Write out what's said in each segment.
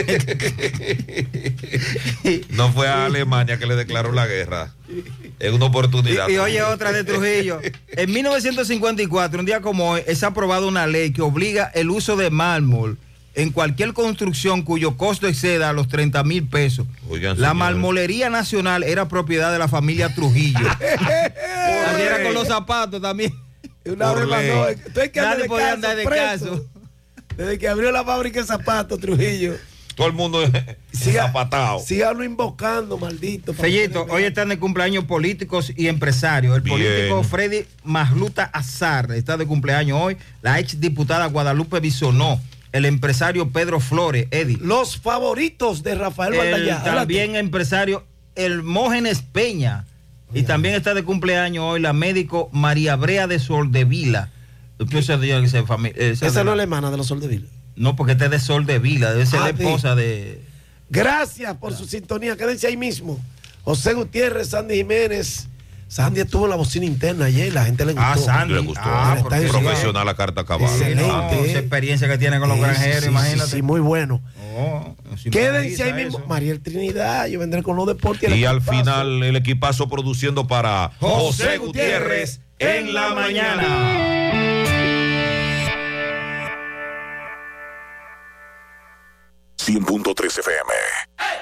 no fue a Alemania que le declaró la guerra. Es una oportunidad. Y, y oye otra de Trujillo. En 1954, un día como hoy, es aprobada una ley que obliga el uso de mármol en cualquier construcción cuyo costo exceda los 30 mil pesos. Oigan, la marmolería nacional era propiedad de la familia Trujillo. Así era con los zapatos también. Una Por vez ley. mandó, estoy que anda Nadie podía andar de preso. caso. Desde que abrió la fábrica de zapatos, Trujillo. Todo el mundo Siga- zapatado. Síganlo invocando, maldito. Fellito, hoy están de cumpleaños políticos y empresarios. El Bien. político Freddy Magluta Azar está de cumpleaños hoy. La ex diputada Guadalupe Bisonó. El empresario Pedro Flores, Eddie. Los favoritos de Rafael El Valdallá. también empresario Hermógenes Peña. Y también está de cumpleaños hoy la médico María Brea de Soldevila. Esa fami- esa no es la hermana de los Soldevila. No, porque esta es de Soldevila, debe ser Ah, la sí. esposa de... Gracias por su sintonía. Quédense ahí mismo. José Gutiérrez, Sandy Jiménez. Sandy estuvo en la bocina interna ayer. La gente le gustó. Ah, Sandy. Le gustó. Ah, porque- Profesional a carta cabal. Excelente. No, esa experiencia que tiene con los Sí, granjeros, sí, imagínate. Sí, muy bueno. Oh, Quédense ahí mismo. eso. Mariel Trinidad, yo vendré con los deportes. Y al equipazo. final el equipazo produciendo para José Gutiérrez en la mañana. 100.3 FM.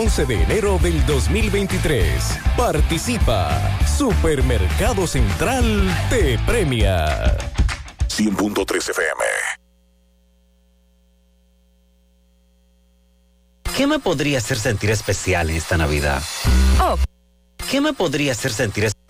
11 de enero del 2023. Participa. Supermercado Central te premia. 100.3 FM. ¿Qué me podría hacer sentir especial en esta Navidad? Oh. ¿Qué me podría hacer sentir especial?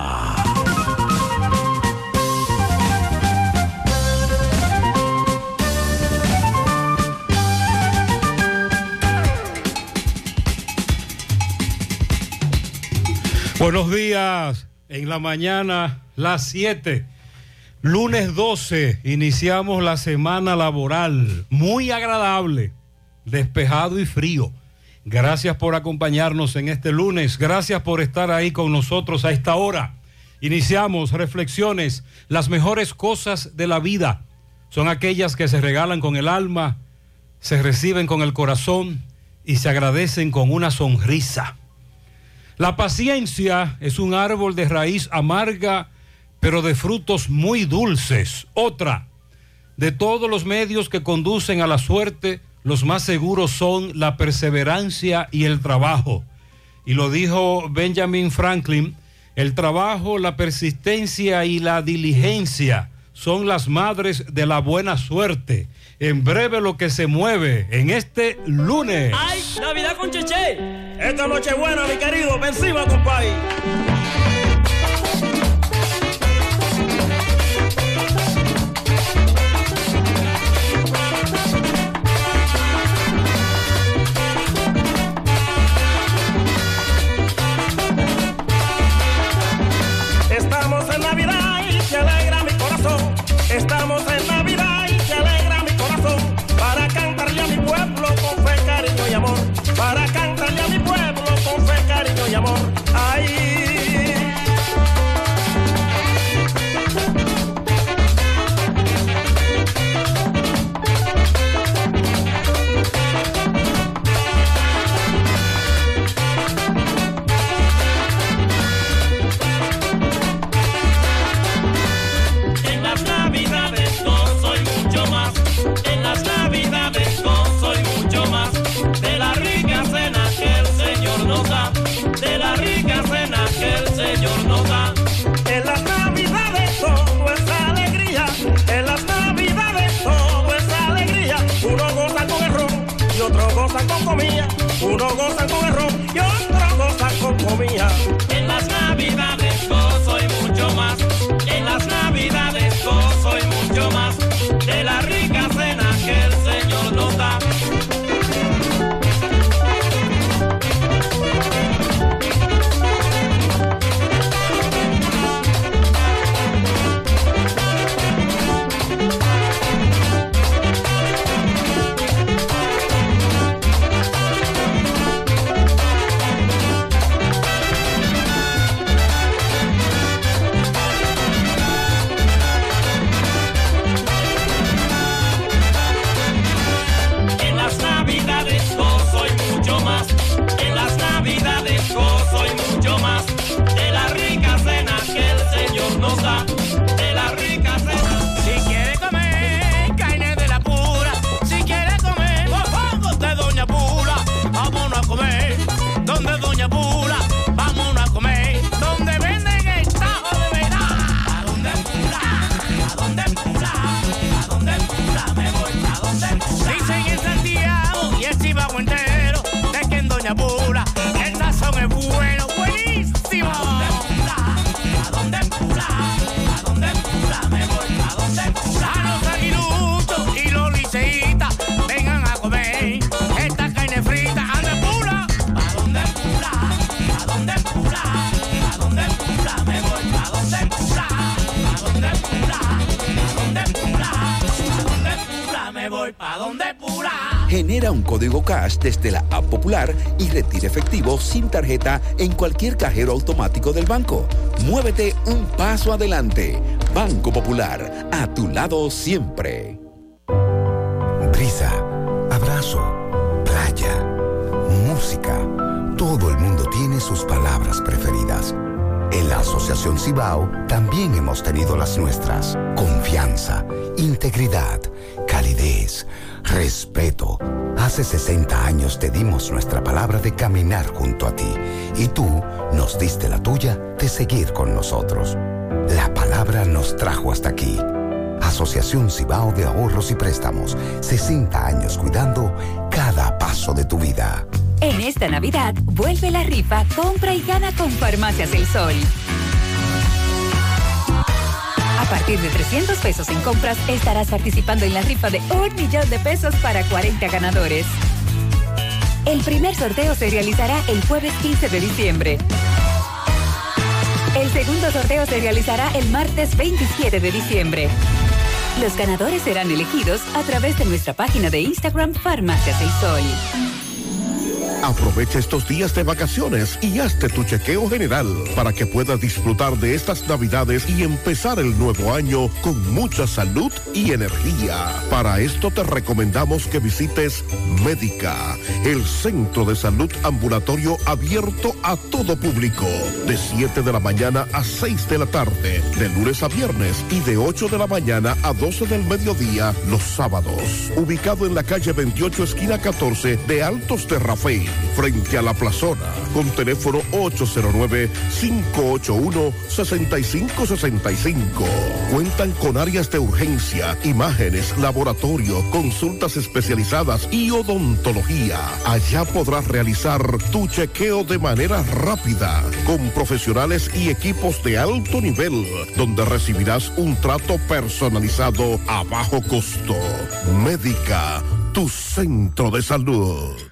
Buenos días. En la mañana, las 7. Lunes 12, iniciamos la semana laboral. Muy agradable, despejado y frío. Gracias por acompañarnos en este lunes. Gracias por estar ahí con nosotros a esta hora. Iniciamos reflexiones. Las mejores cosas de la vida son aquellas que se regalan con el alma, se reciben con el corazón y se agradecen con una sonrisa. La paciencia es un árbol de raíz amarga, pero de frutos muy dulces. Otra, de todos los medios que conducen a la suerte, los más seguros son la perseverancia y el trabajo. Y lo dijo Benjamin Franklin, el trabajo, la persistencia y la diligencia son las madres de la buena suerte. En breve lo que se mueve en este lunes. ¡Ay, Navidad con Cheche! Esta noche buena, mi querido, ven encima, compadre. amor. Un código cash desde la app popular y retira efectivo sin tarjeta en cualquier cajero automático del banco. Muévete un paso adelante. Banco Popular, a tu lado siempre. Brisa, abrazo, playa, música. Todo el mundo tiene sus palabras preferidas. En la Asociación Cibao también hemos tenido las nuestras. Confianza, integridad, calidez. Hace 60 años te dimos nuestra palabra de caminar junto a ti y tú nos diste la tuya de seguir con nosotros. La palabra nos trajo hasta aquí. Asociación Cibao de Ahorros y Préstamos. 60 años cuidando cada paso de tu vida. En esta Navidad, vuelve la rifa, compra y gana con Farmacias El Sol. Partir de 300 pesos en compras, estarás participando en la rifa de un millón de pesos para 40 ganadores. El primer sorteo se realizará el jueves 15 de diciembre. El segundo sorteo se realizará el martes 27 de diciembre. Los ganadores serán elegidos a través de nuestra página de Instagram Farmacias El Sol. Aprovecha estos días de vacaciones y hazte tu chequeo general para que puedas disfrutar de estas navidades y empezar el nuevo año con mucha salud y energía. Para esto te recomendamos que visites Médica, el centro de salud ambulatorio abierto a todo público, de 7 de la mañana a 6 de la tarde, de lunes a viernes y de 8 de la mañana a 12 del mediodía los sábados. Ubicado en la calle 28 esquina 14 de Altos de frente a la plazona, con teléfono 809-581-6565. Cuentan con áreas de urgencia, imágenes, laboratorio, consultas especializadas y odontología. Allá podrás realizar tu chequeo de manera rápida, con profesionales y equipos de alto nivel, donde recibirás un trato personalizado a bajo costo. Médica, tu centro de salud.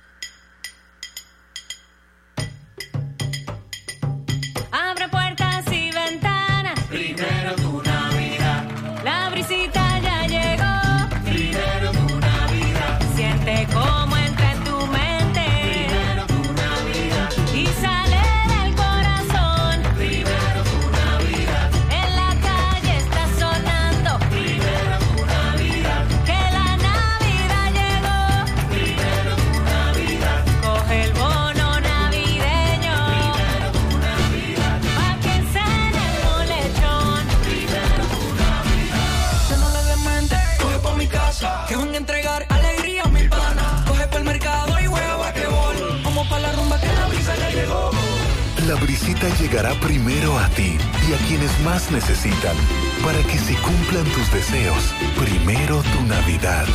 La brisita llegará primero a ti y a quienes más necesitan para que se cumplan tus deseos. Primero tu Navidad.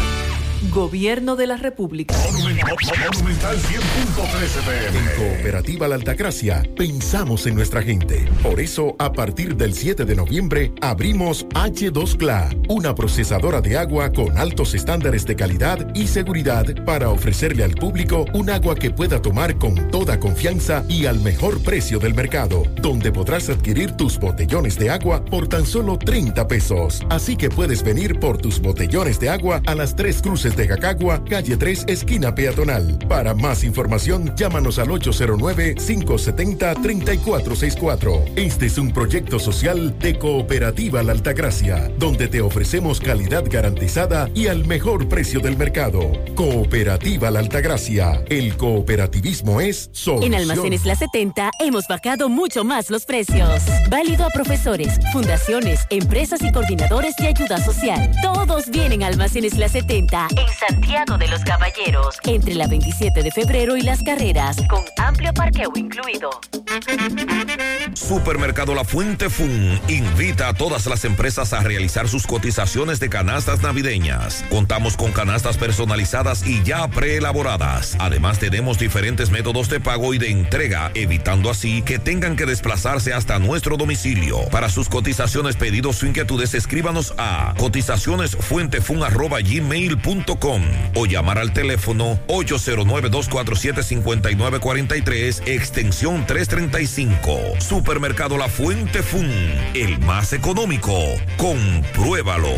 Gobierno de la República. Monumental 100.13 En Cooperativa La Altagracia pensamos en nuestra gente. Por eso, a partir del 7 de noviembre, abrimos H2CLA, una procesadora de agua con altos estándares de calidad y seguridad para ofrecerle al público un agua que pueda tomar con toda confianza y al mejor precio del mercado, donde podrás adquirir tus botellones de agua por tan solo 30 pesos. Así que puedes venir por tus botellones de agua a las tres cruces de Jacagua, calle 3, esquina peatonal. Para más información, llámanos al 809-570-3464. Este es un proyecto social de Cooperativa La Altagracia, donde te ofrecemos calidad garantizada y al mejor precio del mercado. Cooperativa La Altagracia. El cooperativismo es solución. En Almacenes La 70 hemos bajado mucho más los precios. Válido a profesores, fundaciones, empresas y coordinadores de ayuda social. Todos vienen a Almacenes La 70 en Santiago de los Caballeros, entre la 27 de febrero y las carreras, con amplio parqueo incluido. Supermercado La Fuente Fun invita a todas las empresas a realizar sus cotizaciones de canastas navideñas. Contamos con canastas personalizadas y ya preelaboradas. Además tenemos diferentes métodos de pago y de entrega, evitando así que tengan que desplazarse hasta nuestro domicilio. Para sus cotizaciones, pedidos o inquietudes, escríbanos a o llamar al teléfono 809-247-5943, extensión 335. Supermercado La Fuente Fun, el más económico. Compruébalo.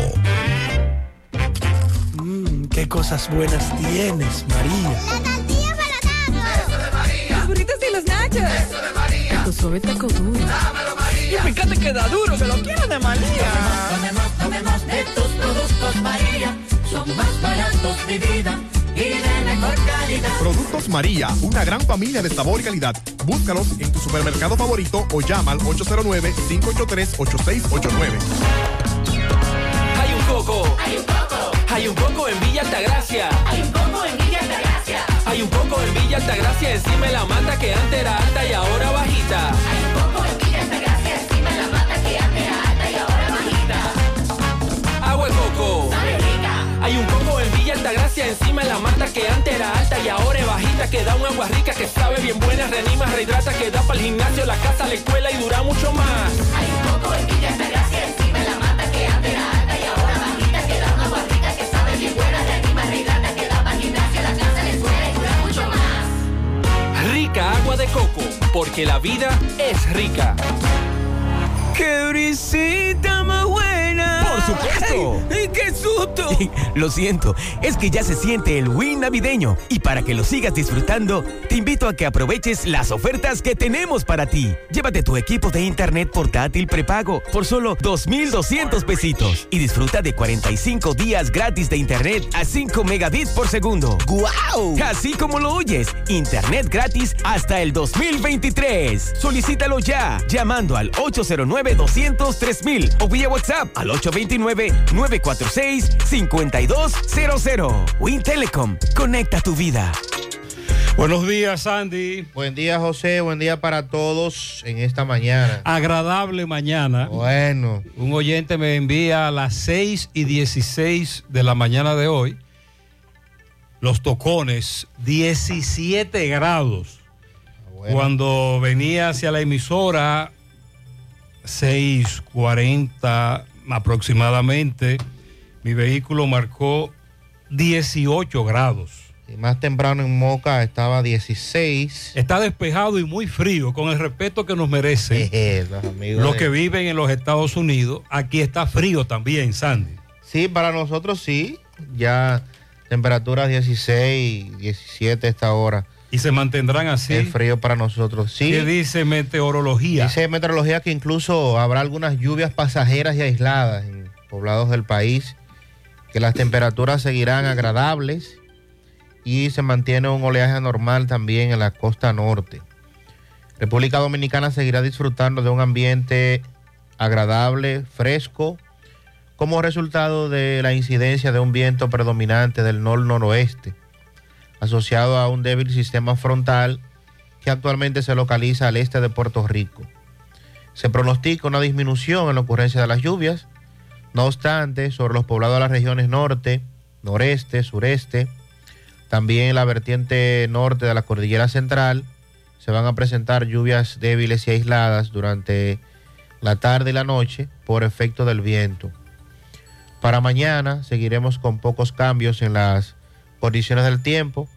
qué cosas buenas tienes, María. La tortilla para Eso de María. Los burritos y los nachos. Eso de María. Tu suave taco duro. Dámelo, María. Y fíjate que da duro, que lo quiero de María. Tomemos, tomemos de tus productos, María. Son más baratos, mi vida. Y de mejor calidad. Productos María, una gran familia de sabor y calidad. Búscalos en tu supermercado favorito o llama al 809-583-8689. Hay un coco. Hay un coco. Hay un coco en Villa Altagracia. Hay un coco en Villa Altagracia. Hay un coco en Villa Altagracia encima de la mata que antes era alta y ahora bajita. Hay Altagracia encima de la mata que antes era alta y ahora es bajita que da un agua rica que sabe bien buena, reanima, rehidrata, que da para el gimnasio, la casa, la escuela y dura mucho más. Hay un coco en Villa Altagracia encima de la mata que antes era alta y ahora bajita que da un agua rica que sabe bien buena, reanima, rehidrata, que da para el gimnasio, la casa, la escuela y dura mucho más. Rica agua de coco, porque la vida es rica. ¡Qué brisita más supuesto! ¡Ay, qué susto! Lo siento, es que ya se siente el win navideño y para que lo sigas disfrutando, te invito a que aproveches las ofertas que tenemos para ti. Llévate tu equipo de internet portátil prepago por solo 2,200 pesitos y disfruta de 45 días gratis de internet a 5 megabits por segundo. ¡Guau! Así como lo oyes, internet gratis hasta el 2023. Solicítalo ya llamando al 809 203 mil o vía WhatsApp al 829-946-5200. Win Telecom, conecta tu vida. Buenos días, Andy. Buen día, José. Buen día para todos en esta mañana. Agradable mañana. Bueno. Un oyente me envía a las 6 y 16 de la mañana de hoy. Los tocones, 17 grados. Cuando venía hacia la emisora, 6:40 aproximadamente, mi vehículo marcó 18 grados. Y más temprano en Moca estaba 16. Está despejado y muy frío, con el respeto que nos merecen los amigos los de- que viven en los Estados Unidos. Aquí está frío también, Sandy. Sí, para nosotros sí. Ya temperaturas 16, 17 esta hora. Y se mantendrán así. El frío para nosotros, sí. ¿Qué dice meteorología? Dice meteorología que incluso habrá algunas lluvias pasajeras y aisladas en poblados del país, que las temperaturas seguirán agradables y se mantiene un oleaje normal también en la costa norte. República Dominicana seguirá disfrutando de un ambiente agradable, fresco, como resultado de la incidencia de un viento predominante del nor-noroeste, asociado a un débil sistema frontal que actualmente se localiza al este de Puerto Rico. Se pronostica una disminución en la ocurrencia de las lluvias, no obstante, sobre los poblados de las regiones norte, noreste, sureste, también en la vertiente norte de la cordillera central, se van a presentar lluvias débiles y aisladas durante la tarde y la noche por efecto del viento. Para mañana seguiremos con pocos cambios en las condiciones del tiempo.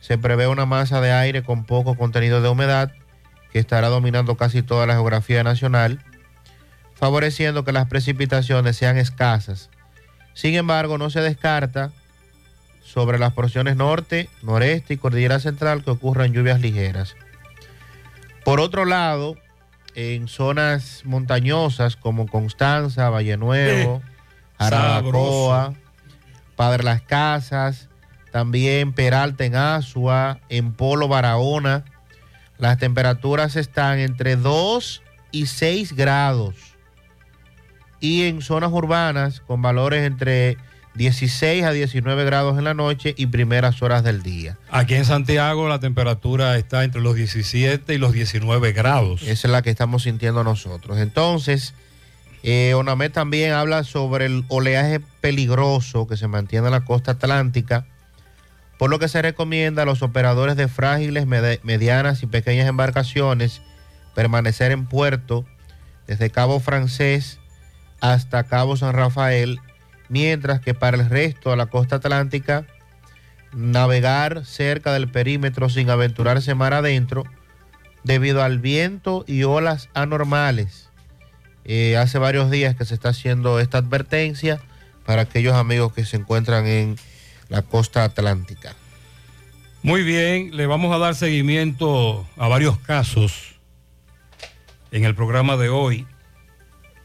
Se prevé una masa de aire con poco contenido de humedad que estará dominando casi toda la geografía nacional, favoreciendo que las precipitaciones sean escasas. Sin embargo, no se descarta sobre las porciones norte, noreste y cordillera central que ocurran lluvias ligeras. Por otro lado, en zonas montañosas como Constanza, Valle Nuevo, Eh. Padre Las Casas, también Peralta en Asua, en Polo Barahona, las temperaturas están entre 2 y 6 grados. Y en zonas urbanas con valores entre 16 a 19 grados en la noche y primeras horas del día. Aquí en Santiago la temperatura está entre los 17 y los 19 grados. Esa es la que estamos sintiendo nosotros. Entonces, eh, también habla sobre el oleaje peligroso que se mantiene en la costa atlántica, por lo que se recomienda a los operadores de frágiles, medianas y pequeñas embarcaciones permanecer en puerto desde Cabo Francés hasta Cabo San Rafael, mientras que para el resto de la costa atlántica navegar cerca del perímetro sin aventurarse mar adentro debido al viento y olas anormales. Eh, hace varios días que se está haciendo esta advertencia para aquellos amigos que se encuentran en la costa atlántica. Muy bien, le vamos a dar seguimiento a varios casos en el programa de hoy.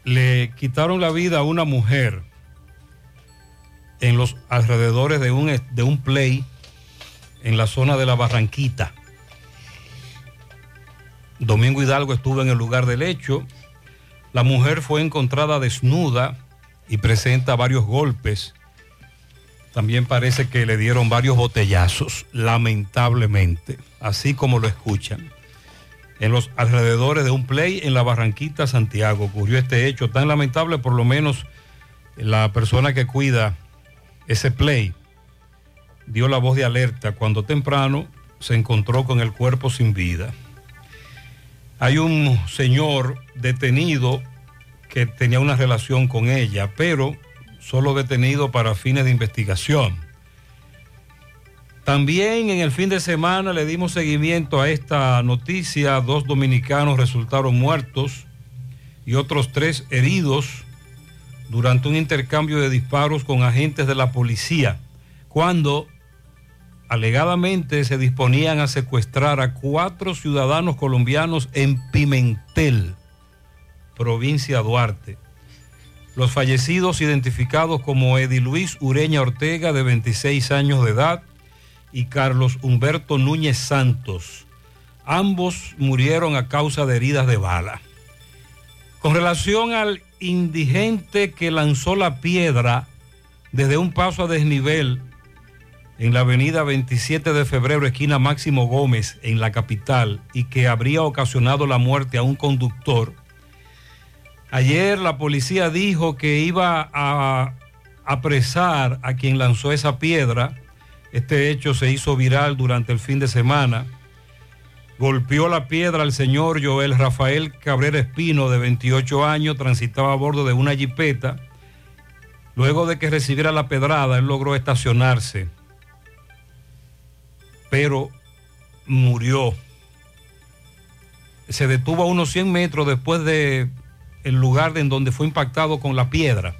Le quitaron la vida a una mujer en los alrededores de un, de un play en la zona de la Barranquita. Domingo Hidalgo estuvo en el lugar del hecho. La mujer fue encontrada desnuda y presenta varios golpes. También parece que le dieron varios botellazos, lamentablemente, así como lo escuchan. En los alrededores de un play en la Barranquita, Santiago, ocurrió este hecho tan lamentable, por lo menos la persona que cuida ese play dio la voz de alerta cuando temprano se encontró con el cuerpo sin vida. Hay un señor detenido que tenía una relación con ella, pero solo detenido para fines de investigación. También en el fin de semana le dimos seguimiento a esta noticia. Dos dominicanos resultaron muertos y otros tres heridos durante un intercambio de disparos con agentes de la policía, cuando alegadamente se disponían a secuestrar a cuatro ciudadanos colombianos en Pimentel, provincia Duarte. Los fallecidos identificados como Edi Luis Ureña Ortega, de 26 años de edad, y Carlos Humberto Núñez Santos. Ambos murieron a causa de heridas de bala. Con relación al indigente que lanzó la piedra desde un paso a desnivel en la avenida 27 de febrero, esquina Máximo Gómez, en la capital, y que habría ocasionado la muerte a un conductor, Ayer la policía dijo que iba a apresar a quien lanzó esa piedra. Este hecho se hizo viral durante el fin de semana. Golpeó la piedra al señor Joel Rafael Cabrera Espino, de 28 años, transitaba a bordo de una jipeta. Luego de que recibiera la pedrada, él logró estacionarse, pero murió. Se detuvo a unos 100 metros después de el lugar en donde fue impactado con la piedra.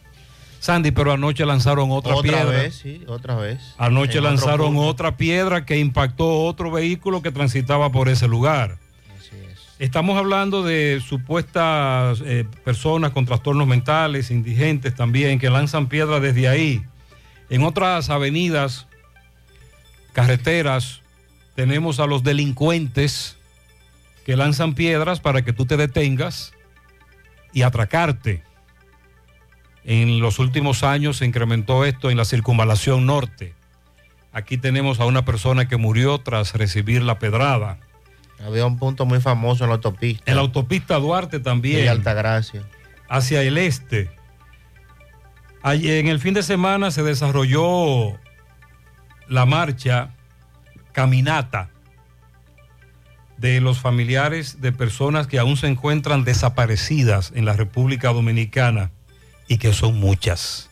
Sandy, pero anoche lanzaron otra, otra piedra. vez, sí, otra vez. Anoche En lanzaron otra piedra que impactó otro vehículo que transitaba por ese lugar. Estamos hablando de supuestas eh, personas con trastornos mentales, indigentes también, que lanzan piedras desde ahí. En otras avenidas, carreteras, tenemos a los delincuentes que lanzan piedras para que tú te detengas y atracarte. En los últimos años se incrementó esto en la circunvalación norte. Aquí tenemos a una persona que murió tras recibir la pedrada. Había un punto muy famoso en la autopista. En la autopista Duarte también. De Altagracia. Hacia el este. Allí en el fin de semana se desarrolló la marcha Caminata de los familiares de personas que aún se encuentran desaparecidas en la República Dominicana y que son muchas.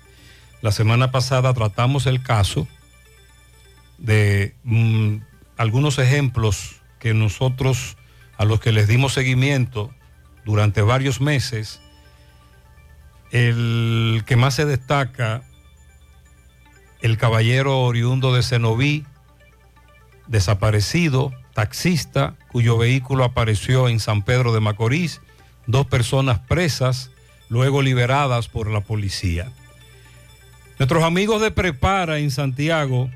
La semana pasada tratamos el caso de mm, algunos ejemplos que nosotros, a los que les dimos seguimiento durante varios meses, el que más se destaca, el caballero oriundo de Cenoví, desaparecido, taxista, cuyo vehículo apareció en San Pedro de Macorís, dos personas presas, luego liberadas por la policía. Nuestros amigos de Prepara en Santiago,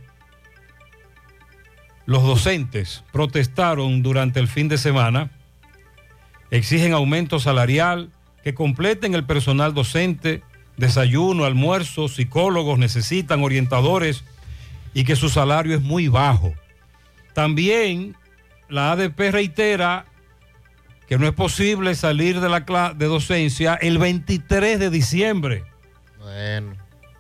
los docentes protestaron durante el fin de semana, exigen aumento salarial, que completen el personal docente, desayuno, almuerzo, psicólogos necesitan orientadores y que su salario es muy bajo. También la ADP reitera que no es posible salir de la cla- de docencia el 23 de diciembre, Bueno,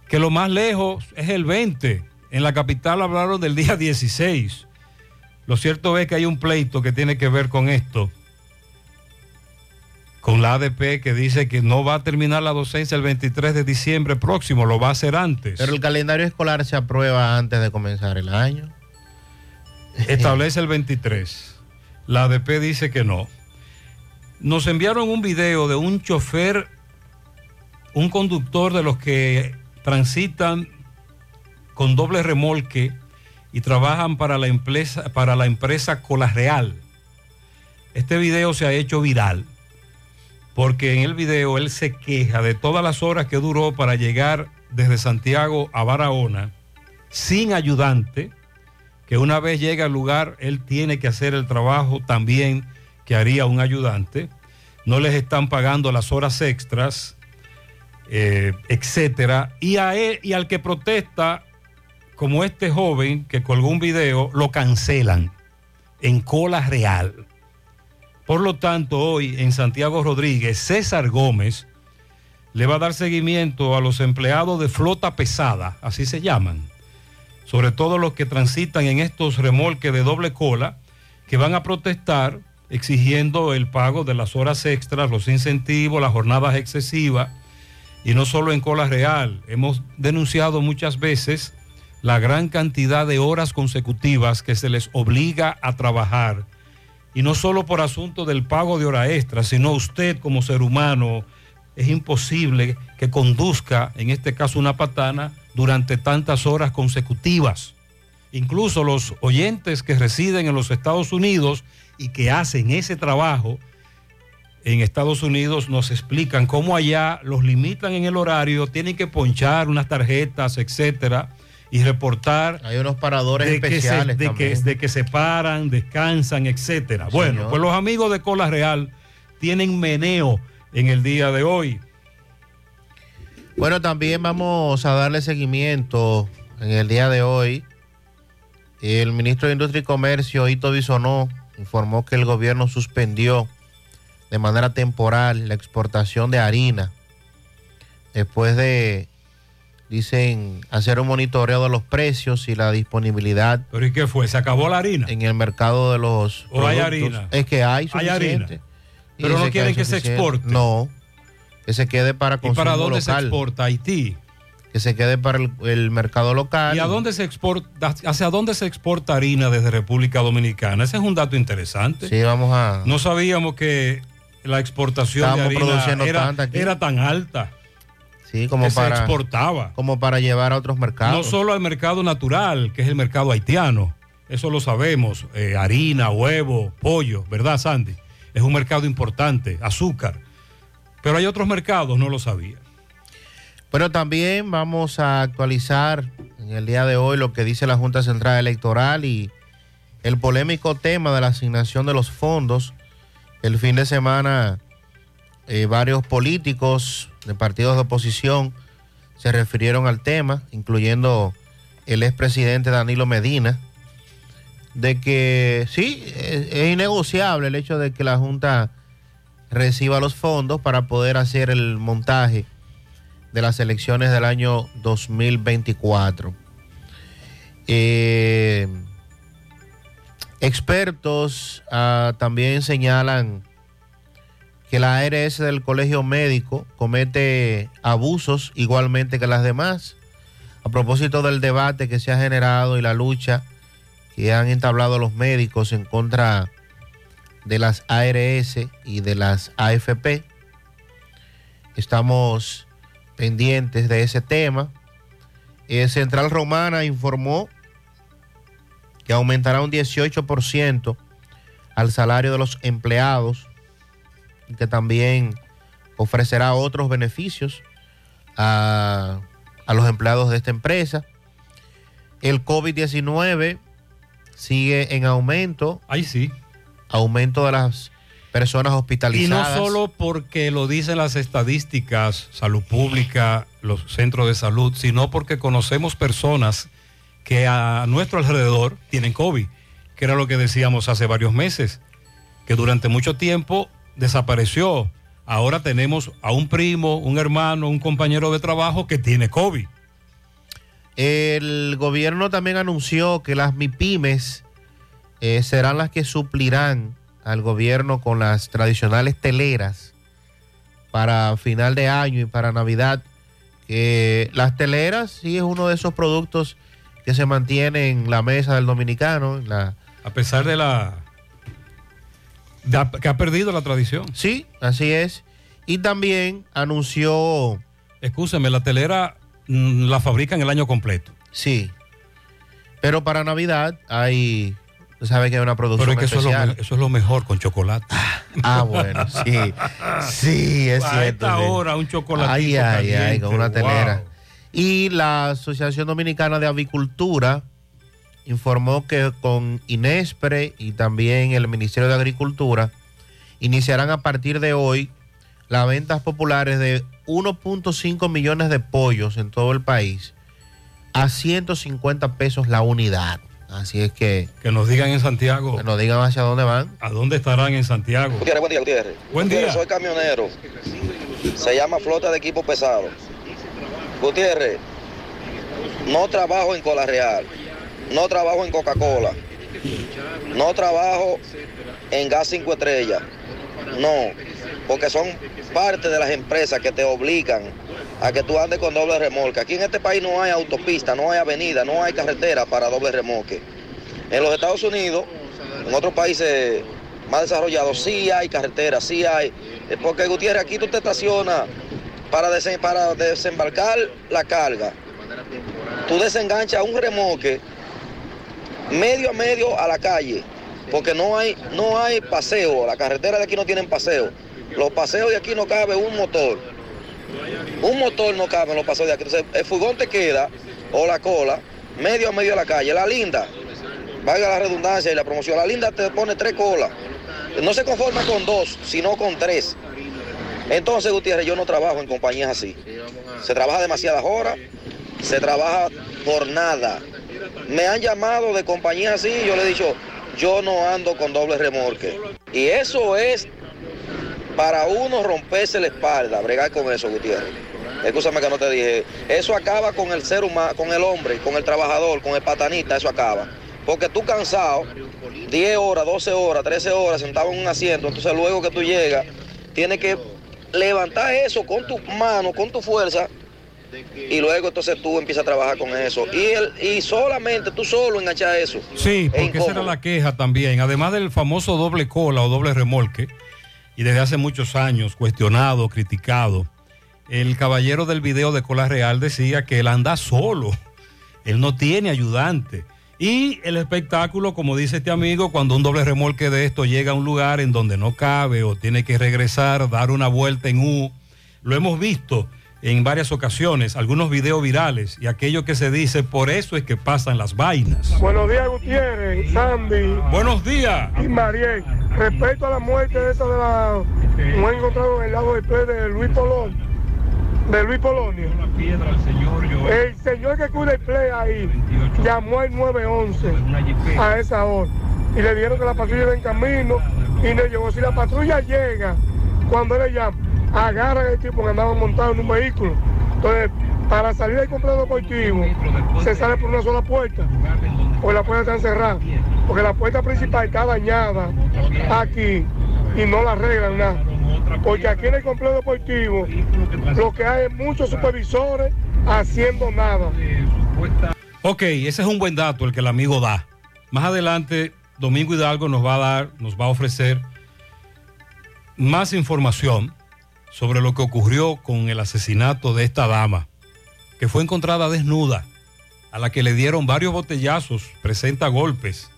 que lo más lejos es el 20. En la capital hablaron del día 16. Lo cierto es que hay un pleito que tiene que ver con esto, con la ADP que dice que no va a terminar la docencia el 23 de diciembre próximo, lo va a hacer antes. pero el calendario escolar se aprueba antes de comenzar el año. Establece el 23. La ADP dice que no. Nos enviaron un video de un chofer, un conductor de los que transitan con doble remolque y trabajan para la empresa, para la empresa Real. Este video se ha hecho viral porque en el video él se queja de todas las horas que duró para llegar desde Santiago a Barahona sin ayudante, que una vez llega al lugar él tiene que hacer el trabajo también que haría un ayudante. No les están pagando las horas extras, eh, etcétera. Y, a él, y al que protesta, como este joven que colgó un video, lo cancelan en cola real. Por lo tanto, hoy en Santiago Rodríguez, César Gómez le va a dar seguimiento a los empleados de flota pesada, así se llaman, sobre todo los que transitan en estos remolques de doble cola, que van a protestar exigiendo el pago de las horas extras, los incentivos, las jornadas excesivas, y no solo en cola real. Hemos denunciado muchas veces la gran cantidad de horas consecutivas que se les obliga a trabajar y no solo por asunto del pago de hora extra, sino usted como ser humano, es imposible que conduzca, en este caso una patana, durante tantas horas consecutivas. Incluso los oyentes que residen en los Estados Unidos y que hacen ese trabajo en Estados Unidos nos explican cómo allá los limitan en el horario, tienen que ponchar unas tarjetas, etcétera y reportar. Hay unos paradores de que se- especiales. de, que, de que se paran, descansan, etcétera. Bueno, señor. pues los amigos de Cola Real tienen meneo en el día de hoy. Bueno, también vamos a darle seguimiento en el día de hoy. El ministro de Industria y Comercio, Ito Bisonó, informó que el gobierno suspendió de manera temporal la exportación de harina después de, dicen, hacer un monitoreo de los precios y la disponibilidad. ¿Pero y qué fue? ¿Se acabó la harina? En el mercado de los ¿O hay harina? Es que hay Hay harina. suficiente. Pero no quieren que se suficiente. exporte. No, que se quede para ¿Y consumo para dónde se exporta? Haití. Que se quede para el, el mercado local. ¿Y a dónde se exporta, hacia dónde se exporta harina desde República Dominicana? Ese es un dato interesante. Sí, vamos a... No sabíamos que la exportación Estamos de harina produciendo era, tanta aquí. era tan alta. Sí, como que para, se exportaba. como para llevar a otros mercados. No solo al mercado natural, que es el mercado haitiano. Eso lo sabemos. eh, harina, huevo, pollo, ¿verdad, Sandy? Es un mercado importante, azúcar. Pero hay otros mercados, no lo sabía. Pero también vamos a actualizar en el día de hoy lo que dice la Junta Central Electoral y el polémico tema de la asignación de los fondos. El fin de semana eh, varios políticos de partidos de oposición se refirieron al tema, incluyendo el expresidente Danilo Medina, de que sí, es, es innegociable el hecho de que la Junta reciba los fondos para poder hacer el montaje de las elecciones del año 2024. Eh, expertos ah, también señalan que la ARS del Colegio Médico comete abusos igualmente que las demás. A propósito del debate que se ha generado y la lucha que han entablado los médicos en contra de las ARS y de las AFP. Estamos pendientes de ese tema. Eh, Central Romana informó que aumentará un 18% al salario de los empleados y que también ofrecerá otros beneficios a, a los empleados de esta empresa. El COVID-19 sigue en aumento. Ahí sí. Aumento de las personas Y no hospitalizadas. solo porque lo dicen las estadísticas, salud pública, los centros de salud, sino porque conocemos personas que a nuestro alrededor tienen COVID, que era lo que decíamos hace varios meses, que durante mucho tiempo desapareció. Ahora tenemos a un primo, un hermano, un compañero de trabajo que tiene COVID. El gobierno también anunció que las MIPIMES eh, serán las que suplirán al gobierno con las tradicionales teleras para final de año y para Navidad. Que las teleras sí es uno de esos productos que se mantiene en la mesa del dominicano. la- A pesar de la... de- que ha perdido la tradición. Sí, así es. Y también anunció... Escúcheme, la telera mm, la fabrican el año completo. Sí. Pero para Navidad hay, tú sabes que hay una producción Pero es que eso es, lo, especial. eso es lo mejor con chocolate. Ah, bueno, sí. Sí, es A cierto. esta sí. hora, un chocolatito Ay, ay, ay, con una wow. telera. Y la Asociación Dominicana de Avicultura informó que con Inespre y también el Ministerio de Agricultura iniciarán a partir de hoy las ventas populares de 1.5 millones de pollos en todo el país a 150 pesos la unidad. Así es que... Que nos digan en Santiago. Que nos digan hacia dónde van. ¿A dónde estarán en Santiago? Gutiérrez, buen día, Gutiérrez. Buen día. Gutiérrez, soy camionero. Se llama flota de equipo pesado. Gutiérrez, no trabajo en Cola Real, no trabajo en Coca-Cola, no trabajo en Gas 5 Estrellas. No, porque son parte de las empresas que te obligan a que tú andes con doble remolque. Aquí en este país no hay autopista, no hay avenida, no hay carretera para doble remolque. En los Estados Unidos, en otros países más desarrollados, sí hay carreteras, sí hay. Eh, Porque Gutiérrez, aquí tú te estacionas para, desembarcar la carga. Tú desenganchas un remolque medio a medio a la calle, porque no hay, no hay paseo, la carretera de aquí no tienen paseo. Los paseos de aquí no cabe un motor. Un motor no cabe en los paseos de aquí. Entonces, el furgón te queda, o la cola, medio a medio a la calle. La linda, valga la redundancia y la promoción, la linda te pone tres colas. No se conforma con dos, sino con tres. Entonces, Gutiérrez, yo no trabajo en compañías así. Se trabaja demasiadas horas, se trabaja por nada. Me han llamado de compañías así y yo le he dicho, yo no ando con doble remolque. Y eso es para uno romperse la espalda, bregar con eso, Gutiérrez. Escúchame que no te dije. Eso acaba con el ser humano, con el hombre, con el trabajador, con el patanita, eso acaba. Porque tú cansado, 10 horas, 12 horas, 13 horas sentado en un asiento, entonces luego que tú llegas, tienes que levantar eso con tu mano, con tu fuerza, y luego entonces tú empiezas a trabajar con eso. Y, el, y solamente tú solo enganchar eso. Sí, porque esa era la queja también. Además del famoso doble cola o doble remolque, y desde hace muchos años cuestionado, criticado, el caballero del video de Cola Real decía que él anda solo, él no tiene ayudante. Y el espectáculo, como dice este amigo, cuando un doble remolque de esto llega a un lugar en donde no cabe o tiene que regresar, dar una vuelta en U, lo hemos visto en varias ocasiones, algunos videos virales y aquello que se dice, por eso es que pasan las vainas. Buenos días, Gutiérrez, Sandy. Buenos días. Y Mariel. Respecto a la muerte de esa de la. No he encontrado en el lado del play de Luis Polón. De Luis Polonio. El señor que cuida el play ahí llamó al 911 a esa hora. Y le dijeron que la patrulla iba en camino y no llegó. Si la patrulla llega, cuando él le llama, agarran al tipo que andaba montado en un vehículo. Entonces, para salir del complejo deportivo, se sale por una sola puerta, porque la puerta está cerrada, porque la puerta principal está dañada aquí y no la arreglan nada. Porque aquí en el complejo deportivo lo que hay es muchos supervisores haciendo nada. Ok, ese es un buen dato el que el amigo da. Más adelante, Domingo Hidalgo nos va a dar, nos va a ofrecer más información sobre lo que ocurrió con el asesinato de esta dama, que fue encontrada desnuda, a la que le dieron varios botellazos, presenta golpes.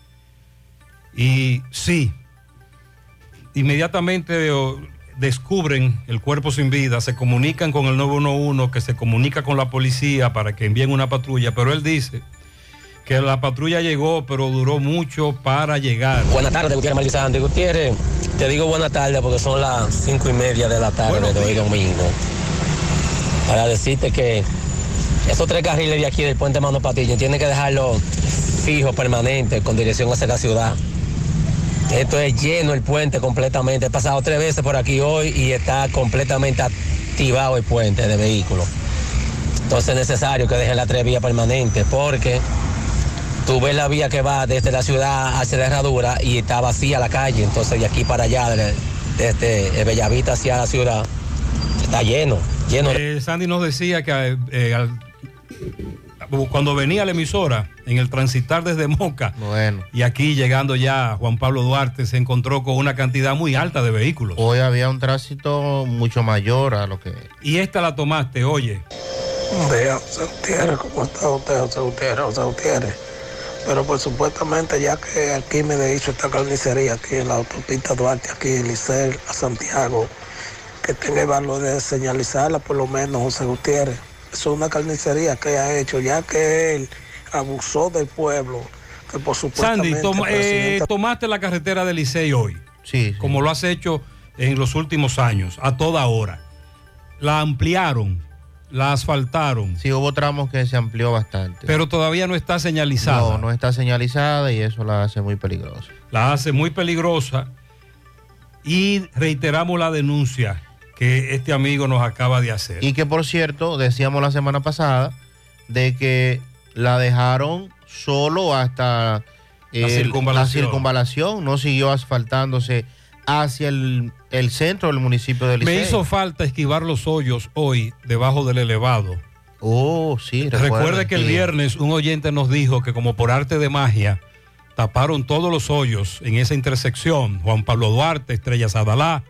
Y sí, inmediatamente descubren el cuerpo sin vida, se comunican con el 911, que se comunica con la policía para que envíen una patrulla, pero él dice que la patrulla llegó, pero duró mucho para llegar. Buenas tardes, Gutiérrez Malizante. Gutiérrez, te digo buenas tardes porque son las cinco y media de la tarde de hoy domingo. Para decirte que esos tres carriles de aquí del puente Mano Patillo tienen que dejarlo fijo, permanente, con dirección hacia la ciudad. Esto es lleno el puente completamente. He pasado tres veces por aquí hoy y está completamente activado el puente de vehículos. Entonces es necesario que dejen la tres vías permanentes porque tú ves la vía que va desde la ciudad hacia la herradura y está vacía la calle. Entonces de aquí para allá, de- desde Bellavista hacia la ciudad, está lleno, lleno. Eh, Sandy nos decía que eh, al- cuando venía a la emisora, en el transitar desde Moca, Bueno. y aquí llegando ya Juan Pablo Duarte, se encontró con una cantidad muy alta de vehículos. Hoy había un tránsito mucho mayor a lo que... Y esta la tomaste, oye. Vea, José Gutiérrez, ¿cómo está usted, José Gutiérrez, José Gutiérrez? Pero pues supuestamente ya que Arquímedes hizo esta carnicería aquí en la autopista Duarte, aquí en Licel, a Santiago, que tenga el valor de señalizarla por lo menos, José Gutiérrez. Eso es una carnicería que ha hecho, ya que él abusó del pueblo, que por supuestamente... Sandy, toma- el presidente- eh, tomaste la carretera de Licey hoy. Sí. Como lo has hecho en los últimos años, a toda hora. La ampliaron, la asfaltaron. Sí, hubo tramos que se amplió bastante. Pero todavía no está señalizada. No, no está señalizada y eso la hace muy peligrosa. La hace muy peligrosa. Y reiteramos la denuncia que este amigo nos acaba de hacer. Y que por cierto, decíamos la semana pasada, de que la dejaron solo hasta La circunvalación. la circunvalación, no siguió asfaltándose hacia el, el centro del municipio de Me Licey. hizo falta esquivar los hoyos hoy debajo del elevado. Oh, sí, recuerda, Recuerde que el viernes un oyente nos dijo que como por arte de magia taparon todos los hoyos en esa intersección, Juan Pablo Duarte, Estrellas Adalá,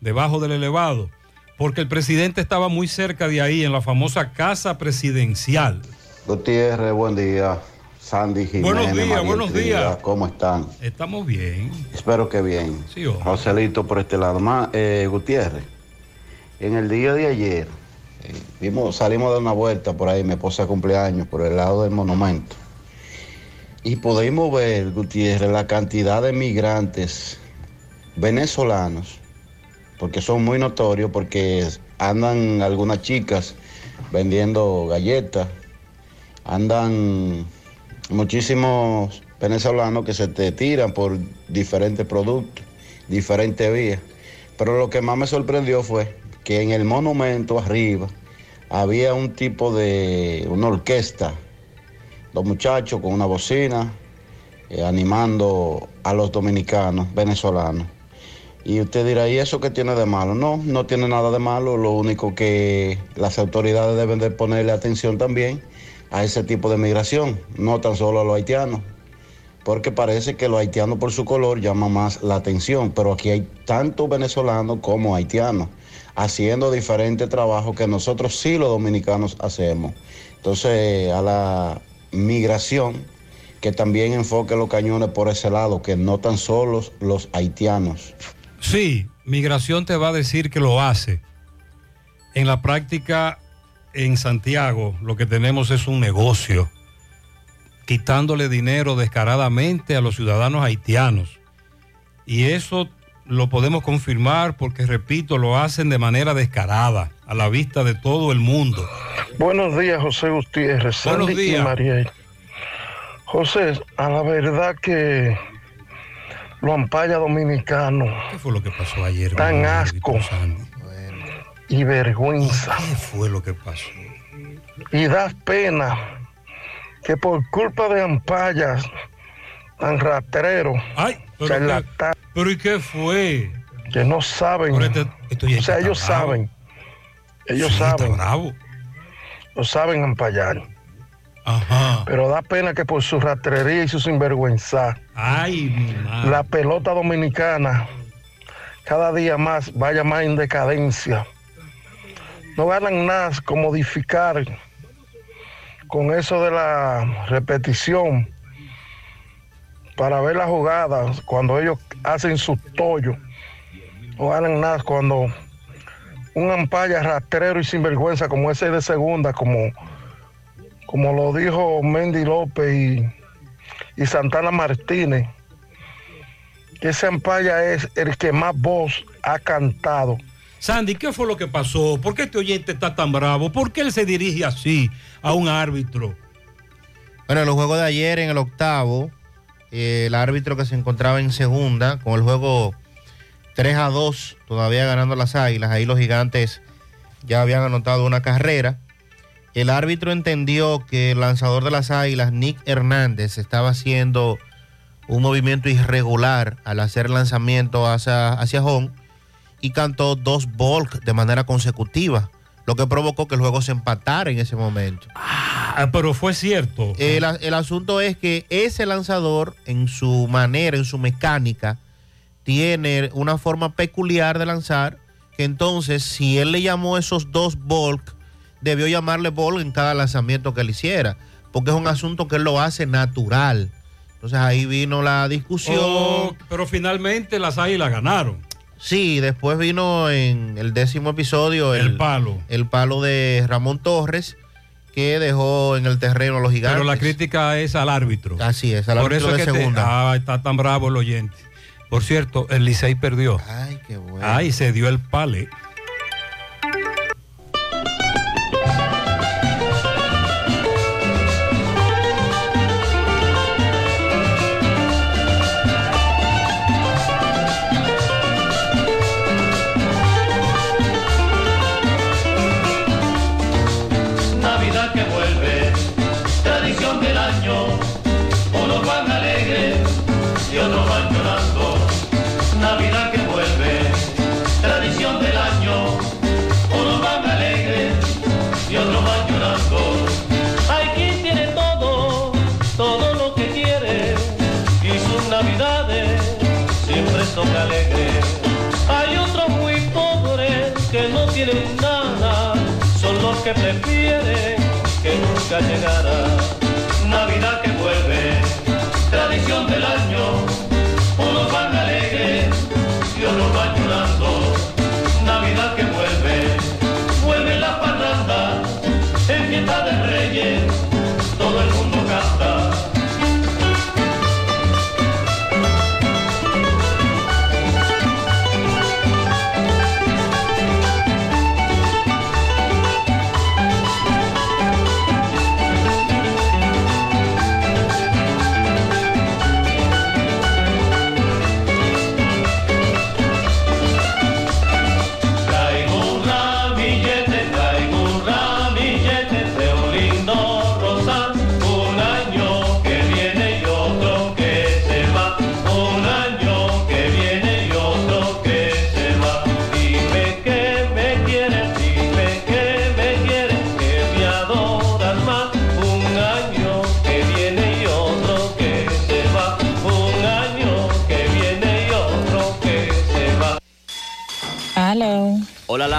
debajo del elevado, porque el presidente estaba muy cerca de ahí en la famosa casa presidencial. Gutiérrez, buen día. Sandy Jiménez. Buenos días, María buenos Trinidad, días. ¿Cómo están? Estamos bien. Espero que bien. Sí. Joselito por este lado. Ma- eh, Gutiérrez, en el día de ayer eh, vimos, salimos dar una vuelta por ahí, mi esposa cumpleaños, por el lado del monumento. Y pudimos ver, Gutiérrez, la cantidad de migrantes venezolanos, porque son muy notorios, porque andan algunas chicas vendiendo galletas, andan muchísimos venezolanos que se te tiran por diferentes productos, diferentes vías. Pero lo que más me sorprendió fue que en el monumento arriba había un tipo de una orquesta, los muchachos con una bocina eh, animando a los dominicanos, venezolanos. Y usted dirá, ¿y eso qué tiene de malo? No, no tiene nada de malo, lo único que las autoridades deben de ponerle atención también a ese tipo de migración, no tan solo a los haitianos, porque parece que los haitianos por su color llaman más la atención, pero aquí hay tanto venezolanos como haitianos haciendo diferentes trabajos que nosotros sí los dominicanos hacemos. Entonces, a la migración, que también enfoque los cañones por ese lado, que no tan solo los haitianos. Sí, migración te va a decir que lo hace. En la práctica, en Santiago, lo que tenemos es un negocio, quitándole dinero descaradamente a los ciudadanos haitianos. Y eso lo podemos confirmar porque, repito, lo hacen de manera descarada, a la vista de todo el mundo. Buenos días, José Gutiérrez, Buenos Sandy y días. Mariel. José, a la verdad que los ampallas dominicanos ¿Qué fue lo que pasó ayer? mi asco Sandy? Y vergüenza. ¿Qué fue lo que pasó? Y da pena que por culpa de ampallas tan rastreros, Ay, pero, charlatán, qué- pero ¿y qué fue? que no saben. Este- esto ya o sea, ellos bravo. saben. Ellos Sí, saben. bravo. Lo saben ampallar. Ajá. Pero da pena que por su rastrería y su sinvergüenza, Ay, mi madre. la pelota dominicana cada día más vaya más en decadencia. No ganan nada con modificar con eso de la repetición para ver las jugadas cuando ellos hacen su tollo. No ganan nada cuando un ampalla rastrero y sinvergüenza como ese de segunda, como, como lo dijo Mendy López y, y Santana Martínez, que ese ampalla es el que más voz ha cantado. Sandy, ¿qué fue lo que pasó? ¿Por qué este oyente está tan bravo? ¿Por qué él se dirige así a un árbitro? Bueno, en los juegos de ayer, en el octavo, eh, el árbitro que se encontraba en segunda, con el juego 3 a 2, todavía ganando las águilas, ahí los gigantes ya habían anotado una carrera. El árbitro entendió que el lanzador de las águilas, Nick Hernández, estaba haciendo un movimiento irregular al hacer lanzamiento hacia, hacia home y cantó dos balk de manera consecutiva, lo que provocó que el juego se empatara en ese momento. Ah, pero fue cierto. El, el asunto es que ese lanzador, en su manera, en su mecánica, tiene una forma peculiar de lanzar, que entonces, si él le llamó esos dos bulk, debió llamarle ball en cada lanzamiento que él hiciera, porque es un asunto que él lo hace natural. Entonces ahí vino la discusión. Oh, pero finalmente las águilas ganaron. Sí, después vino en el décimo episodio el, palo. El palo de Ramón Torres, que dejó en el terreno a los gigantes. Pero la crítica es al árbitro. Así es, al Por árbitro eso de que te- segunda. ah, está tan bravo el oyente. Por cierto, el Licey perdió. Ay, qué bueno. Ay, se dio el pale. Que prefieren que nunca llegara.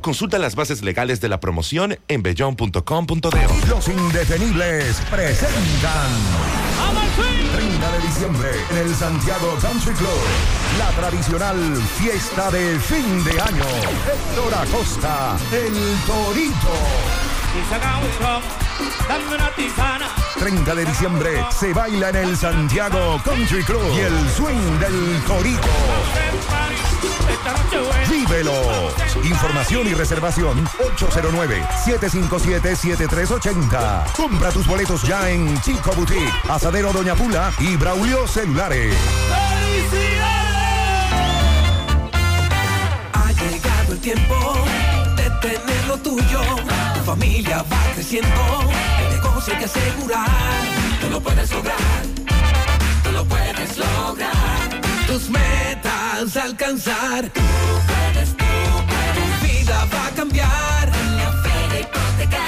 Consulta las bases legales de la promoción en bellón.com.de. Los indetenibles presentan 30 de diciembre en el Santiago Country Club. La tradicional fiesta de fin de año. Héctor Acosta, el Torito. Dame una tisana. 30 de diciembre se baila en el Santiago Country Club y el swing del Torito. Vívelo. Información y reservación 809-757-7380. Compra tus boletos ya en Chico Boutique, Asadero Doña Pula y Braulio Celulares. Ha llegado el tiempo de tener lo tuyo. Familia va creciendo, el negocio que asegurar. Tú lo puedes lograr, tú lo puedes lograr. Tus metas alcanzar. Tú puedes, tú puedes. Tu vida va a cambiar. La fe hipotecaria, mi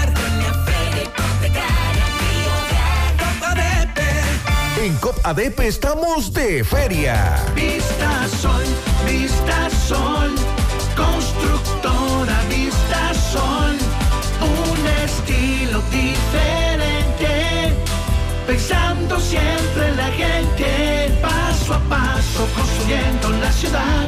En COP ADP estamos de feria. Vista Sol, Vista Sol, constructora Vista Sol, un estilo diferente, pensando siempre en la gente, paso a paso construyendo la ciudad,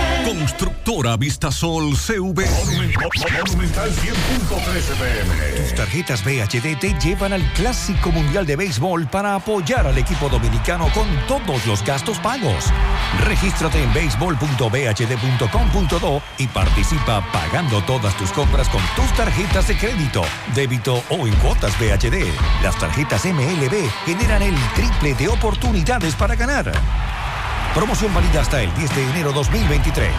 Constructora Vistasol CV. Monumental 100.13 pm. Tus tarjetas VHD te llevan al Clásico Mundial de Béisbol para apoyar al equipo dominicano con todos los gastos pagos. Regístrate en béisbol.bhd.com.do y participa pagando todas tus compras con tus tarjetas de crédito, débito o en cuotas VHD. Las tarjetas MLB generan el triple de oportunidades para ganar. Promoción válida hasta el 10 de enero 2023.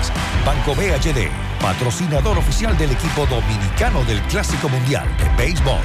Banco BHD, patrocinador oficial del equipo dominicano del Clásico Mundial de Béisbol.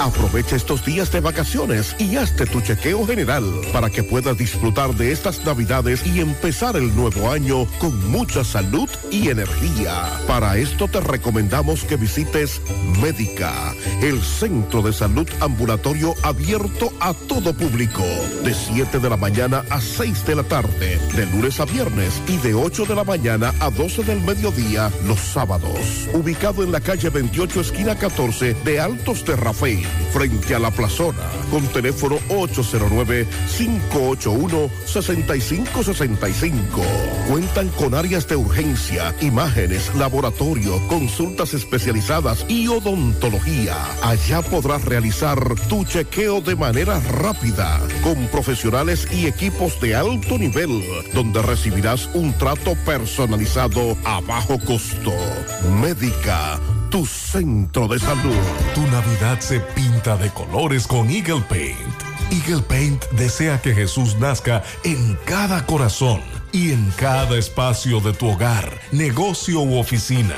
Aprovecha estos días de vacaciones y hazte tu chequeo general para que puedas disfrutar de estas navidades y empezar el nuevo año con mucha salud y energía. Para esto te recomendamos que visites Médica, el centro de salud ambulatorio abierto a todo público, de 7 de la mañana a 6 de la tarde, de lunes a viernes y de 8 de la mañana a 12 del mediodía los sábados. Ubicado en la calle 28, esquina 14 de Altos Rafael, frente a la plazona, con teléfono 809-581-6565. Cuentan con áreas de urgencia, imágenes, laboratorio, consultas especializadas y odontología. Allá podrás realizar tu chequeo de manera rápida, con profesionales y equipos de alto nivel, donde recibirás un trato personalizado a bajo costo. Médica tu centro de salud. Tu Navidad se pinta de colores con Eagle Paint. Eagle Paint desea que Jesús nazca en cada corazón y en cada espacio de tu hogar, negocio u oficina.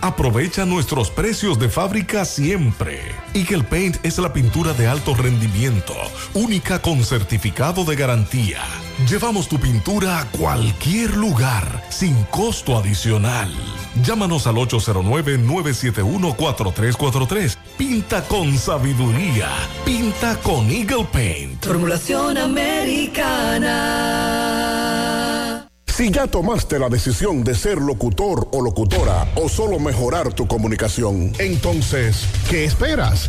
Aprovecha nuestros precios de fábrica siempre. Eagle Paint es la pintura de alto rendimiento, única con certificado de garantía. Llevamos tu pintura a cualquier lugar, sin costo adicional. Llámanos al 809-971-4343. Pinta con sabiduría. Pinta con Eagle Paint. Formulación americana. Si ya tomaste la decisión de ser locutor o locutora o solo mejorar tu comunicación, Entonces, ¿qué esperas?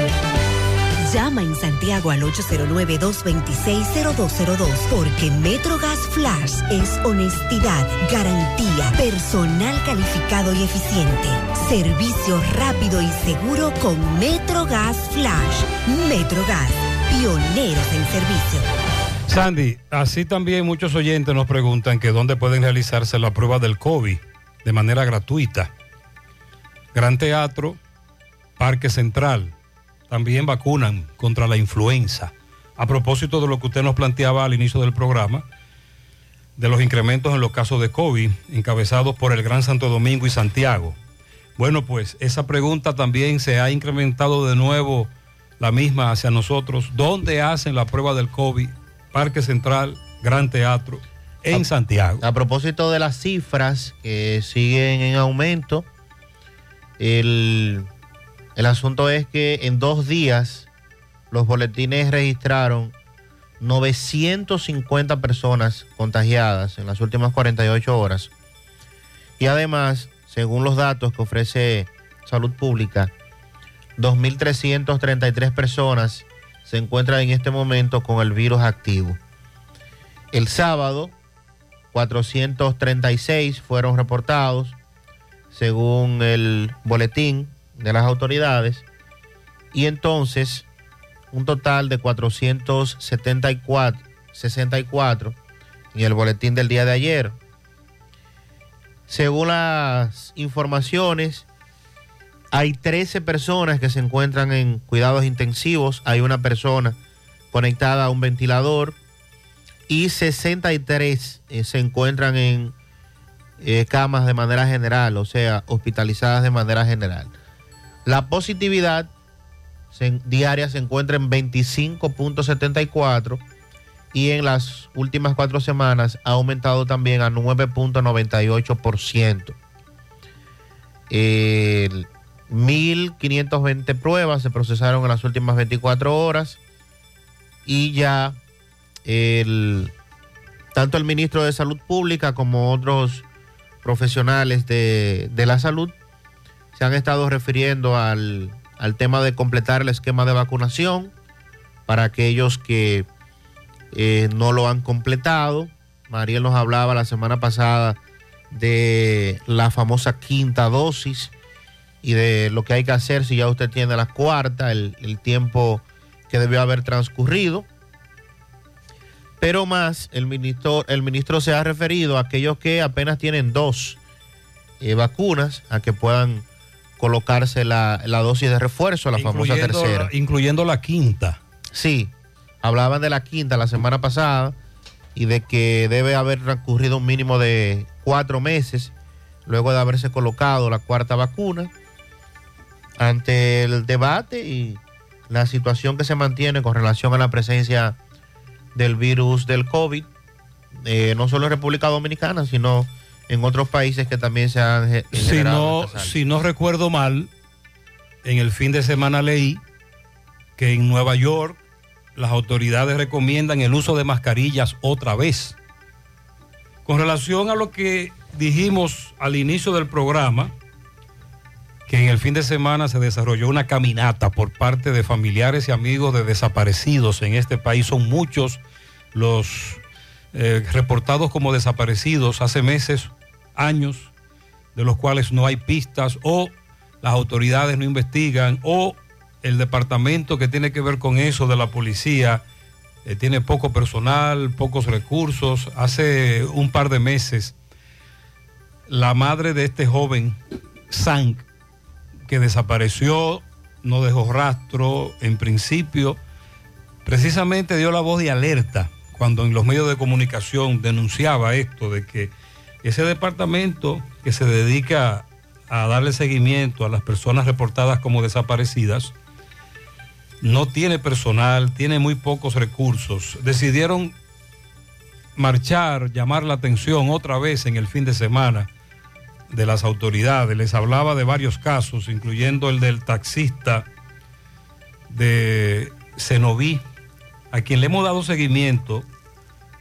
Llama en Santiago al 809-226-0202 porque Metrogas Flash es honestidad, garantía, personal calificado y eficiente, servicio rápido y seguro con Metrogas Flash. Metrogas, pioneros en servicio. Sandy, así también muchos oyentes nos preguntan que dónde pueden realizarse la prueba del COVID de manera gratuita. Gran Teatro, Parque Central, también vacunan contra la influenza. A propósito de lo que usted nos planteaba al inicio del programa, de los incrementos en los casos de COVID encabezados por el Gran Santo Domingo y Santiago. Bueno, pues esa pregunta también se ha incrementado de nuevo la misma hacia nosotros. ¿Dónde hacen la prueba del COVID? Parque Central, Gran Teatro, en A- Santiago. A propósito de las cifras que siguen en aumento, el, el asunto es que en dos días los boletines registraron 950 personas contagiadas en las últimas 48 horas. Y además, según los datos que ofrece Salud Pública, 2.333 personas se encuentran en este momento con el virus activo. El sábado, 436 fueron reportados, según el boletín de las autoridades. Y entonces, un total de 474, 64 en el boletín del día de ayer. Según las informaciones, hay 13 personas que se encuentran en cuidados intensivos, hay una persona conectada a un ventilador y 63 eh, se encuentran en eh, camas de manera general, o sea, hospitalizadas de manera general. La positividad diaria se encuentra en 25.74 y en las últimas cuatro semanas ha aumentado también a 9.98%. El 1.520 pruebas se procesaron en las últimas 24 horas y ya tanto el ministro de Salud Pública como otros profesionales de, de la salud se han estado refiriendo al, al tema de completar el esquema de vacunación para aquellos que eh, no lo han completado. Mariel nos hablaba la semana pasada de la famosa quinta dosis y de lo que hay que hacer si ya usted tiene la cuarta, el, tiempo que debió haber transcurrido. Pero más, el ministro, el ministro se ha referido a aquellos que apenas tienen dos eh, vacunas, a que puedan colocarse la, la dosis de refuerzo, la famosa tercera. incluyendo la quinta. Sí, hablaban de la quinta la semana pasada y de que debe haber transcurrido un mínimo de cuatro meses luego de haberse colocado la cuarta vacuna. Ante el debate y la situación que se mantiene con relación a la presencia del virus del COVID, eh, no solo en República Dominicana, sino en otros países que también se han Si no, si no recuerdo mal, en el fin de semana leí que en Nueva York las autoridades recomiendan el uso de mascarillas otra vez. Con relación a lo que dijimos al inicio del programa, que en el fin de semana se desarrolló una caminata por parte de familiares y amigos de desaparecidos en este país. Son muchos los eh, reportados como desaparecidos hace meses, años, de los cuales no hay pistas o las autoridades no investigan o el departamento que tiene que ver con eso de la policía eh, tiene poco personal, pocos recursos. Hace un par de meses, la madre de este joven, Sank, que desapareció, no dejó rastro en principio, precisamente dio la voz de alerta cuando en los medios de comunicación denunciaba esto de que ese departamento que se dedica a darle seguimiento a las personas reportadas como desaparecidas no tiene personal, tiene muy pocos recursos. Decidieron marchar, llamar la atención otra vez en el fin de semana de las autoridades. Les hablaba de varios casos, incluyendo el del taxista de Cenoví, a quien le hemos dado seguimiento,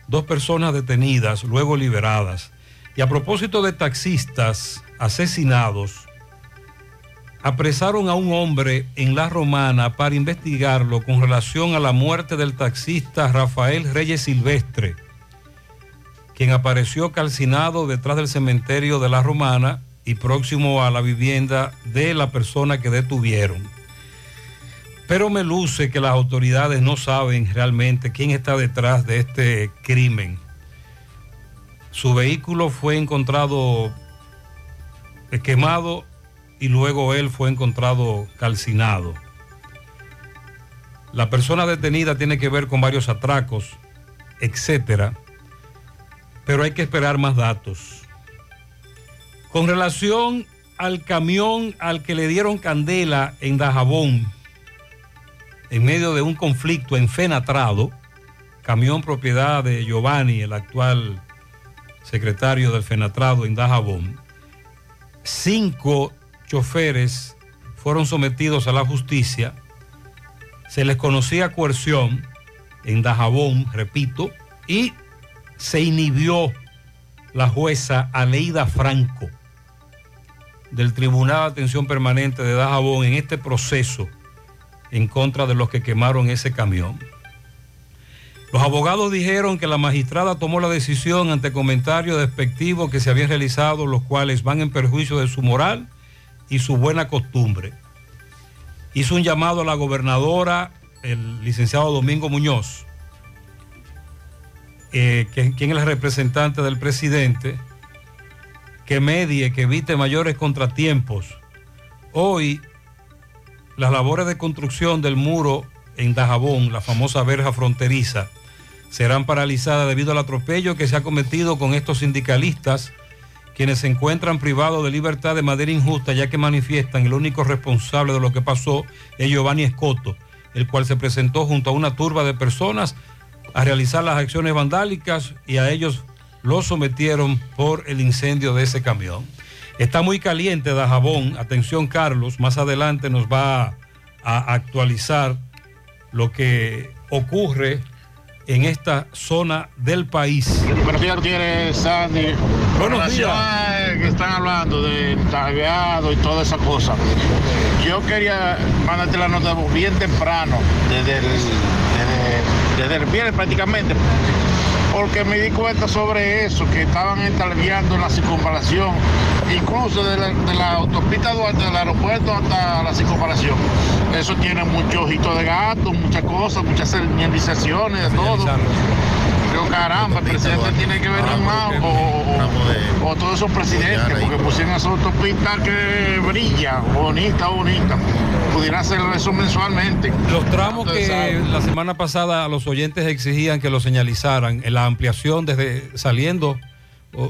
dos personas detenidas, luego liberadas. Y a propósito de taxistas asesinados, apresaron a un hombre en La Romana para investigarlo con relación a la muerte del taxista Rafael Reyes Silvestre, quien apareció calcinado detrás del cementerio de La Romana y próximo a la vivienda de la persona que detuvieron. Pero me luce que las autoridades no saben realmente quién está detrás de este crimen. Su vehículo fue encontrado quemado y luego él fue encontrado calcinado. La persona detenida tiene que ver con varios atracos, etcétera, pero hay que esperar más datos. Con relación al camión al que le dieron candela en Dajabón, en medio de un conflicto en Fenatrado, camión propiedad de Giovanni, el actual secretario del Fenatrado en Dajabón, cinco choferes fueron sometidos a la justicia. Se les conocía coerción en Dajabón, repito, y se inhibió la jueza Aleida Franco del Tribunal de Atención Permanente de Dajabón en este proceso en contra de los que quemaron ese camión. Los abogados dijeron que la magistrada tomó la decisión ante comentarios despectivos que se habían realizado, los cuales van en perjuicio de su moral y su buena costumbre. Hizo un llamado a la gobernadora, el licenciado Domingo Muñoz, eh, quien es el representante del presidente, que medie, que evite mayores contratiempos. Hoy, las labores de construcción del muro en Dajabón, la famosa verja fronteriza, serán paralizadas debido al atropello que se ha cometido con estos sindicalistas, quienes se encuentran privados de libertad de manera injusta, ya que manifiestan el único responsable de lo que pasó es Giovanni Escoto, el cual se presentó junto a una turba de personas a realizar las acciones vandálicas y a ellos los sometieron por el incendio de ese camión. Está muy caliente Dajabón. Atención Carlos, más adelante nos va a actualizar lo que ocurre en esta zona del país. Buenos días, Gutiérrez, Sandy. Buenos a que están hablando del tagueado y toda esa cosa. Yo quería mandarte la nota bien temprano, desde el, desde, desde el viernes prácticamente, porque me di cuenta sobre eso, que estaban entalviando la circunvalación, incluso de la, de la autopista Duarte del aeropuerto hasta la circunvalación. Eso tiene mucho ojito de gato, muchas cosas, muchas señalizaciones, de todo. Digo, caramba, el presidente tiene que venir más, o, o- o todos esos presidentes, porque pusieron esa autopista que brilla, bonita, bonita. Pudiera hacer eso mensualmente. Los tramos que la semana pasada los oyentes exigían que lo señalizaran en la ampliación desde saliendo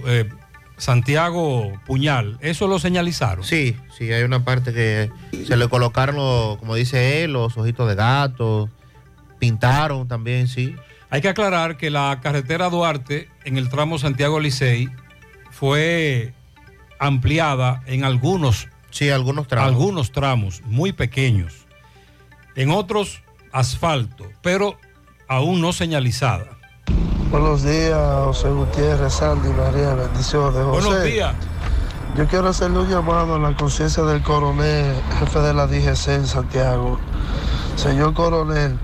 eh, Santiago Puñal, ¿eso lo señalizaron? Sí, sí, hay una parte que se le colocaron, los- como dice él, los ojitos de gato, pintaron también, sí. Hay que aclarar que la carretera Duarte en el tramo Santiago Licey fue ampliada en algunos, sí, algunos tramos. algunos tramos muy pequeños, en otros asfalto, pero aún no señalizada. Buenos días, José Gutiérrez, Sandy, María, bendiciones. José, Buenos días. Yo quiero hacerle un llamado a la conciencia del coronel, jefe de la DGC en Santiago. Señor coronel,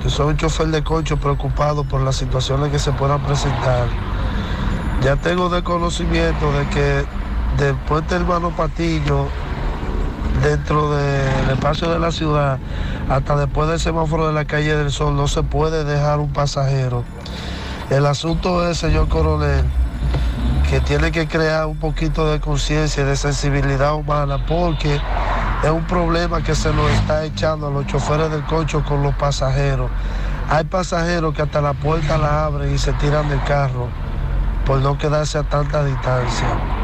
que soy un chofer de coche preocupado por las situaciones que se puedan presentar. Ya tengo de conocimiento de que del puente Hermano Patillo, dentro del espacio de la ciudad, hasta después del semáforo de la calle del Sol, no se puede dejar un pasajero. El asunto es, señor coronel, que tiene que crear un poquito de conciencia y de sensibilidad humana porque es un problema que se nos está echando a los choferes del coche con los pasajeros. Hay pasajeros que hasta la puerta la abren y se tiran del carro por no quedarse a tanta distancia.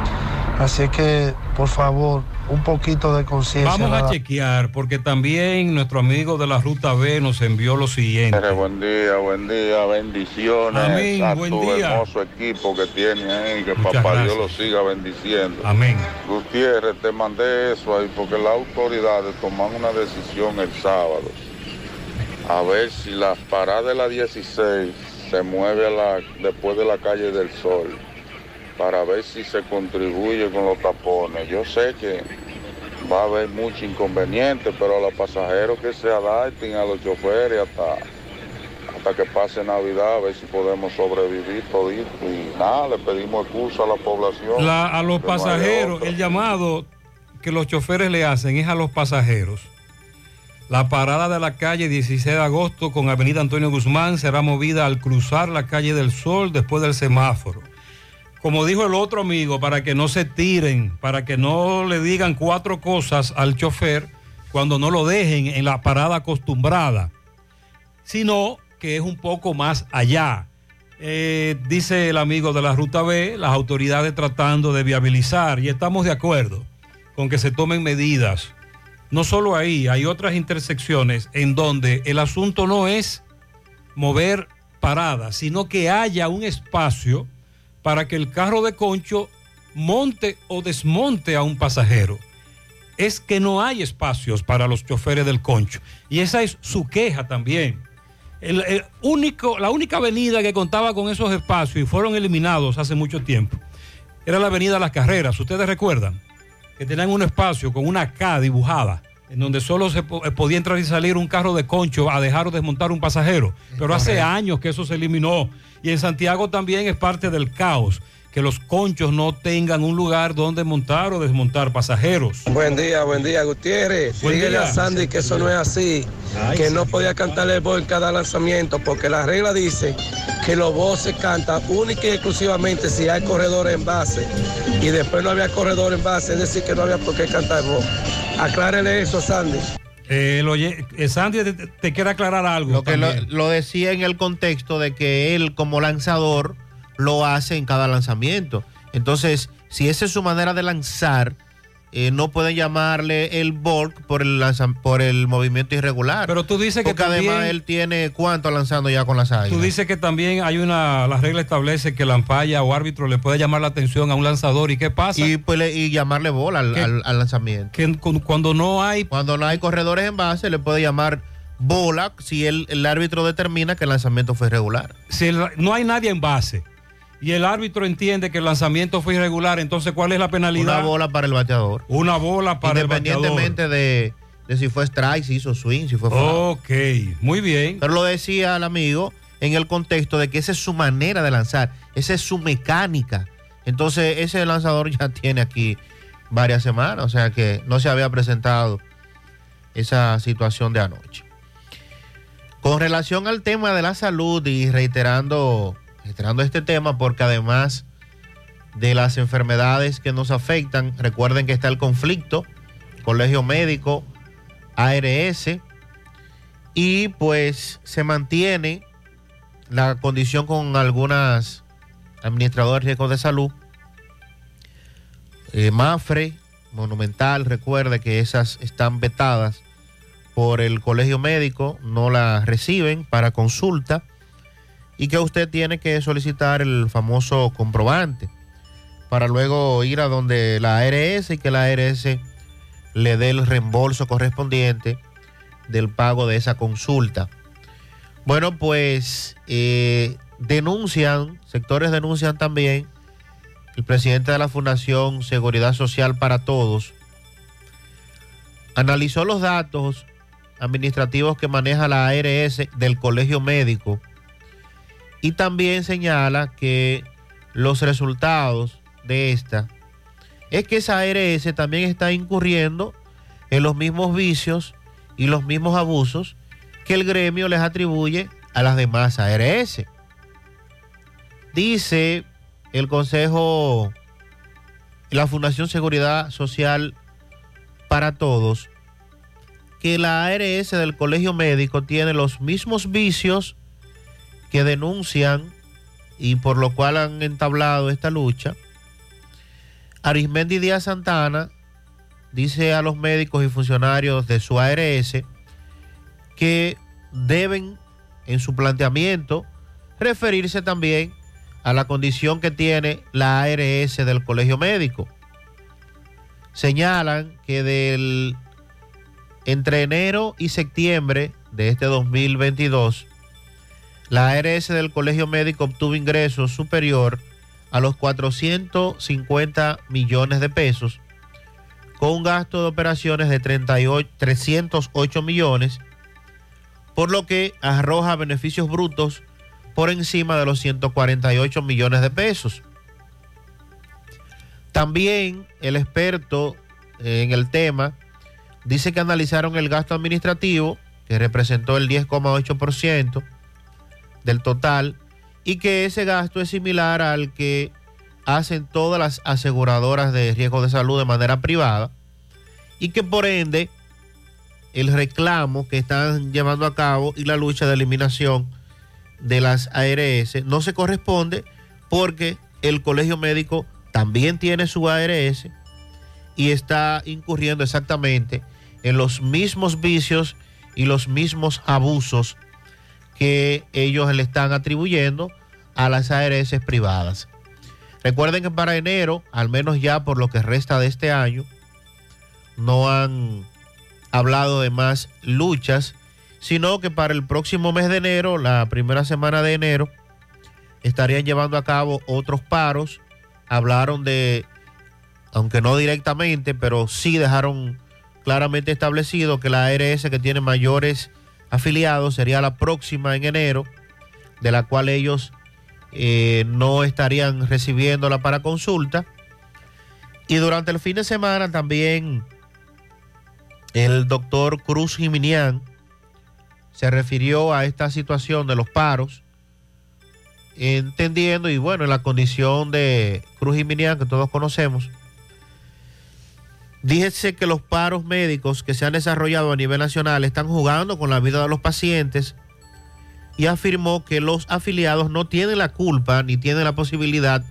Así es que, por favor, un poquito de conciencia. Vamos a chequear porque también nuestro amigo de la Ruta B nos envió lo siguiente. Buen día, buen día, bendiciones Amén, a buen tu día. hermoso equipo que tiene ahí, que Muchas papá gracias. Dios lo siga bendiciendo. Amén. Gutiérrez, te mandé eso ahí porque las autoridades toman una decisión el sábado. A ver si la parada de la 16 se mueve a la, después de la calle del Sol para ver si se contribuye con los tapones. Yo sé que va a haber mucho inconveniente, pero a los pasajeros que se adapten, a los choferes, hasta, hasta que pase Navidad, a ver si podemos sobrevivir todito. Y nada, le pedimos excusa a la población. La- a los no pasajeros, el llamado que los choferes le hacen es a los pasajeros. La parada de la calle 16 de agosto con Avenida Antonio Guzmán será movida al cruzar la calle del Sol después del semáforo. Como dijo el otro amigo, para que no se tiren, para que no le digan cuatro cosas al chofer cuando no lo dejen en la parada acostumbrada, sino que es un poco más allá. Eh, dice el amigo de la Ruta B, las autoridades tratando de viabilizar y estamos de acuerdo con que se tomen medidas. No solo ahí, hay otras intersecciones en donde el asunto no es mover paradas, sino que haya un espacio para que el carro de concho monte o desmonte a un pasajero. Es que no hay espacios para los choferes del concho. Y esa es su queja también. El, el único, la única avenida que contaba con esos espacios y fueron eliminados hace mucho tiempo era la avenida Las Carreras. Ustedes recuerdan que tenían un espacio con una K dibujada en donde solo se eh, podía entrar y salir un carro de concho a dejar o desmontar un pasajero. Pero hace años que eso se eliminó. Y en Santiago también es parte del caos, que los conchos no tengan un lugar donde montar o desmontar pasajeros. Buen día, buen día, Gutiérrez. Buen Dígale día. a Sandy que eso no es así, que no podía cantarle el bol en cada lanzamiento, porque la regla dice que los voz se cantan única y exclusivamente si hay corredores en base. Y después no había corredor en base, es decir, que no había por qué cantar voz. Aclárele eso, Sandy. Eh, oye- eh, Sandy te, te quiere aclarar algo. Lo que lo, lo decía en el contexto de que él como lanzador lo hace en cada lanzamiento. Entonces, si esa es su manera de lanzar, eh, no pueden llamarle el bulk por el, por el movimiento irregular. Pero tú dices que Porque además también- él tiene cuánto lanzando ya con las águilas. Tú dices que también hay una, la regla establece que el ampalla o árbitro le puede llamar la atención a un lanzador. ¿Y qué pasa? y, pues, y llamarle bola al, ¿Qué? al- al lanzamiento. Que cu- cuando no hay Cuando no hay corredores en base, le puede llamar bola si el, el árbitro determina que el lanzamiento fue irregular. si el- no hay nadie en base y el árbitro entiende que el lanzamiento fue irregular, entonces ¿cuál es la penalidad? Una bola para el bateador. Una bola para el bateador. Independientemente de, de si fue strike, si hizo swing, si fue foul. Ok, muy bien. Pero lo decía el amigo en el contexto de que esa es su manera de lanzar, esa es su mecánica. Entonces, ese lanzador ya tiene aquí varias semanas, o sea que no se había presentado esa situación de anoche. Con relación al tema de la salud y reiterando, reiterando este tema, porque además de las enfermedades que nos afectan, recuerden que está el conflicto, colegio médico, ARS, y pues se mantiene la condición con algunas administradores de riesgos de salud. Eh, Mafre, Monumental, recuerde que esas están vetadas por el colegio médico, no las reciben para consulta y que usted tiene que solicitar el famoso comprobante para luego ir a donde la ARS y que la ARS le dé el reembolso correspondiente del pago de esa consulta. Bueno, pues eh, denuncian, sectores denuncian también, el presidente de la Fundación Seguridad Social para Todos analizó los datos administrativos que maneja la ARS del Colegio Médico y también señala que los resultados de esta es que esa ARS también está incurriendo en los mismos vicios y los mismos abusos que el gremio les atribuye a las demás ARS. Dice el Consejo, la Fundación Seguridad Social para Todos, que la ARS del Colegio Médico tiene los mismos vicios que denuncian y por lo cual han entablado esta lucha. Arismendi Díaz Santana dice a los médicos y funcionarios de su ARS que deben en su planteamiento referirse también a la condición que tiene la ARS del Colegio Médico. Señalan que del entre enero y septiembre de este 2022 la ARS del Colegio Médico obtuvo ingresos superior a los 450 millones de pesos con un gasto de operaciones de 38, 308 millones, por lo que arroja beneficios brutos por encima de los 148 millones de pesos. También el experto en el tema dice que analizaron el gasto administrativo, que representó el 10,8% del total, y que ese gasto es similar al que hacen todas las aseguradoras de riesgo de salud de manera privada, y que por ende el reclamo que están llevando a cabo y la lucha de eliminación de las ARS no se corresponde porque el colegio médico también tiene su ARS y está incurriendo exactamente en los mismos vicios y los mismos abusos que ellos le están atribuyendo a las ARS privadas. Recuerden que para enero, al menos ya por lo que resta de este año, no han hablado de más luchas, sino que para el próximo mes de enero, la primera semana de enero, estarían llevando a cabo otros paros. Hablaron de, aunque no directamente, pero sí dejaron claramente establecido que la ARS que tiene mayores afiliados sería la próxima en enero, de la cual ellos eh, no estarían recibiéndola para consulta. Y durante el fin de semana también el doctor Cruz Jiminián se refirió a esta situación de los paros, entendiendo, y bueno, en la condición de Cruz Jiminián que todos conocemos, Díjese que los paros médicos que se han desarrollado a nivel nacional están jugando con la vida de los pacientes y afirmó que los afiliados no tienen la culpa ni tienen la posibilidad,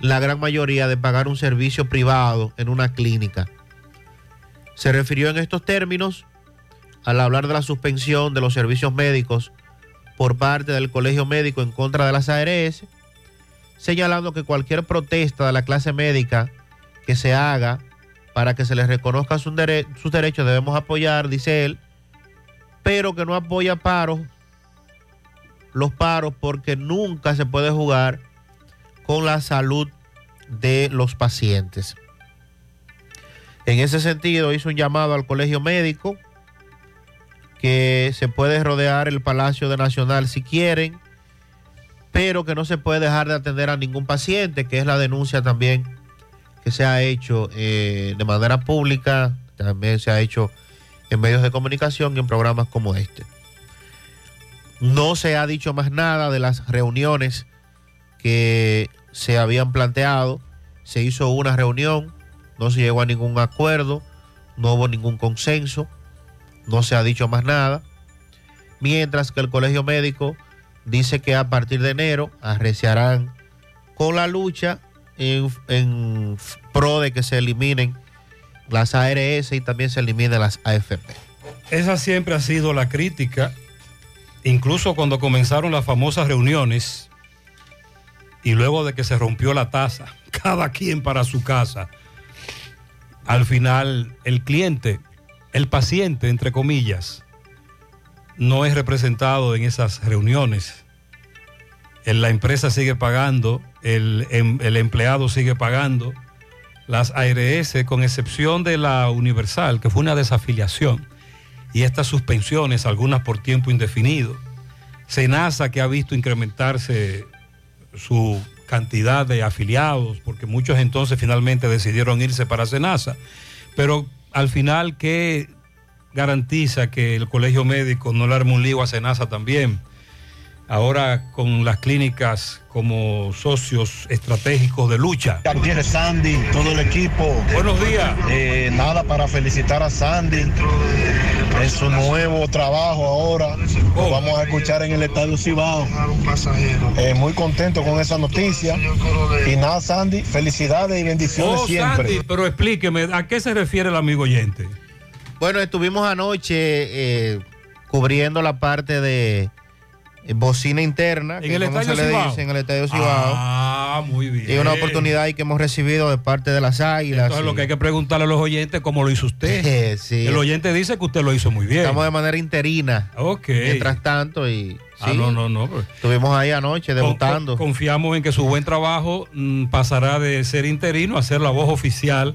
la gran mayoría, de pagar un servicio privado en una clínica. Se refirió en estos términos al hablar de la suspensión de los servicios médicos por parte del Colegio Médico en contra de las ARS, señalando que cualquier protesta de la clase médica que se haga para que se les reconozca sus, sus derechos debemos apoyar, dice él, pero que no apoya paros, los paros, porque nunca se puede jugar con la salud de los pacientes. En ese sentido, hizo un llamado al colegio médico que se puede rodear el Palacio de Nacional si quieren, pero que no se puede dejar de atender a ningún paciente, que es la denuncia también se ha hecho eh, de manera pública, también se ha hecho en medios de comunicación y en programas como este. No se ha dicho más nada de las reuniones que se habían planteado. Se hizo una reunión, no se llegó a ningún acuerdo, no hubo ningún consenso, no se ha dicho más nada. Mientras que el Colegio Médico dice que a partir de enero arreciarán con la lucha en, pro de que se eliminen las ARS y también se eliminen las AFP. Esa siempre ha sido la crítica, incluso cuando comenzaron las famosas reuniones y luego de que se rompió la taza, cada quien para su casa. Al final, el cliente, el paciente, entre comillas, no es representado en esas reuniones. En La empresa sigue pagando, el, em- el empleado sigue pagando. Las ARS, con excepción de la Universal, que fue una desafiliación, y estas suspensiones, algunas por tiempo indefinido. Senasa, que ha visto incrementarse su cantidad de afiliados, porque muchos entonces finalmente decidieron irse para Senasa. Pero al final, ¿qué garantiza que el colegio médico no le arme un lío a Senasa también? Ahora con las clínicas como socios estratégicos de lucha. Tiene Sandy, todo el equipo. Buenos días. Eh, nada para felicitar a Sandy en su nuevo trabajo ahora. Lo vamos a escuchar en el Estadio Cibao. Eh, muy contento con esa noticia. Y nada, Sandy, felicidades y bendiciones Oh, siempre. Sandy, pero explíqueme, ¿a qué se refiere el amigo oyente? Bueno, estuvimos anoche eh, cubriendo la parte de bocina interna, ¿En que el como Estadio se le dice en el Estadio Cibao. Ah, muy bien. Y una oportunidad ahí que hemos recibido de parte de las águilas. Entonces lo que hay que preguntarle a los oyentes cómo lo hizo usted. Sí. El oyente dice que usted lo hizo muy bien. Estamos de manera interina. Ok. Mientras tanto, y Ah, sí, no, no, no. pues. estuvimos ahí anoche debutando. con- confiamos en que su buen trabajo mm, pasará de ser interino a ser la voz oficial, eh,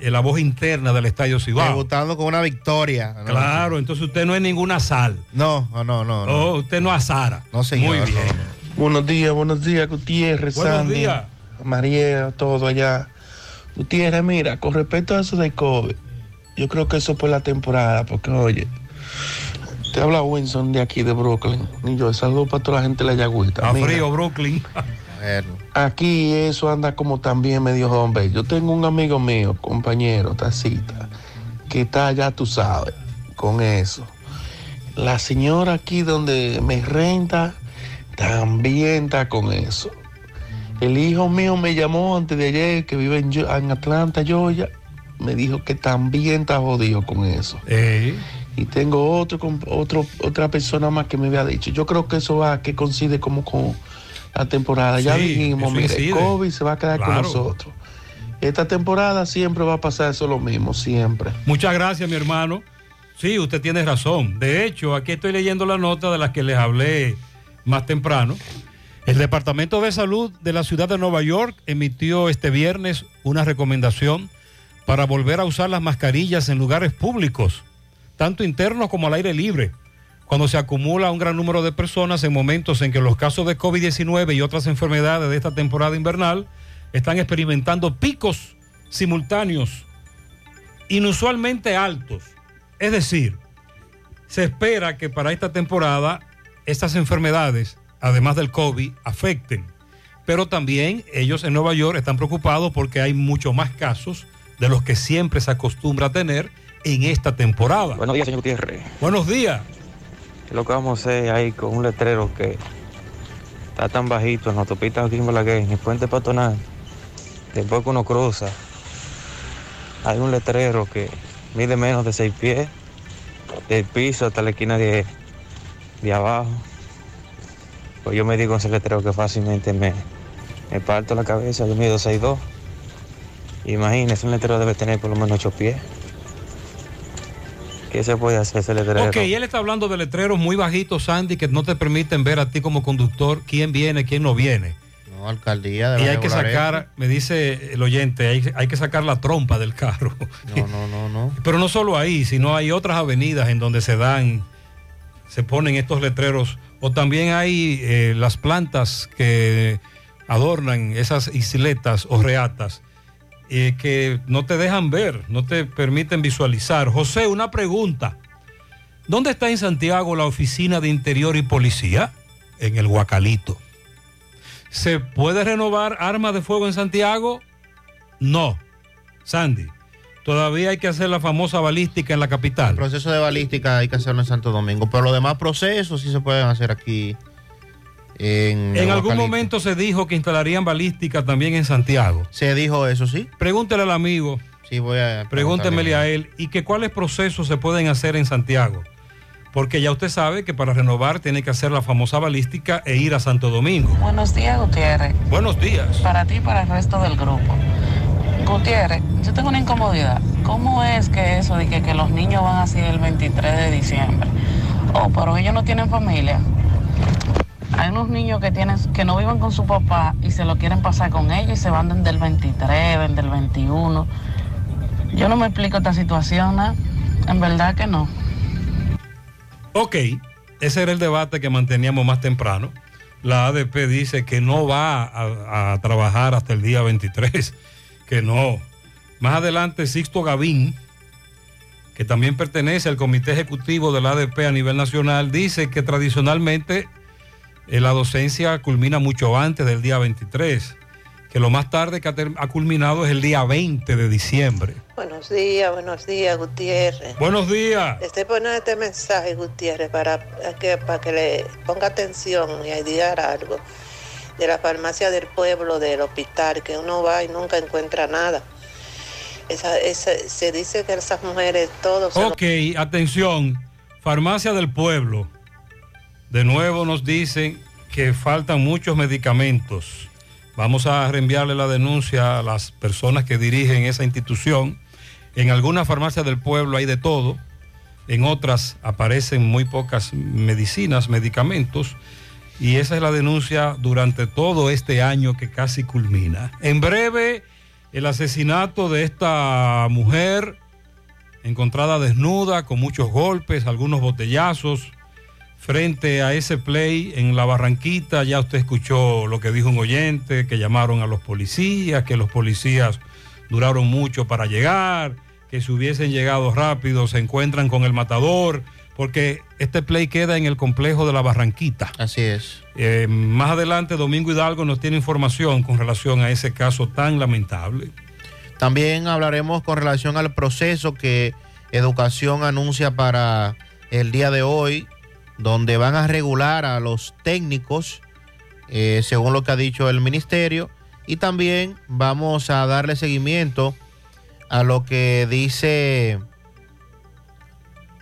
la voz interna del Estadio Cibao. Debutando con una victoria. Claro, entonces usted no es ninguna sal. No, no, no, no. no. Oh, usted no azara. No, señor. Muy bien. Buenos días, buenos días, Gutiérrez, Buenos Sandy, días. María, todo allá. Gutiérrez, mira, con respecto a eso de COVID, yo creo que eso por la temporada, porque oye, te habla Winston de aquí de Brooklyn, y yo saludo para toda la gente de la Yagüita. A Mira, frío, Brooklyn. Aquí eso anda como también medio hombre. Yo tengo un amigo mío, compañero, tacita, que está allá, tú sabes, con eso. La señora aquí donde me renta también está con eso. El hijo mío me llamó antes de ayer, que vive en, Atlanta, Georgia. Me dijo que también está jodido con eso. Y tengo otro, otro, otra persona más que me había dicho. Yo creo que eso va, que coincide como con la temporada. ya dijimos, mire, incide. COVID se va a quedar con nosotros. Esta temporada siempre va a pasar eso lo mismo, siempre. Muchas gracias, mi hermano. Sí, usted tiene razón. De hecho, aquí estoy leyendo la nota de las que les hablé más temprano. El Departamento de Salud de la ciudad de Nueva York emitió este viernes una recomendación para volver a usar las mascarillas en lugares públicos, tanto internos como al aire libre, cuando se acumula un gran número de personas en momentos en que los casos de COVID-19 y otras enfermedades de esta temporada invernal están experimentando picos simultáneos inusualmente altos. Es decir, se espera que para esta temporada estas enfermedades, además del COVID, afecten. Pero también ellos en Nueva York están preocupados porque hay muchos más casos de los que siempre se acostumbra a tener en esta temporada. Buenos días, señor Gutiérrez. Buenos días. ¿Qué es lo que vamos a hacer ahí con un letrero que está tan bajito en la autopista aquí en Balaguer, en el puente peatonal? Después que uno cruza, hay un letrero que mide menos de seis pies, del piso hasta la esquina de, de abajo. Pues yo me digo ese letrero que fácilmente me, me parto la cabeza, yo mido 6'2". Imagínese, un letrero debe tener por lo menos 8 pies. ¿Qué se puede hacer ese letrero? Ok, él está hablando de letreros muy bajitos, Sandy, que no te permiten ver a ti como conductor quién viene, quién no viene. No, alcaldía debe Y hay que sacar, me dice el oyente, hay, hay que sacar la trompa del carro. No, no, no, no. Pero no solo ahí, sino hay otras avenidas en donde se dan, se ponen estos letreros. O también hay eh, las plantas que adornan esas isletas o reatas eh, que no te dejan ver, no te permiten visualizar. José, una pregunta. ¿Dónde está en Santiago la oficina de Interior y Policía? En el Guacalito. ¿Se puede renovar armas de fuego en Santiago? No. Sandy, todavía hay que hacer la famosa balística en la capital. El proceso de balística hay que hacerlo en Santo Domingo, pero los demás procesos sí se pueden hacer aquí. En, En algún momento se dijo que instalarían balística también en Santiago. Se dijo eso, sí. Pregúntele al amigo. Sí, voy a. Pregúntemele a él. ¿Y que cuáles procesos se pueden hacer en Santiago? Porque ya usted sabe que para renovar tiene que hacer la famosa balística e ir a Santo Domingo. Buenos días, Gutiérrez. Buenos días. Para ti y para el resto del grupo. Gutiérrez, yo tengo una incomodidad. ¿Cómo es que eso de que, que los niños van así el 23 de diciembre? Oh, pero ellos no tienen familia. Hay unos niños que tienen que no viven con su papá y se lo quieren pasar con ellos y se van desde el 23, desde el 21. Yo no me explico esta situación, ¿no? En verdad que no. Ok, ese era el debate que manteníamos más temprano. La ADP dice que no va a, a trabajar hasta el día 23, que no. Más adelante, Sixto Gavín, que también pertenece al comité ejecutivo de la ADP a nivel nacional, dice que tradicionalmente eh, la docencia culmina mucho antes del día 23, que lo más tarde que ha, culminado es el día 20 de diciembre. Buenos días, buenos días, Gutiérrez. Buenos días. Estoy poniendo este mensaje, Gutiérrez, para que, para que le ponga atención y diga algo de la farmacia del pueblo, del hospital, que uno va y nunca encuentra nada. Esa, esa- se dice que esas mujeres todos... lo- Ok, atención, farmacia del pueblo. De nuevo nos dicen que faltan muchos medicamentos. Vamos a reenviarle la denuncia a las personas que dirigen esa institución. En algunas farmacias del pueblo hay de todo. En otras aparecen muy pocas medicinas, medicamentos. Y esa es la denuncia durante todo este año que casi culmina. En breve, el asesinato de esta mujer encontrada desnuda, con muchos golpes, algunos botellazos, frente a ese play en la Barranquita. Ya usted escuchó lo que dijo un oyente, que llamaron a los policías, que los policías duraron mucho para llegar, que si hubiesen llegado rápido se encuentran con el matador, porque este play queda en el complejo de la Barranquita. Así es. Eh, más adelante, Domingo Hidalgo nos tiene información con relación a ese caso tan lamentable. También hablaremos con relación al proceso que Educación anuncia para el día de hoy, donde van a regular a los técnicos, eh, según lo que ha dicho el ministerio, y también vamos a darle seguimiento a lo que dice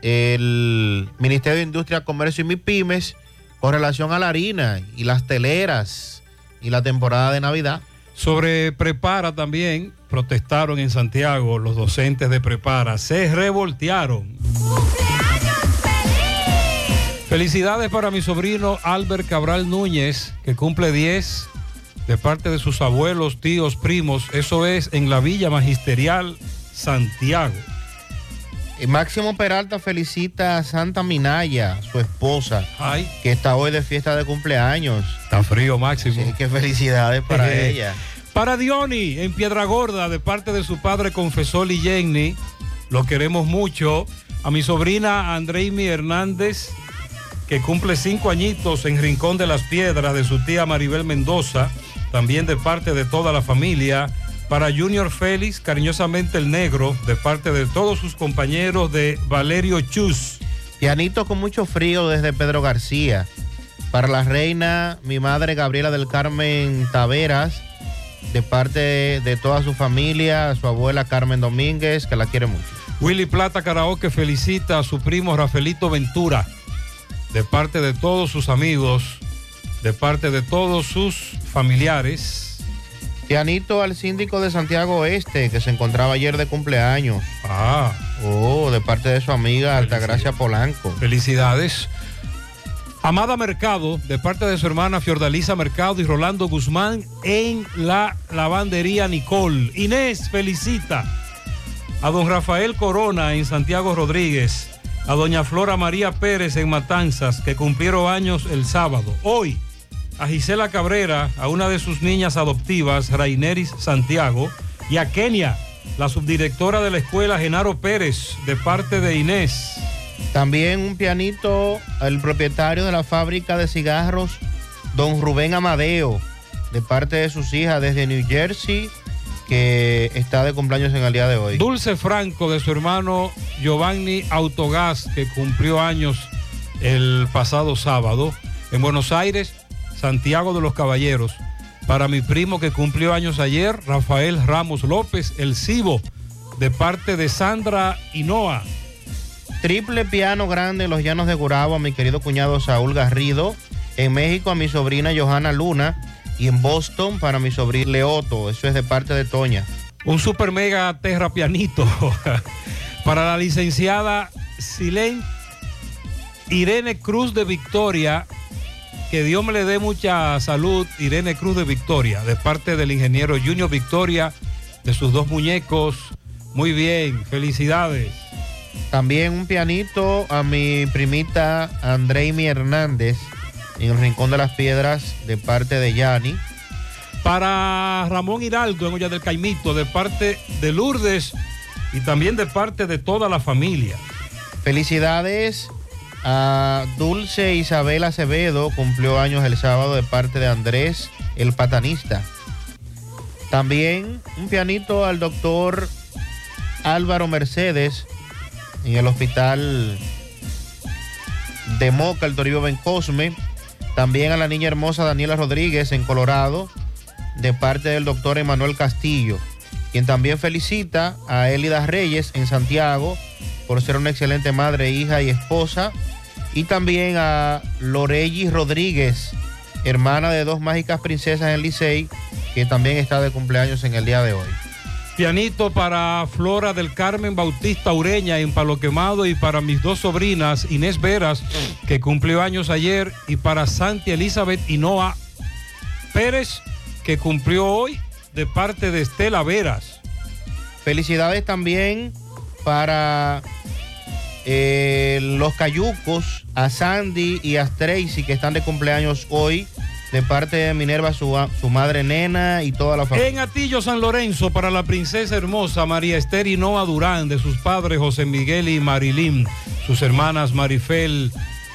el Ministerio de Industria, Comercio y MIPIMES con relación a la harina y las teleras y la temporada de Navidad. Sobre Prepara también protestaron en Santiago los docentes de Prepara, se revoltearon. Felicidades para mi sobrino Albert Cabral Núñez, que cumple 10 de parte de sus abuelos, tíos, primos. Eso es en la Villa Magisterial Santiago. Y Máximo Peralta felicita a Santa Minaya, su esposa, que está hoy de fiesta de cumpleaños. Está frío, Máximo. Sí, qué felicidades para Eh, ella. Para Diony, en Piedra Gorda, de parte de su padre Confesor y Jenny, lo queremos mucho. A mi sobrina Andreimi Hernández, que cumple cinco añitos en Rincón de las Piedras, de su tía Maribel Mendoza, también de parte de toda la familia. Para Junior Félix, cariñosamente el negro, de parte de todos sus compañeros de Valerio Chus. Pianito con mucho frío desde Pedro García. Para la reina, mi madre Gabriela del Carmen Taveras, de parte de toda su familia, su abuela Carmen Domínguez, que la quiere mucho. Willy Plata Karaoke felicita a su primo Rafaelito Ventura, de parte de todos sus amigos, de parte de todos sus familiares. Pianito al síndico de Santiago Oeste, que se encontraba ayer de cumpleaños. Ah. Oh, de parte de su amiga Altagracia Polanco. Felicidades. Amada Mercado, de parte de su hermana Fiordalisa Mercado y Rolando Guzmán en la lavandería Nicole. Inés felicita a don Rafael Corona en Santiago Rodríguez, a doña Flora María Pérez en Matanzas, que cumplieron años el sábado. Hoy, a Gisela Cabrera, a una de sus niñas adoptivas, Raineris Santiago, y a Kenia, la subdirectora de la escuela Genaro Pérez, de parte de Inés. También un pianito al propietario de la fábrica de cigarros, don Rubén Amadeo, de parte de sus hijas desde New Jersey, que está de cumpleaños en el día de hoy. Dulce Franco de su hermano Giovanni Autogás, que cumplió años el pasado sábado. En Buenos Aires, Santiago de los Caballeros. Para mi primo que cumplió años ayer, Rafael Ramos López, el Cibo, de parte de Sandra Hinoa. Triple piano grande en los llanos de Gurabo a mi querido cuñado Saúl Garrido. En México a mi sobrina Johanna Luna. Y en Boston para mi sobrino Leoto. Eso es de parte de Toña. Un super mega terra pianito para la licenciada Silén Irene Cruz de Victoria. Que Dios me le dé mucha salud, Irene Cruz de Victoria, de parte del ingeniero Junior Victoria, de sus dos muñecos. Muy bien, felicidades. También un pianito a mi primita Andreimi Hernández en el Rincón de las Piedras de parte de Yani. Para Ramón Hidalgo en Olla del Caimito, de parte de Lourdes y también de parte de toda la familia. Felicidades a Dulce Isabel Acevedo, cumplió años el sábado de parte de Andrés, el patanista. También un pianito al doctor Álvaro Mercedes en el hospital de Moca, el Toribio Bencosme. También a la niña hermosa Daniela Rodríguez en Colorado, de parte del doctor Emanuel Castillo, quien también felicita a Elida Reyes en Santiago por ser una excelente madre, hija y esposa. Y también a Lorelli Rodríguez, hermana de dos mágicas princesas en Licey, que también está de cumpleaños en el día de hoy. Pianito para Flora del Carmen Bautista Ureña en Palo Quemado y para mis dos sobrinas Inés Veras, que cumplió años ayer, y para Santi Elizabeth Hinoa Pérez, que cumplió hoy de parte de Estela Veras. Felicidades también para eh, los cayucos, a Sandy y a Tracy, que están de cumpleaños hoy, de parte de Minerva, su, su madre nena y toda la familia. En Atillo San Lorenzo para la princesa hermosa María Esther y Noa Durán, de sus padres José Miguel y Marilyn, sus hermanas Marifel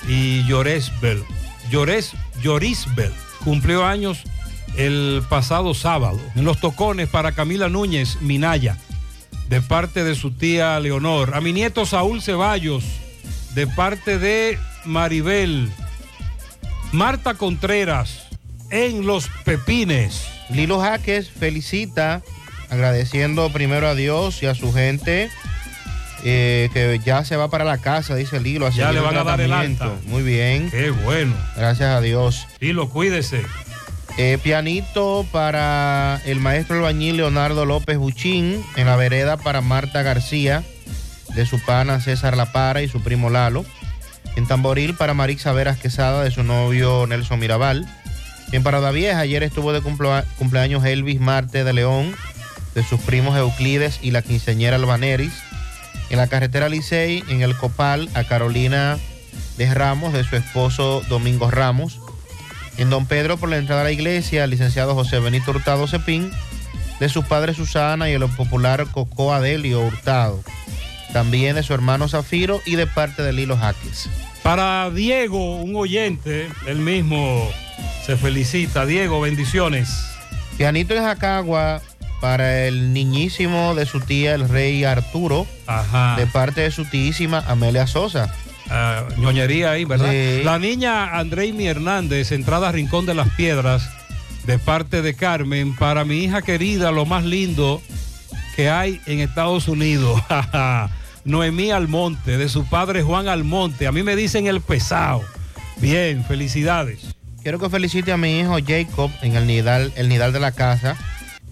y Lloresbel. Llores, Llorisbel cumplió años el pasado sábado. En los tocones para Camila Núñez Minaya, de parte de su tía Leonor. A mi nieto Saúl Ceballos, de parte de Maribel. Marta Contreras, en Los Pepines. Lilo Jaques felicita, agradeciendo primero a Dios y a su gente, eh, que ya se va para la casa, dice Lilo. Ya le van a dar el alta. Muy bien. Qué bueno. Gracias a Dios. Lilo, cuídese. Eh, pianito para el maestro albañil Leonardo López Buchín, en la vereda para Marta García, de su pana César La Para y su primo Lalo. En tamboril para Marixa Veras Quesada, de su novio Nelson Mirabal. En Parada Vieja, ayer estuvo de cumplea- cumpleaños Elvis Marte de León. de sus primos Euclides y la quinceañera Albaneris. En la carretera Licey, en el Copal, a Carolina de Ramos, de su esposo Domingo Ramos. En Don Pedro, por la entrada a la iglesia, al licenciado José Benito Hurtado Cepín, de sus padres Susana y el popular Coco Adelio Hurtado. También de su hermano Zafiro y de parte de Lilo Jaques. Para Diego, un oyente, él mismo se felicita. Diego, bendiciones. Pianito en Jacagua para el niñísimo de su tía, el rey Arturo, Ajá. de parte de su tíísima Amelia Sosa. Ah, ñoñería ahí, ¿verdad? Sí. La niña Andreimi Hernández, entrada a Rincón de las Piedras, de parte de Carmen, para mi hija querida, lo más lindo que hay en Estados Unidos. Noemí Almonte, de su padre Juan Almonte. A mí me dicen el pesado. Bien, felicidades. Quiero que felicite a mi hijo Jacob en el nidal, el nidal de la casa.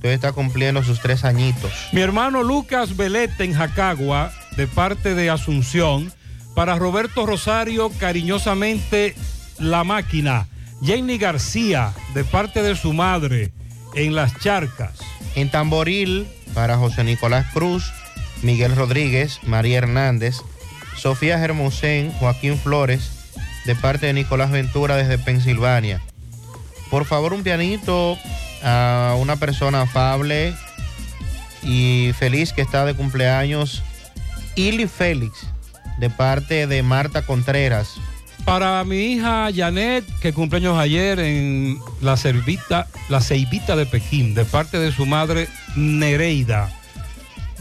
que está cumpliendo sus tres añitos. Mi hermano Lucas Belete en Jacagua, de parte de Asunción. Para Roberto Rosario, cariñosamente La Máquina. Jenny García, de parte de su madre, en Las Charcas. En Tamboril, para José Nicolás Cruz, Miguel Rodríguez, María Hernández, Sofía Germosén, Joaquín Flores, de parte de Nicolás Ventura desde Pensilvania. Por favor, un pianito a una persona afable y feliz que está de cumpleaños, Ili Félix, de parte de Marta Contreras. Para mi hija Janet, que cumpleaños ayer en la Cervita, la Ceibita de Pekín, de parte de su madre Nereida.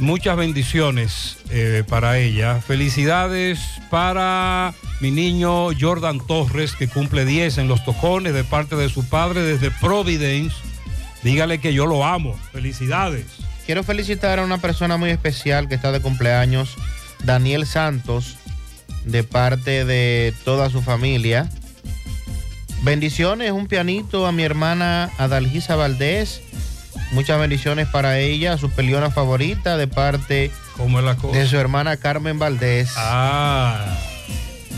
Muchas bendiciones eh, para ella. Felicidades para mi niño Jordan Torres, que cumple 10 en los tocones, de parte de su padre desde Providence. Dígale que yo lo amo. Felicidades. Quiero felicitar a una persona muy especial que está de cumpleaños, Daniel Santos, de parte de toda su familia. Bendiciones, un pianito a mi hermana Adalgisa Valdés. Muchas bendiciones para ella, su peleona favorita, de parte de su hermana Carmen Valdés. Ah.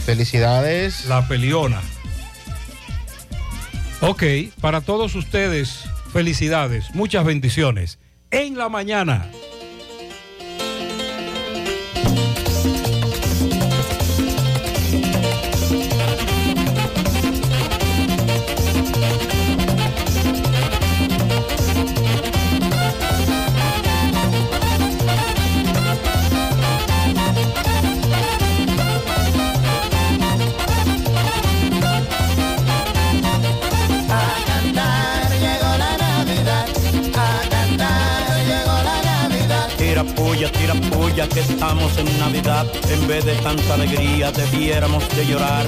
Felicidades. La peliona. Ok, para todos ustedes, felicidades, muchas bendiciones. En la mañana. Que estamos en Navidad. En vez de tanta alegría, debiéramos de llorar.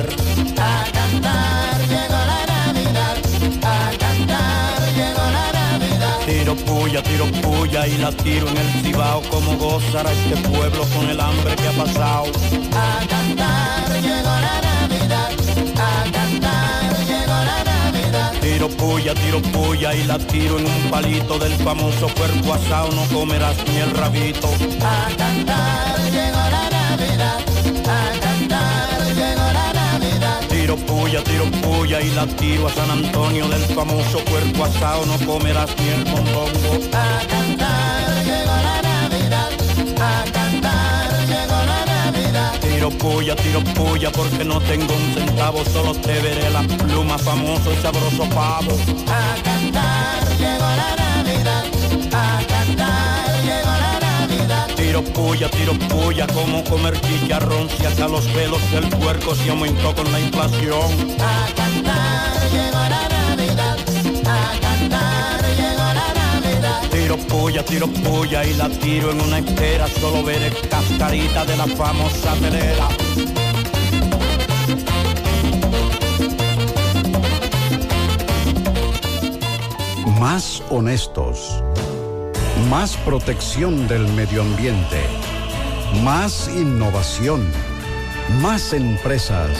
A cantar llegó la Navidad, a cantar llegó la Navidad. Tiro puya, tiro puya y la tiro en el cibao. Como gozará este pueblo con el hambre que ha pasado. A cantar llegó Tiro puya, tiro puya y la tiro en un palito del famoso cuerpo asado. No comerás ni el rabito. A cantar llegó la Navidad, a cantar llegó la Navidad. Tiro puya, tiro puya y la tiro a San Antonio del famoso cuerpo asado. No comerás ni el. A cantar Tiro puya, tiro puya porque no tengo un centavo, solo te veré la pluma famoso y sabroso pavo. A cantar llegó la Navidad, a cantar llegó la Navidad. Tiro puya, tiro puya, como comer chicharrón si hasta los pelos del puerco se aumentó con la inflación. A cantar llegó la Navidad, a cantar. Tiro puya, tiro puya y la tiro en una estera, solo veré cascarita de la famosa telera. Más honestos. Más protección del medio ambiente. Más innovación. Más empresas.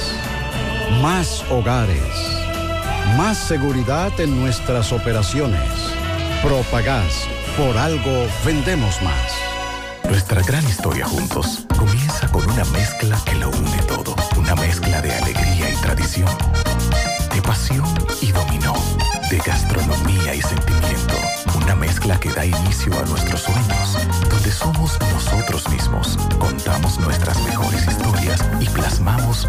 Más hogares. Más seguridad en nuestras operaciones. Propagás. Por algo vendemos más. Nuestra gran historia juntos comienza con una mezcla que lo une todo, una mezcla de alegría y tradición, de pasión y dominó, de gastronomía y sentimiento. Una mezcla que da inicio a nuestros sueños, donde somos nosotros mismos, contamos nuestras mejores historias y plasmamos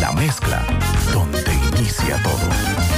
la mezcla donde inicia todo.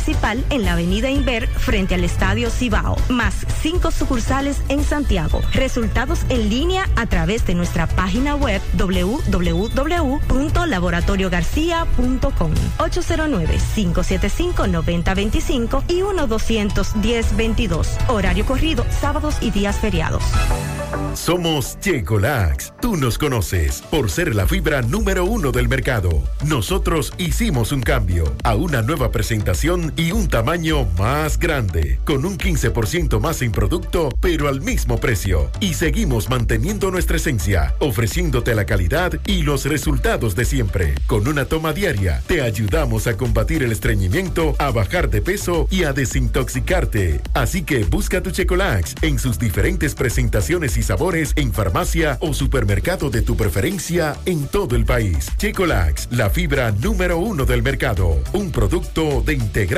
en la avenida Inver frente al Estadio Cibao, más cinco sucursales en Santiago. Resultados en línea a través de nuestra página web www.laboratoriogarcia.com 809-575-9025 y 1-210-22. Horario corrido, sábados y días feriados. Somos Checolax. Tú nos conoces por ser la fibra número uno del mercado. Nosotros hicimos un cambio a una nueva presentación y un tamaño más grande, con un 15% más en producto, pero al mismo precio. Y seguimos manteniendo nuestra esencia, ofreciéndote la calidad y los resultados de siempre. Con una toma diaria, te ayudamos a combatir el estreñimiento, a bajar de peso y a desintoxicarte. Así que busca tu Checolax en sus diferentes presentaciones y sabores en farmacia o supermercado de tu preferencia en todo el país. Checolax, la fibra número uno del mercado. Un producto de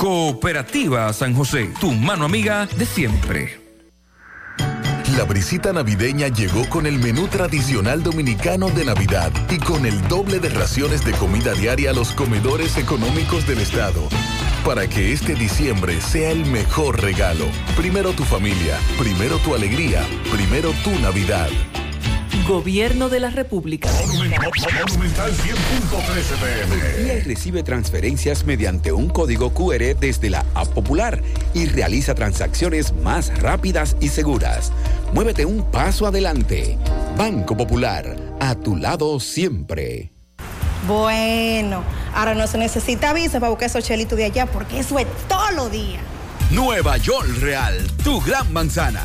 Cooperativa San José, tu mano amiga de siempre. La brisita navideña llegó con el menú tradicional dominicano de Navidad y con el doble de raciones de comida diaria a los comedores económicos del estado. Para que este diciembre sea el mejor regalo. Primero tu familia, primero tu alegría, primero tu Navidad. Gobierno de la República. Y recibe transferencias mediante un código QR desde la App Popular y realiza transacciones más rápidas y seguras. Muévete un paso adelante. Banco Popular, a tu lado siempre. Bueno, ahora no se necesita visa para buscar esos chelitos de allá porque eso es todo lo día. Nueva York Real, tu gran manzana.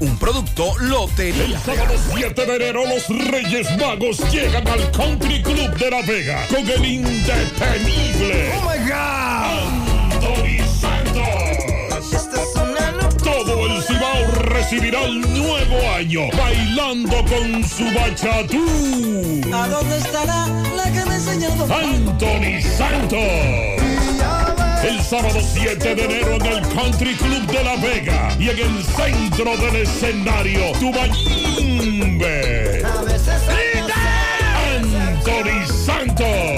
Un producto Lotería. El sábado 7 de enero los Reyes Magos llegan al Country Club de La Vega con el indetenible. ¡Oh my God! Anthony Santos. Todo el Cibao recibirá el nuevo año bailando con su bachatú. ¿A dónde estará la que me enseñó? Anthony Santos. El sábado 7 de enero en el Country Club de La Vega y en el centro del escenario, Tubayimbe. Anthony Santos.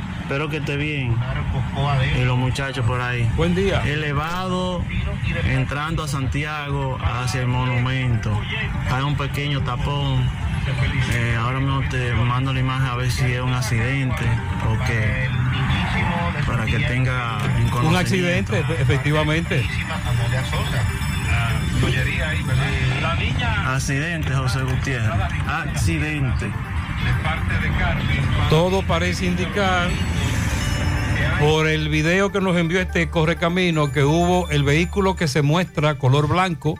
espero que esté bien. Y los muchachos por ahí. Buen día. Elevado, entrando a Santiago hacia el monumento. Hay un pequeño tapón. Eh, ahora mismo te mando la imagen a ver si es un accidente o qué. Para que tenga en Un accidente, efectivamente. Accidente, José Gutiérrez. Accidente. Todo parece indicar por el video que nos envió este correcamino que hubo el vehículo que se muestra color blanco,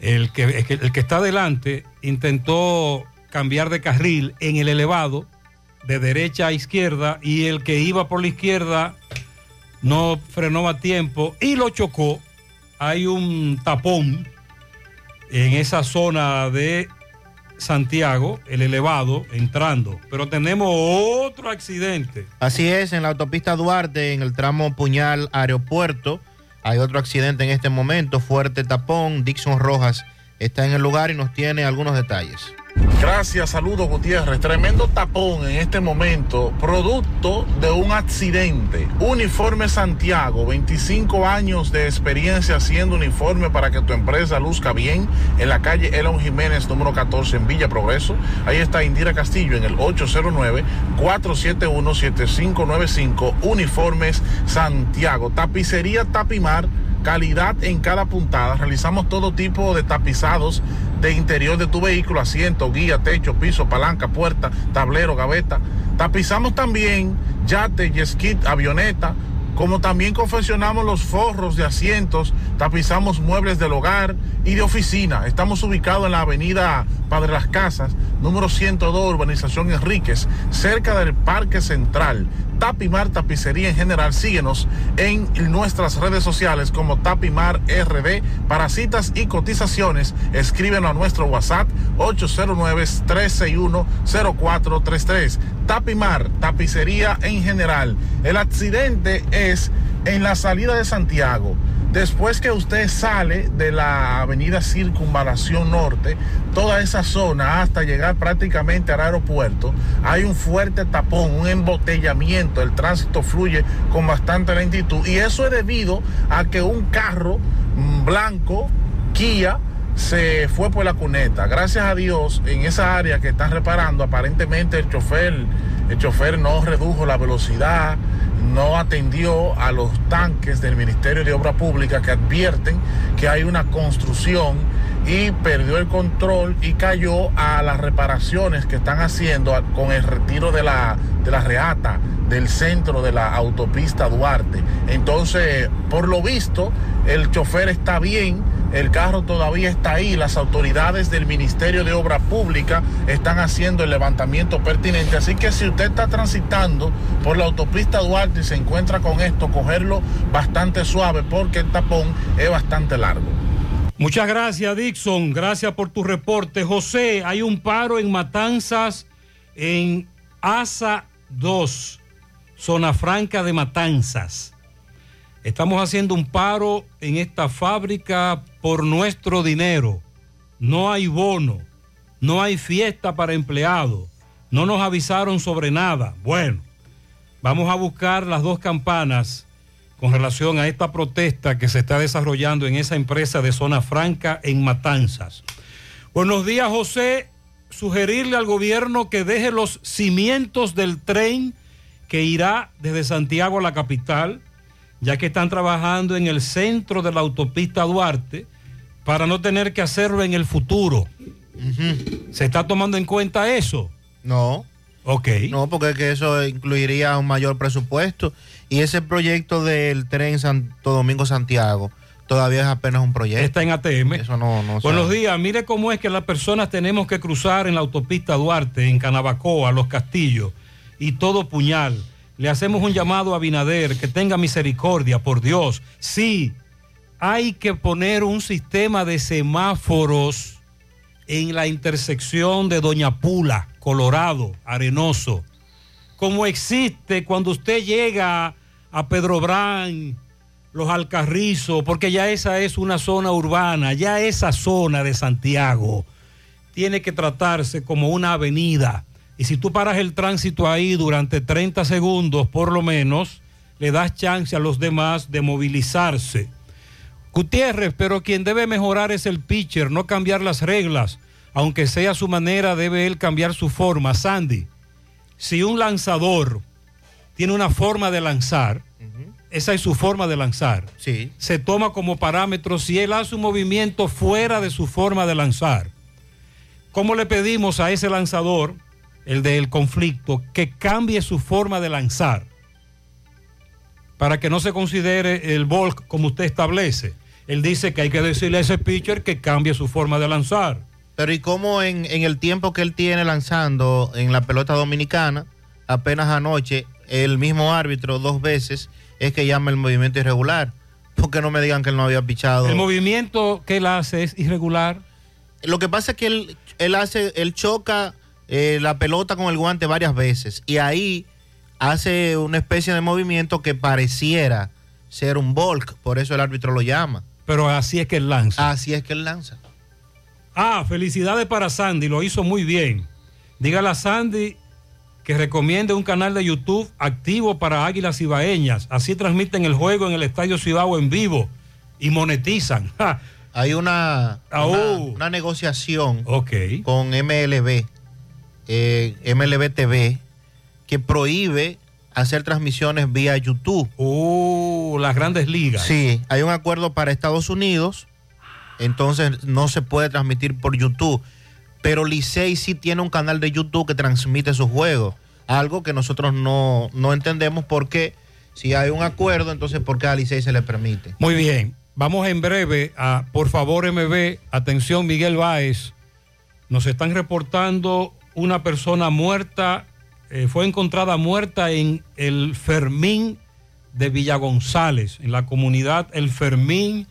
el que, el que- está adelante intentó cambiar de carril en el elevado de derecha a izquierda y el que iba por la izquierda no frenó a tiempo y lo chocó. Hay un tapón en esa zona de Santiago, el elevado, entrando. Pero tenemos otro accidente. Así es, en la autopista Duarte, en el tramo Puñal Aeropuerto, hay otro accidente en este momento, fuerte tapón. Dixon Rojas está en el lugar y nos tiene algunos detalles. Gracias, saludos Gutiérrez. Tremendo tapón en este momento, producto de un accidente. Uniforme Santiago, 25 años de experiencia haciendo uniforme para que tu empresa luzca bien en la calle Elon Jiménez, número 14 en Villa Progreso. Ahí está Indira Castillo en el 809-471-7595. Uniformes Santiago. Tapicería Tapimar calidad en cada puntada. Realizamos todo tipo de tapizados de interior de tu vehículo, asiento, guía, techo, piso, palanca, puerta, tablero, gaveta. Tapizamos también yate, jet avioneta, como también confeccionamos los forros de asientos, tapizamos muebles del hogar y de oficina. Estamos ubicados en la avenida Padre Las Casas, número 102, urbanización Enríquez, cerca del Parque Central. Tapimar Tapicería en general, síguenos en nuestras redes sociales como Tapimar RD. Para citas y cotizaciones, escríbenos a nuestro WhatsApp 809-361-0433. Tapimar, tapicería en general. El accidente es en la salida de Santiago. Después que usted sale de la avenida Circunvalación Norte, toda esa zona hasta llegar prácticamente al aeropuerto, hay un fuerte tapón, un embotellamiento, el tránsito fluye con bastante lentitud y eso es debido a que un carro mm, blanco, Kia, se fue por la cuneta. Gracias a Dios, en esa área que están reparando, aparentemente el chofer, el chofer no redujo la velocidad, no atendió a los tanques del Ministerio de Obra Pública que advierten que hay una construcción y perdió el control y cayó a las reparaciones que están haciendo con el retiro de la, de la reata del centro de la autopista Duarte. Entonces, por lo visto, el chofer está bien, el carro todavía está ahí, las autoridades del Ministerio de Obra Pública están haciendo el levantamiento pertinente, así que si usted está transitando por la autopista Duarte y se encuentra con esto, cogerlo bastante suave porque el tapón es bastante largo. Muchas gracias, Dixon. Gracias por tu reporte. José, hay un paro en Matanzas, en ASA 2, Zona Franca de Matanzas. Estamos haciendo un paro en esta fábrica por nuestro dinero. No hay bono, no hay fiesta para empleados, no nos avisaron sobre nada. Bueno, vamos a buscar las dos campanas con relación a esta protesta que se está desarrollando en esa empresa de zona franca en Matanzas. Buenos días, José. Sugerirle al gobierno que deje los cimientos del tren que irá desde Santiago a la capital, ya que están trabajando en el centro de la autopista Duarte, para no tener que hacerlo en el futuro. ¿Se está tomando en cuenta eso? No. Ok. No, porque es que eso incluiría un mayor presupuesto. Y ese proyecto del tren Santo Domingo-Santiago todavía es apenas un proyecto. Está en ATM. Eso no, no Buenos días, mire cómo es que las personas tenemos que cruzar en la autopista Duarte, en Canabacoa, Los Castillos y todo puñal. Le hacemos un llamado a Binader que tenga misericordia, por Dios. Sí, hay que poner un sistema de semáforos en la intersección de Doña Pula, Colorado, Arenoso, como existe cuando usted llega a Pedro Brán, Los Alcarrizos, porque ya esa es una zona urbana, ya esa zona de Santiago tiene que tratarse como una avenida. Y si tú paras el tránsito ahí durante 30 segundos, por lo menos, le das chance a los demás de movilizarse. Gutiérrez, pero quien debe mejorar es el pitcher, no cambiar las reglas. Aunque sea su manera, debe él cambiar su forma. Sandy, si un lanzador tiene una forma de lanzar, esa es su forma de lanzar. Sí. Se toma como parámetro si él hace un movimiento fuera de su forma de lanzar. ¿Cómo le pedimos a ese lanzador, el del conflicto, que cambie su forma de lanzar? Para que no se considere el bulk como usted establece. Él dice que hay que decirle a ese pitcher que cambie su forma de lanzar. Pero ¿y cómo en, en el tiempo que él tiene lanzando en la pelota dominicana, apenas anoche, el mismo árbitro dos veces es que llama el movimiento irregular? Porque no me digan que él no había pichado. El movimiento que él hace es irregular. Lo que pasa es que él, él hace, él choca eh, la pelota con el guante varias veces y ahí hace una especie de movimiento que pareciera ser un bulk, por eso el árbitro lo llama. Pero así es que él lanza. Así es que él lanza. Ah, felicidades para Sandy, lo hizo muy bien. Dígale a Sandy que recomiende un canal de YouTube activo para Águilas Ibaeñas. Así transmiten el juego en el Estadio Cibao en vivo y monetizan. Hay una, Ah, una, oh. una negociación Ok. con MLB, eh, MLB TV, que prohíbe hacer transmisiones vía YouTube. Oh, las grandes ligas. Sí, hay un acuerdo para Estados Unidos, entonces no se puede transmitir por YouTube. Pero Licey sí tiene un canal de YouTube que transmite sus juegos, algo que nosotros no, no entendemos porque si hay un acuerdo, entonces ¿por qué a Licey se le permite? Muy bien. Vamos en breve a, por favor, MB, atención, Miguel Báez. Nos están reportando una persona muerta, eh, fue encontrada muerta en el Fermín de Villa González, en la comunidad El Fermín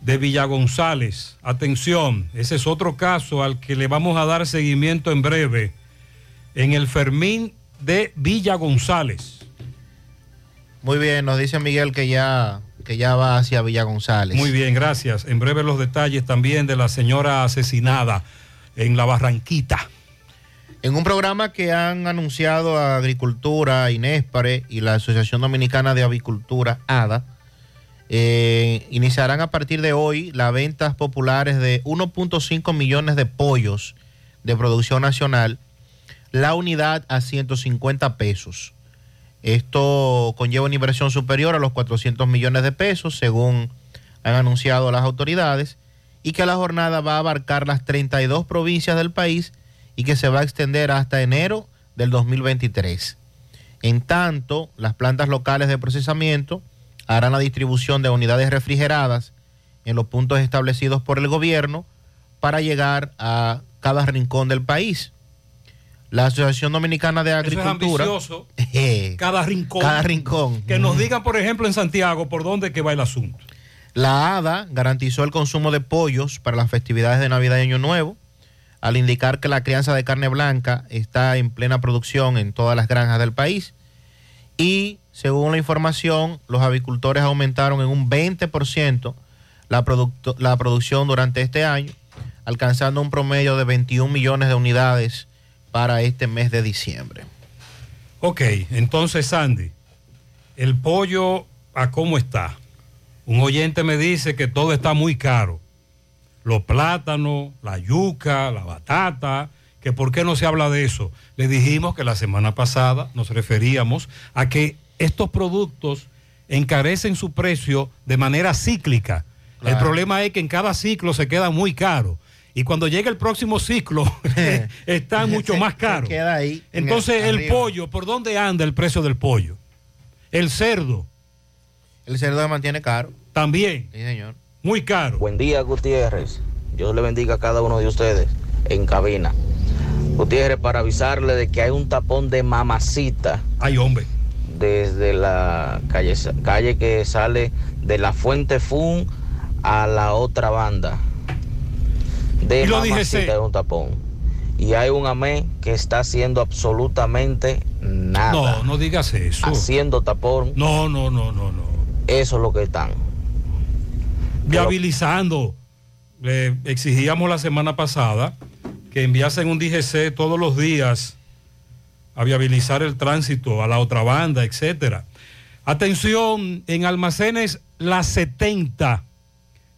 de Villa González. Atención, ese es otro caso al que le vamos a dar seguimiento en breve. En el Fermín de Villa González. Muy bien, nos dice Miguel que ya, que ya va hacia Villa González. Muy bien, gracias. En breve los detalles también de la señora asesinada en la Barranquita. En un programa que han anunciado a Agricultura, Inespare y la Asociación Dominicana de Avicultura, ADA, eh, iniciarán a partir de hoy las ventas populares de 1.5 millones de pollos de producción nacional, la unidad a 150 pesos. Esto conlleva una inversión superior a los 400 millones de pesos, según han anunciado las autoridades, y que la jornada va a abarcar las 32 provincias del país y que se va a extender hasta enero del 2023. En tanto, las plantas locales de procesamiento harán la distribución de unidades refrigeradas en los puntos establecidos por el gobierno para llegar a cada rincón del país. La Asociación Dominicana de Eso es Agricultura. ambicioso. Eh, Cada rincón. Cada rincón. Que nos digan, por ejemplo, en Santiago, por dónde que va el asunto. La ADA garantizó el consumo de pollos para las festividades de Navidad y Año Nuevo, al indicar que la crianza de carne blanca está en plena producción en todas las granjas del país. Y según la información, los avicultores aumentaron en un 20% la, la producción durante este año, alcanzando un promedio de 21 millones de unidades para este mes de diciembre. Ok, entonces, Sandy, el pollo, ¿a cómo está? Un oyente me dice que todo está muy caro. Los plátanos, la yuca, la batata, que por qué no se habla de eso. Le dijimos que la semana pasada nos referíamos a que estos productos encarecen su precio de manera cíclica. El problema es que en cada ciclo se queda muy caro. Y cuando llega el próximo ciclo, está mucho más caro. Se queda ahí. en Entonces, el arriba. pollo, ¿por dónde anda el precio del pollo? El cerdo. El cerdo se mantiene caro. También. Sí, señor. Muy caro. Buen día, Gutiérrez. Dios le bendiga a cada uno de ustedes en cabina. Gutiérrez, para avisarle de que hay un tapón de mamacita. Ay, hombre. Desde la calle, calle que sale de la Fuente Fun a la otra banda. de Y lo mamacita de un tapón. Y hay un AME que está haciendo absolutamente nada. No, no digas eso. Haciendo tapón. No, no, no, no, no. Eso es lo que están. Viabilizando. Le exigíamos la semana pasada que enviasen un DGC todos los días a viabilizar el tránsito a la otra banda, etcétera. Atención, en almacenes La 70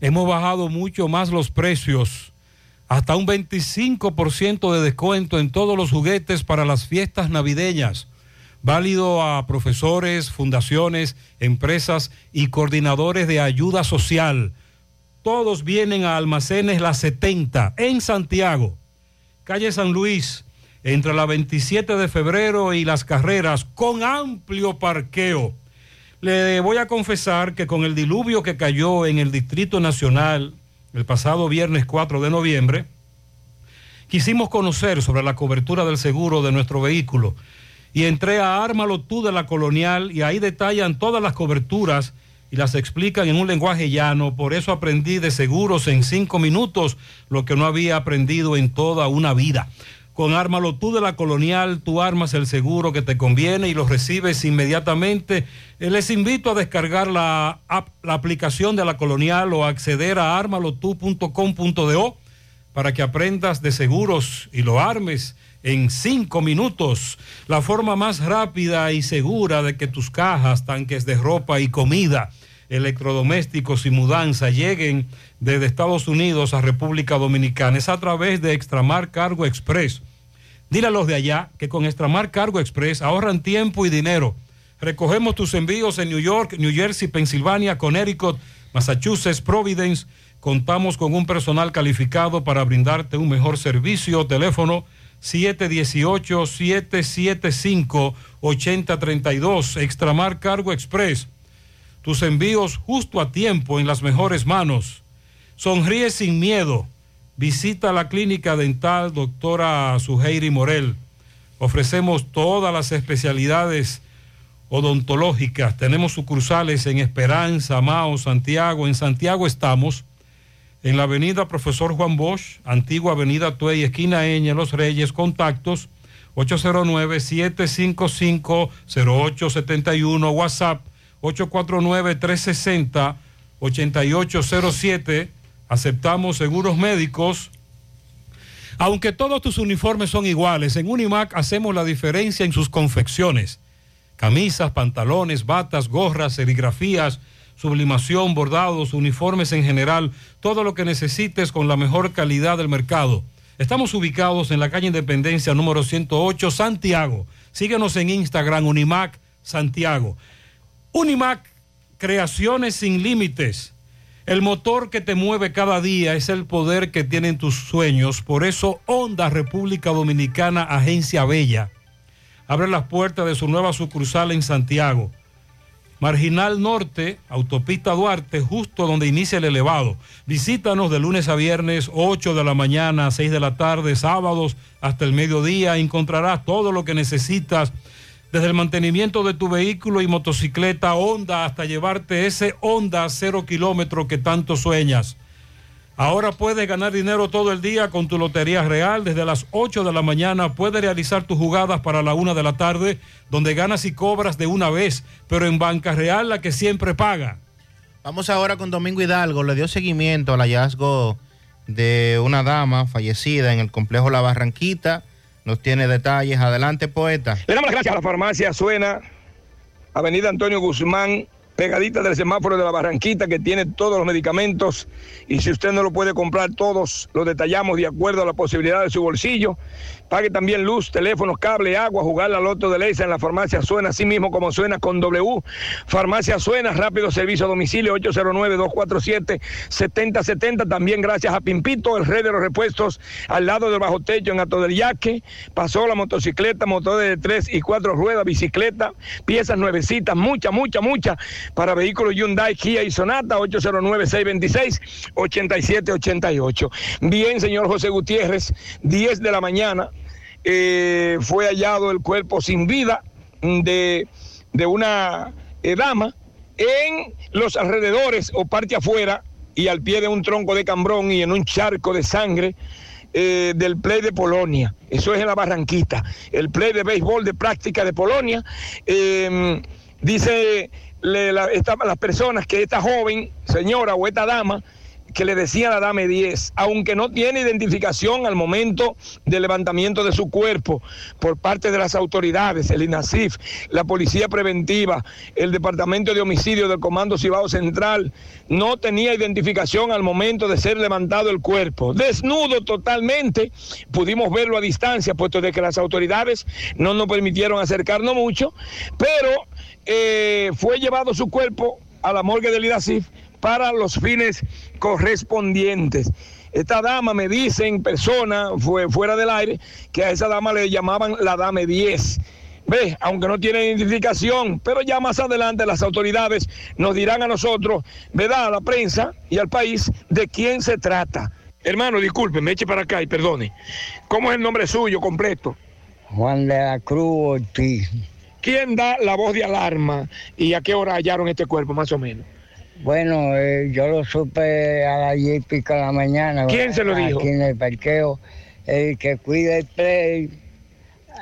hemos bajado mucho más los precios, hasta un 25% de descuento en todos los juguetes para las fiestas navideñas, válido a profesores, fundaciones, empresas y coordinadores de ayuda social. Todos vienen a almacenes La 70 en Santiago, calle San Luis, entre la 27 de febrero y las carreras, con amplio parqueo. Le voy a confesar que con el diluvio que cayó en el Distrito Nacional el pasado viernes 4 de noviembre, quisimos conocer sobre la cobertura del seguro de nuestro vehículo y entré a Ármalo tú de la Colonial y ahí detallan todas las coberturas y las explican en un lenguaje llano. Por eso aprendí de seguros en cinco minutos lo que no había aprendido en toda una vida. Con Ármalo tú de la Colonial, tú armas el seguro que te conviene y lo recibes inmediatamente. Les invito a descargar la, app- la aplicación de la Colonial o acceder a armalotu.com.do para que aprendas de seguros y lo armes en cinco minutos. La forma más rápida y segura de que tus cajas, tanques de ropa y comida, electrodomésticos y mudanza lleguen desde Estados Unidos a República Dominicana es a través de Extramar Cargo Express. Dile a los de allá que con Extramar Cargo Express ahorran tiempo y dinero. Recogemos tus envíos en New York, New Jersey, Pensilvania, Connecticut, Massachusetts, Providence. Contamos con un personal calificado para brindarte un mejor servicio. Teléfono 718-775-8032. Extramar Cargo Express. Tus envíos justo a tiempo en las mejores manos. Sonríe sin miedo. Visita la clínica dental doctora Suheiri Morel. Ofrecemos todas las especialidades odontológicas. Tenemos sucursales en Esperanza, Mao, Santiago. En Santiago estamos en la avenida Profesor Juan Bosch, antigua avenida Tuey, esquina Eña, Los Reyes, contactos 809-755-0871, WhatsApp 849-360-8807. Aceptamos seguros médicos. Aunque todos tus uniformes son iguales, en Unimac hacemos la diferencia en sus confecciones. Camisas, pantalones, batas, gorras, serigrafías, sublimación, bordados, uniformes en general, todo lo que necesites con la mejor calidad del mercado. Estamos ubicados en la calle Independencia número 108, Santiago. Síguenos en Instagram, Unimac Santiago. Unimac, creaciones sin límites. El motor que te mueve cada día es el poder que tienen tus sueños. Por eso, Honda República Dominicana, Agencia Bella, abre las puertas de su nueva sucursal en Santiago. Marginal Norte, Autopista Duarte, justo donde inicia el elevado. Visítanos de lunes a viernes, 8 de la mañana a 6 de la tarde, sábados hasta el mediodía. Encontrarás todo lo que necesitas, desde el mantenimiento de tu vehículo y motocicleta Honda hasta llevarte ese Honda cero kilómetro que tanto sueñas. Ahora puedes ganar dinero todo el día con tu Lotería Real. Desde las 8 de la mañana puedes realizar tus jugadas para la 1 de la tarde, donde ganas y cobras de una vez, pero en Banca Real la que siempre paga. Vamos ahora con Domingo Hidalgo. Le dio seguimiento al hallazgo de una dama fallecida en el complejo La Barranquita. Nos tiene detalles. Adelante, poeta. Le damos las gracias a la farmacia Suena, Avenida Antonio Guzmán, pegadita del semáforo de la Barranquita, que tiene todos los medicamentos. Y si usted no lo puede comprar todos, los detallamos de acuerdo a la posibilidad de su bolsillo. Pague también luz, teléfonos, cable, agua, jugar la loto de Leisa en la farmacia Suena, así mismo como suena con W. Farmacia Suena, rápido servicio a domicilio 809-247-7070. También gracias a Pimpito, el rey de los repuestos, al lado del bajo techo en Ato del Yaque. Pasó la motocicleta, motor de tres y cuatro ruedas, bicicleta, piezas nuevecitas, mucha, mucha, mucha para vehículos Hyundai, Kia y Sonata, 809-626-8788. Bien, señor José Gutiérrez, 10 de la mañana eh, fue hallado el cuerpo sin vida de, de una eh, dama en los alrededores o parte afuera y al pie de un tronco de cambrón y en un charco de sangre eh, del play de Polonia. Eso es en la Barranquita. El play de béisbol de práctica de Polonia. Eh, dice la- las personas que esta joven, señora o esta dama, que le decían la dame 10, aunque no tiene identificación al momento del levantamiento de su cuerpo por parte de las autoridades, el INASIF, la Policía Preventiva, el Departamento de Homicidio del Comando Cibao Central, no tenía identificación al momento de ser levantado el cuerpo. Desnudo totalmente, pudimos verlo a distancia, puesto de que las autoridades no nos permitieron acercarnos mucho, pero eh, fue llevado su cuerpo a la morgue del IDACIF para los fines correspondientes. Esta dama me dice en persona, fue fuera del aire, que a esa dama le llamaban la dame 10. Ve, aunque no tiene identificación, pero ya más adelante las autoridades nos dirán a nosotros, ¿verdad? A la prensa y al país de quién se trata. Hermano, disculpe, me eche para acá y perdone. ¿Cómo es el nombre suyo completo? Juan de la Cruz Ortiz. ¿Quién da la voz de alarma y a qué hora hallaron este cuerpo, más o menos? Bueno, eh, yo lo supe a las diez y pico de la mañana. ¿Quién se lo dijo? Aquí en el parqueo. El que cuida el play,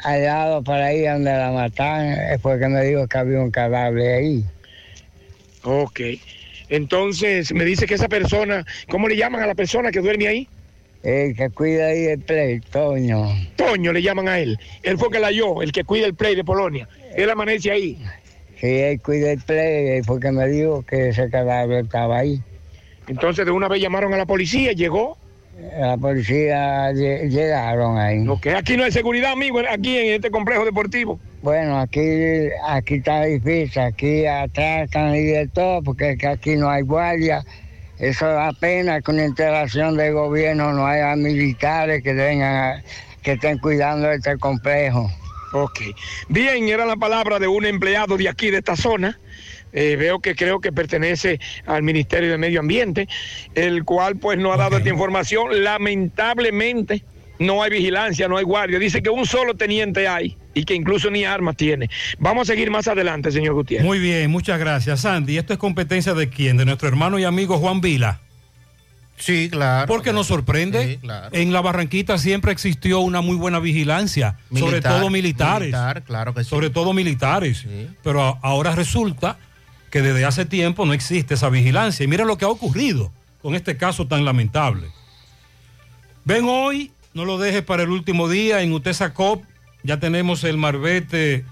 al lado para ahí donde la matan, eh, fue que me dijo que había un cadáver ahí. Ok. Entonces, me dice que esa persona, ¿cómo le llaman a la persona que duerme ahí? El que cuida ahí el play, Toño. Toño le llaman a él. Él fue que la halló, el que cuida el play de Polonia. Él amanece ahí. Sí, él cuida el play, fue que me dijo que ese cadáver estaba ahí. Entonces, de una vez llamaron a la policía, llegó. La policía lle- llegaron ahí. Aquí no hay seguridad, amigo, aquí en este complejo deportivo. Bueno, aquí, aquí está difícil, aquí atracan y de todo, porque aquí no hay guardia. Eso da pena con interacción del gobierno no haya militares que vengan a- que estén cuidando este complejo. Ok. Bien, era la palabra de un empleado de aquí, de esta zona. Eh, veo que creo que pertenece al Ministerio de Medio Ambiente, el cual pues no ha dado esta información. Lamentablemente no hay vigilancia, no hay guardia. Dice que un solo teniente hay y que incluso ni armas tiene. Vamos a seguir más adelante, señor Gutiérrez. Muy bien, muchas gracias, Sandy. ¿Esto es competencia de quién? De nuestro hermano y amigo Juan Vila. Sí, claro. Porque nos sorprende. Sí, claro. En la Barranquita siempre existió una muy buena vigilancia, sobre todo militares. militar, claro que sí. Sobre todo militares. Pero a- ahora resulta que desde hace tiempo no existe esa vigilancia. Y mira lo que ha ocurrido con este caso tan lamentable. Ven hoy, no lo dejes para el último día, en Utesa Cop ya tenemos el marbete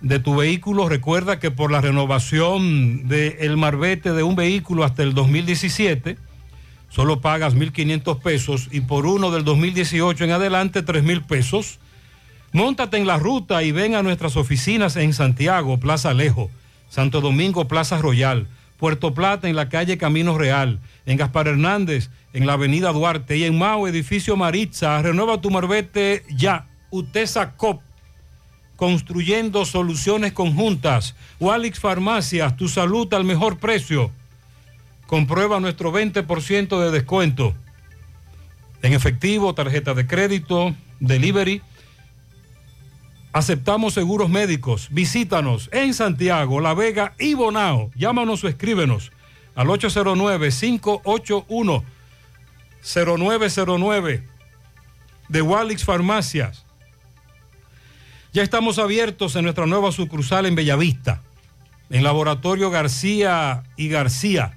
de tu vehículo. Recuerda que por la renovación del marbete de un vehículo hasta el 2017, solo pagas 1.500 pesos y por uno del 2018 en adelante 3.000 pesos. Móntate en la ruta y ven a nuestras oficinas en Santiago, Plaza Alejo, Santo Domingo, Plaza Royal, Puerto Plata en la calle Camino Real, en Gaspar Hernández, en la avenida Duarte y en Mao, edificio Maritza. Renueva tu marbete ya. Utesa Cop, construyendo soluciones conjuntas. Walix Farmacias, tu salud al mejor precio. Comprueba nuestro 20% de descuento. En efectivo, tarjeta de crédito, delivery. Aceptamos seguros médicos. Visítanos en Santiago, La Vega y Bonao. Llámanos o escríbenos al 809-581-0909 de Walix Farmacias. Ya estamos abiertos en nuestra nueva sucursal en Bellavista, en Laboratorio García y García.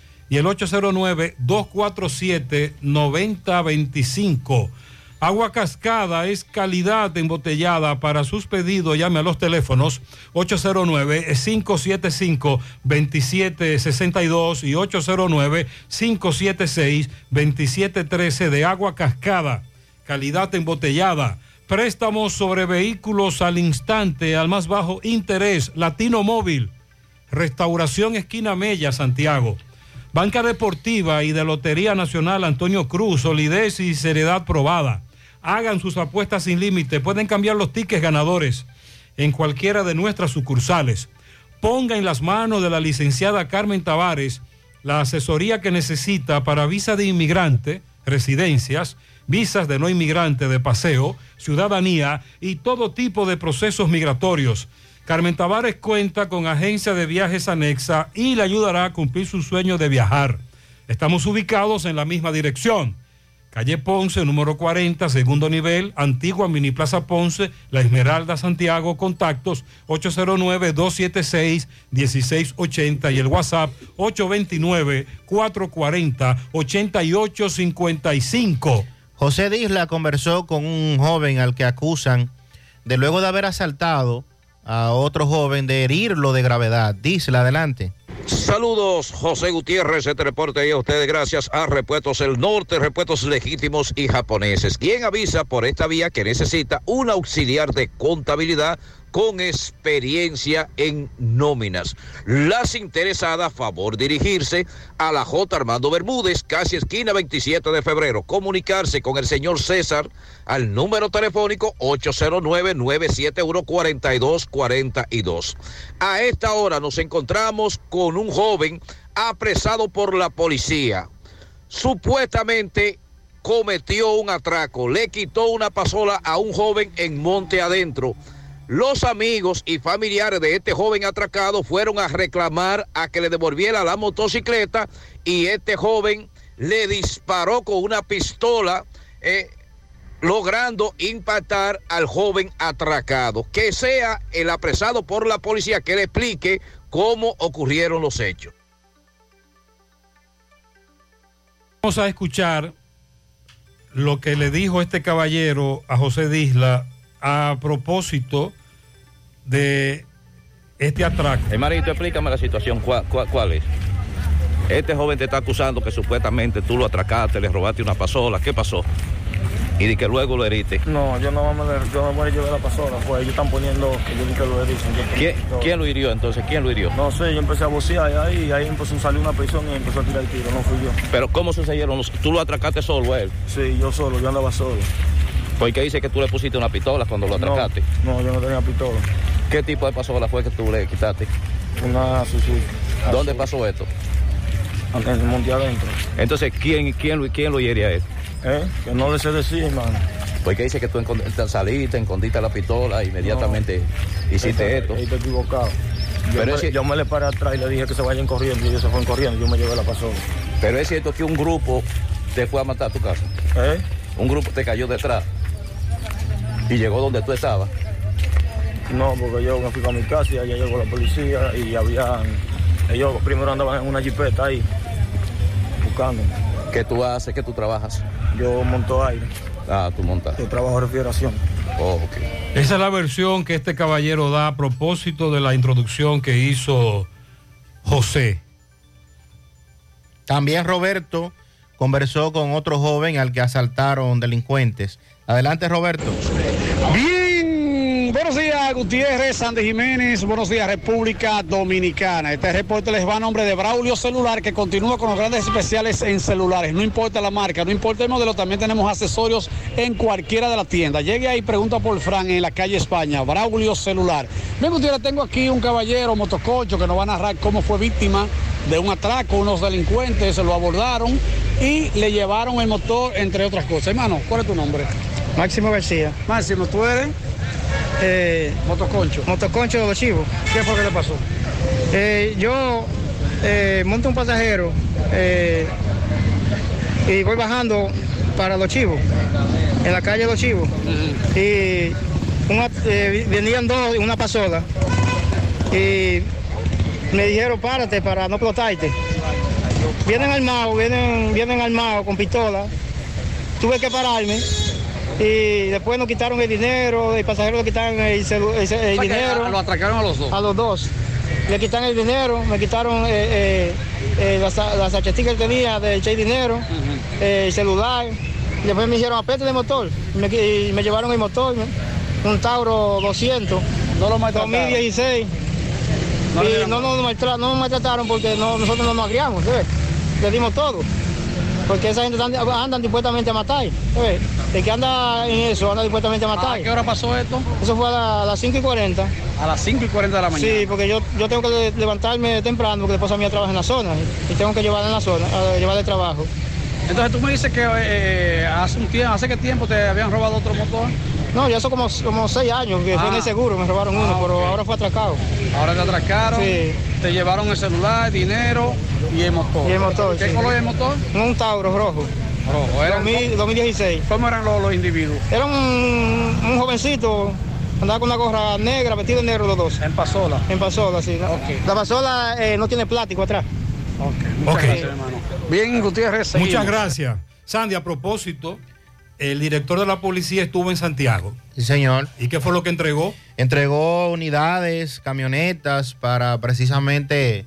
y el 809-247-9025. Agua Cascada es calidad embotellada. Para sus pedidos llame a los teléfonos 809-575-2762 y 809-576-2713 de Agua Cascada. Calidad embotellada. Préstamos sobre vehículos al instante, al más bajo interés. Latino Móvil. Restauración Esquina Mella, Santiago. Banca Deportiva y de Lotería Nacional Antonio Cruz, solidez y seriedad probada. Hagan sus apuestas sin límite. Pueden cambiar los tickets ganadores en cualquiera de nuestras sucursales. Ponga en las manos de la licenciada Carmen Tavares la asesoría que necesita para visa de inmigrante, residencias, visas de no inmigrante de paseo, ciudadanía y todo tipo de procesos migratorios. Carmen Tavares cuenta con agencia de viajes anexa y le ayudará a cumplir su sueño de viajar. Estamos ubicados en la misma dirección. Calle Ponce, número 40, segundo nivel, antigua Mini Plaza Ponce, La Esmeralda, Santiago, contactos 809-276-1680 y el WhatsApp 829-440-8855. José Disla conversó con un joven al que acusan de luego de haber asaltado a otro joven de herirlo de gravedad. Disla, adelante. Saludos, José Gutiérrez, este reporte y a ustedes gracias a Repuestos El Norte, Repuestos Legítimos y Japoneses, quien avisa por esta vía que necesita un auxiliar de contabilidad con experiencia en nóminas. Las interesadas, favor dirigirse a la J. Armando Bermúdez, casi esquina 27 de febrero. Comunicarse con el señor César al número telefónico 809-971-4242. A esta hora nos encontramos con un joven apresado por la policía. Supuestamente cometió un atraco, le quitó una pasola a un joven en Monte Adentro. Los amigos y familiares de este joven atracado fueron a reclamar a que le devolviera la motocicleta y este joven le disparó con una pistola, eh, logrando impactar al joven atracado. Que sea el apresado por la policía que le explique cómo ocurrieron los hechos. Vamos a escuchar lo que le dijo este caballero a José Disla a propósito de este atraco. Hermanito, explícame la situación, ¿cuál, cuál, cuál es? Este joven te está acusando que supuestamente tú lo atracaste, le robaste una pasola, ¿qué pasó? Y de que luego lo heriste. No, yo no me, yo no me llevé la pasola, pues ellos están poniendo que yo ni que lo herí. ¿Quién, ¿Quién lo hirió entonces? ¿Quién lo hirió? No sé, yo empecé a vocear y ahí, y ahí empezó a salir una prisión y empezó a tirar el tiro, no fui yo. Pero ¿cómo sucedieron. ¿Tú lo atracaste solo a él? Sí, yo solo, yo andaba solo. ¿Por qué dice que tú le pusiste una pistola cuando lo atracaste? No, no yo no tenía pistola. ¿Qué tipo de pasola fue que tú le quitaste? Una Suzuki. ¿Dónde pasó esto? En el monte adentro. Entonces, ¿quién, quién, quién lo hiere a él? ¿Eh? Que no le sé decir, hermano. Porque dice que tú saliste, escondiste la pistola, inmediatamente no, hiciste esto. Ahí te equivocado. Yo, Pero me, es... yo me le paré atrás y le dije que se vayan corriendo y ellos se fueron corriendo. Yo me llevé la pasola. Pero es cierto que un grupo te fue a matar a tu casa. ¿Eh? Un grupo te cayó detrás y llegó donde tú estabas. No, porque yo me fui a mi casa y allá llegó la policía y habían. Ellos primero andaban en una jipeta ahí, buscando. ¿Qué tú haces? ¿Qué tú trabajas? Yo monto aire. Ah, tú montas. Yo trabajo refrigeración. Oh, okay. Esa es la versión que este caballero da a propósito de la introducción que hizo José. También Roberto conversó con otro joven al que asaltaron delincuentes. Adelante, Roberto. Buenos días, Gutiérrez, Sandy Jiménez, buenos días, República Dominicana. Este reporte les va a nombre de Braulio Celular, que continúa con los grandes especiales en celulares. No importa la marca, no importa el modelo, también tenemos accesorios en cualquiera de las tiendas. Llegue ahí, pregunta por Fran en la calle España, Braulio Celular. Bien, Gutiérrez, tengo aquí un caballero motococho que nos va a narrar cómo fue víctima de un atraco, unos delincuentes se lo abordaron y le llevaron el motor, entre otras cosas. Hermano, ¿cuál es tu nombre? Máximo García. Máximo, ¿tú eres? Eh, motoconcho. Motoconcho de los chivos. ¿Qué fue que le pasó? Eh, yo eh, monto un pasajero y voy bajando para los chivos, en la calle de los chivos. Uh -huh. Y una, venían dos, una pasola. Y me dijeron, párate para no explotarte. Vienen armados, vienen, vienen armados con pistola. Tuve que pararme y después nos quitaron el dinero, el pasajero le quitaron el, el, el, el dinero. Lo atracaron a los dos. A los dos. Le quitaron el dinero, me quitaron eh, eh, la, la sachetica que tenía del che dinero, uh -huh. el celular. Y después me dijeron, apete de motor. Y me, y me llevaron el motor, un Tauro 200. No lo maltrataron. 2016. No, y no, no, no, maltrataron porque no, nosotros no nos agriamos, ¿sabes? le dimos todo. Porque esa gente andan, andan dispuestamente a matar. ¿eh? El que anda en eso anda dispuestamente a matar. ¿A qué hora pasó esto? Eso fue a, la- a las 5 y 40. A las 5 y 40 de la mañana. Sí, porque yo, yo tengo que le- levantarme temprano porque después a mí trabaja en la zona y tengo que llevarla en la zona, a llevar de trabajo. Entonces tú me dices que eh, hace un tiempo, ¿hace qué tiempo te habían robado otro motor? No, ya son como, como seis años que fue en Ah. el seguro, me robaron uno, Ah, pero ahora fue atracado. Ahora te atracaron, Sí. te llevaron el celular, dinero y el motor. Y el motor, ¿Qué sí. color es el motor? Un Tauro rojo. Rojo. ¿Eran 2000 2016. ¿Cómo eran los, los individuos? Era un, un jovencito, andaba con una gorra negra, vestido de negro los dos. En pasola. En pasola, sí. La pasola eh, no tiene plástico atrás. Muchas Ok. gracias, hermano. Bien, Gutiérrez. seguimos. Muchas gracias. Sandy, a propósito, el director de la policía estuvo en Santiago. Sí, señor. ¿Y qué fue lo que entregó? Entregó unidades, camionetas para precisamente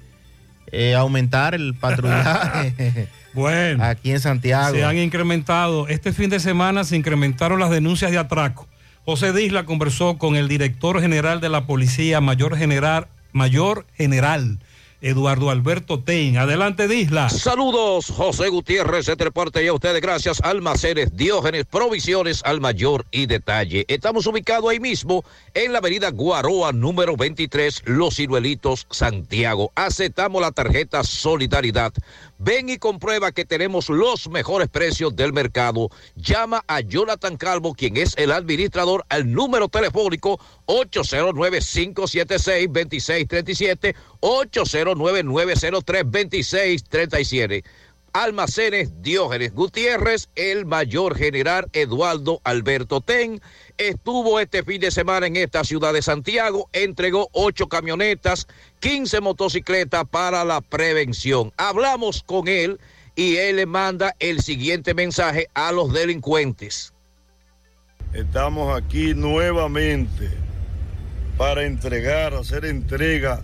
eh, aumentar el patrullaje Bueno. aquí en Santiago. Se han incrementado, este fin de semana se incrementaron las denuncias de atraco. José Disla conversó con el director general de la policía, mayor general, mayor general Eduardo Alberto Tein. Adelante, Disla. Saludos, José Gutiérrez, de parte y a ustedes gracias, Almacenes Diógenes, provisiones al mayor y detalle. Estamos ubicados ahí mismo en la avenida Guaroa, número 23, Los Ciruelitos, Santiago. Aceptamos la tarjeta Solidaridad. Ven y comprueba que tenemos los mejores precios del mercado. Llama a Jonathan Calvo, quien es el administrador, al número telefónico 809-576-2637, 809-903-2637. Almacenes Diógenes Gutiérrez, el mayor general Eduardo Alberto Ten, estuvo este fin de semana en esta ciudad de Santiago, entregó ocho camionetas, 15 motocicletas para la prevención. Hablamos con él y él le manda el siguiente mensaje a los delincuentes. Estamos aquí nuevamente para entregar, hacer entrega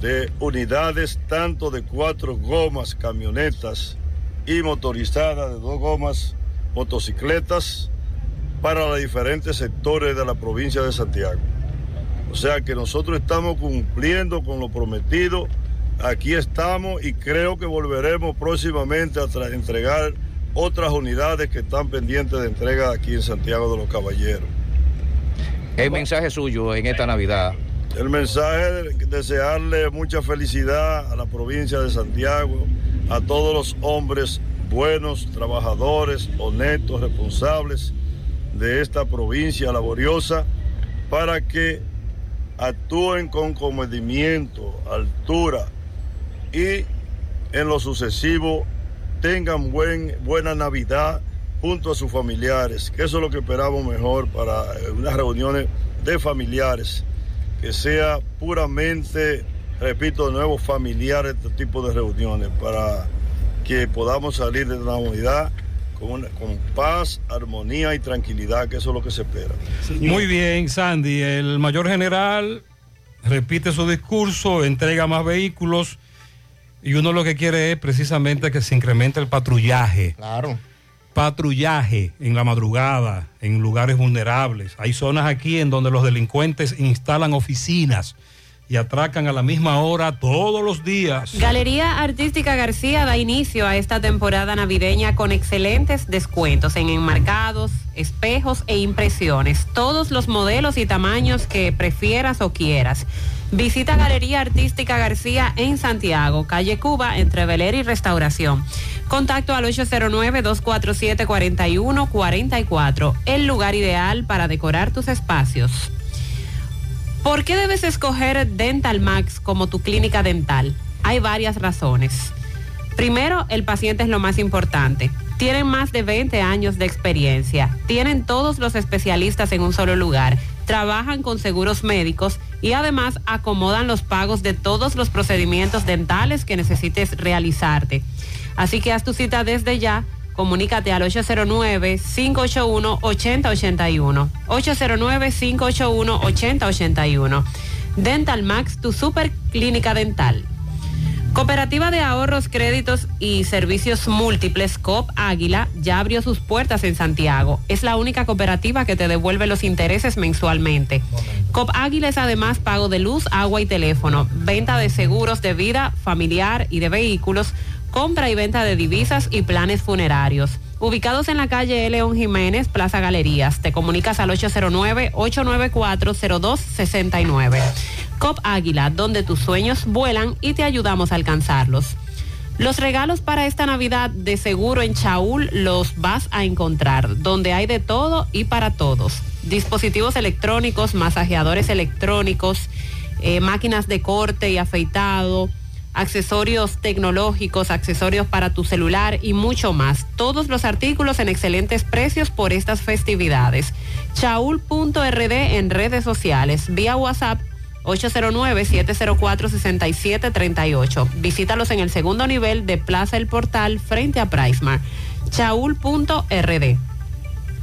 de unidades tanto de cuatro gomas, camionetas y motorizadas de dos gomas, motocicletas para los diferentes sectores de la provincia de Santiago. O sea que nosotros estamos cumpliendo con lo prometido. Aquí estamos y creo que volveremos próximamente a entregar otras unidades que están pendientes de entrega aquí en Santiago de los Caballeros. El mensaje suyo en esta Navidad. El mensaje de desearle mucha felicidad a la provincia de Santiago, a todos los hombres buenos, trabajadores, honestos, responsables de esta provincia laboriosa, para que actúen con comedimiento, altura y en lo sucesivo tengan buen, buena Navidad junto a sus familiares, que eso es lo que esperamos mejor para eh, unas reuniones de familiares, que sea puramente, repito de nuevo, familiar este tipo de reuniones, para que podamos salir de la unidad con, una- con paz, armonía y tranquilidad, que eso es lo que se espera. Muy bien, Sandy. El mayor general repite su discurso, entrega más vehículos y uno lo que quiere es precisamente que se incremente el patrullaje. Claro. Patrullaje en la madrugada, en lugares vulnerables. Hay zonas aquí en donde los delincuentes instalan oficinas y atracan a la misma hora todos los días. Galería Artística García da inicio a esta temporada navideña con excelentes descuentos en enmarcados, espejos e impresiones. Todos los modelos y tamaños que prefieras o quieras. Visita Galería Artística García en Santiago, calle Cuba, entre Beler y Restauración. Contacto al 809-247-4144, el lugar ideal para decorar tus espacios. ¿Por qué debes escoger Dental Max como tu clínica dental? Hay varias razones. Primero, el paciente es lo más importante. Tienen más de 20 años de experiencia. Tienen todos los especialistas en un solo lugar. Trabajan con seguros médicos y además acomodan los pagos de todos los procedimientos dentales que necesites realizarte. Así que haz tu cita desde ya. Comunícate al 809-581-8081. 809-581-8081. Dental Max, tu super clínica dental. Cooperativa de Ahorros, Créditos y Servicios Múltiples, COP Águila, ya abrió sus puertas en Santiago. Es la única cooperativa que te devuelve los intereses mensualmente. COP Águila es además pago de luz, agua y teléfono, venta de seguros de vida, familiar y de vehículos, compra y venta de divisas y planes funerarios. Ubicados en la calle León Jiménez, Plaza Galerías. Te comunicas al 809-894-0269. COP Águila, donde tus sueños vuelan y te ayudamos a alcanzarlos. Los regalos para esta Navidad de seguro en Chaul los vas a encontrar, donde hay de todo y para todos. Dispositivos electrónicos, masajeadores electrónicos, eh, máquinas de corte y afeitado, accesorios tecnológicos, accesorios para tu celular y mucho más. Todos los artículos en excelentes precios por estas festividades. Chaul.rd en redes sociales, vía WhatsApp 809-704-6738. Visítalos en el segundo nivel de Plaza El Portal frente a Pricemar. Chaul.rd.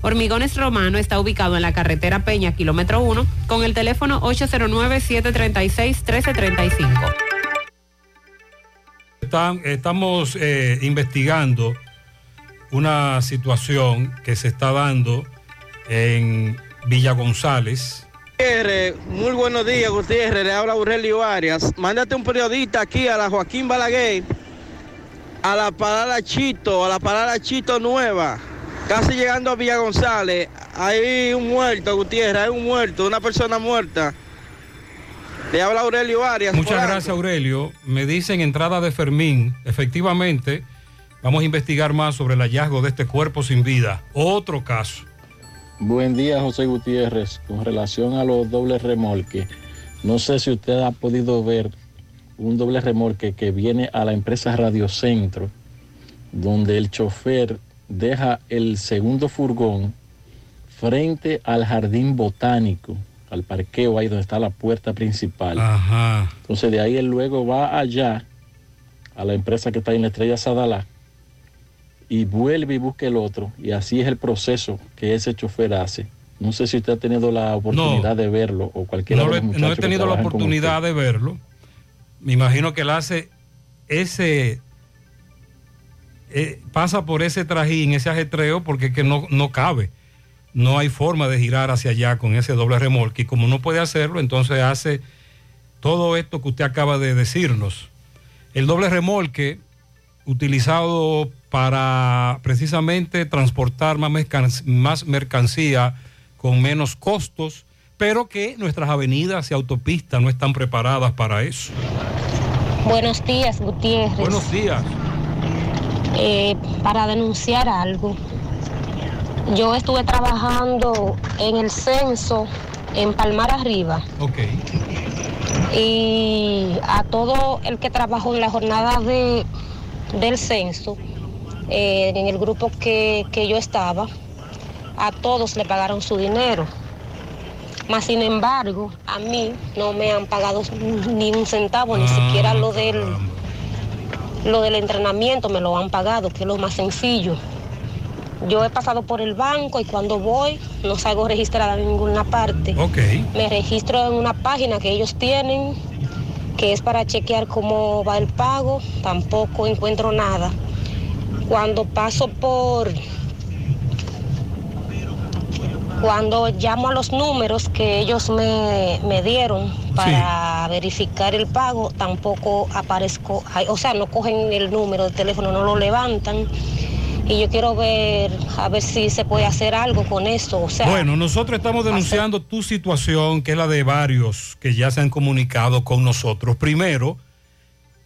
Hormigones Romano está ubicado en la carretera Peña, kilómetro 1, con el teléfono 809-736-1335. Están- estamos eh, investigando una situación que se está dando en Villa González. Gutiérrez, muy buenos días, Gutiérrez. Le habla Aurelio Arias. Mándate un periodista aquí a la Joaquín Balaguer, a la parada Chito, a la parada Chito Nueva, casi llegando a Villa González. Hay un muerto, Gutiérrez, hay un muerto, una persona muerta. Le habla Aurelio Arias. Muchas gracias, Aurelio. Me dicen entrada de Fermín. Efectivamente, vamos a investigar más sobre el hallazgo de este cuerpo sin vida. Otro caso. Buen día, José Gutiérrez. Con relación a los dobles remolques, no sé si usted ha podido ver un doble remolque que viene a la empresa Radio Centro, donde el chofer deja el segundo furgón frente al jardín botánico, al parqueo ahí donde está la puerta principal. Ajá. Entonces de ahí él luego va allá a la empresa que está en la Estrella Sadalá y vuelve y busca el otro. Y así es el proceso que ese chofer hace. No sé si usted ha tenido la oportunidad de verlo o cualquiera No, no he tenido la oportunidad de verlo. Me imagino que él hace ese... eh, pasa por ese trajín, ese ajetreo, porque es que no, no cabe. No hay forma de girar hacia allá con ese doble remolque. Y como no puede hacerlo, entonces hace todo esto que usted acaba de decirnos. El doble remolque utilizado para precisamente transportar más, mercan- más mercancía con menos costos, pero que nuestras avenidas y autopistas no están preparadas para eso. Buenos días, Gutiérrez. Buenos días. Eh, para denunciar algo. Yo estuve trabajando en el censo en Palmar Arriba Ok. y a todo el que trabajó en la jornada de, del censo, eh, en el grupo que, que yo estaba, a todos le pagaron su dinero. Mas sin embargo, a mí no me han pagado ni un centavo, ni siquiera lo del, lo del entrenamiento me lo han pagado, que es lo más sencillo. Yo he pasado por el banco y cuando voy no salgo registrada en ninguna parte. Me registro en una página que ellos tienen, que es para chequear cómo va el pago, tampoco encuentro nada. Cuando paso por... Cuando llamo a los números que ellos me, me dieron para verificar el pago, tampoco aparezco, o sea, no cogen el número de teléfono, no lo levantan. Y yo quiero ver, a ver si se puede hacer algo con esto. O sea, Bueno, nosotros estamos denunciando tu situación, que es la de varios que ya se han comunicado con nosotros. Primero,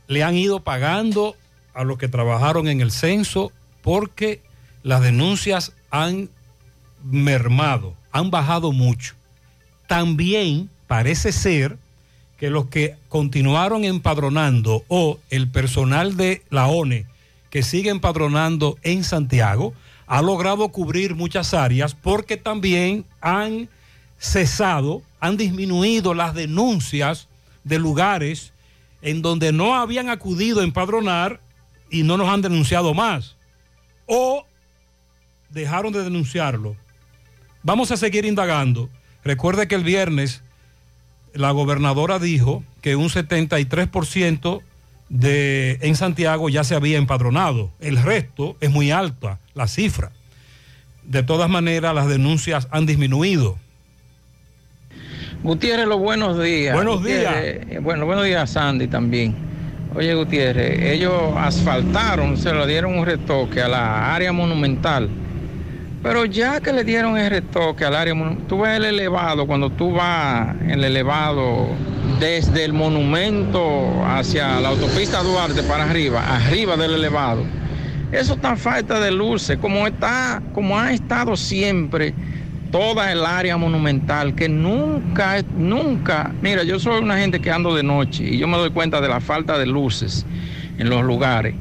le han ido pagando a los que trabajaron en el censo porque las denuncias han mermado, han bajado mucho. También parece ser que los que continuaron empadronando o el personal de la ONE que sigue empadronando en Santiago ha logrado cubrir muchas áreas porque también han cesado, han disminuido las denuncias de lugares en donde no habían acudido a empadronar y no nos han denunciado más. O dejaron de denunciarlo. Vamos a seguir indagando. Recuerde que el viernes la gobernadora dijo que un 73% de, en Santiago ya se había empadronado. El resto es muy alta, la cifra. De todas maneras, las denuncias han disminuido. Gutiérrez, los buenos días. Buenos Gutiérrez, eh, Bueno, buenos días, Sandy también. Oye, Gutiérrez, ellos asfaltaron, se lo dieron un retoque a la área monumental. Pero ya que le dieron el retoque al área tú ves el elevado, cuando tú vas en el elevado desde el monumento hacia la autopista Duarte para arriba, arriba del elevado. Eso está falta de luces, como está, como ha estado siempre toda el área monumental, que nunca, nunca, mira, yo soy una gente que ando de noche y yo me doy cuenta de la falta de luces en los lugares.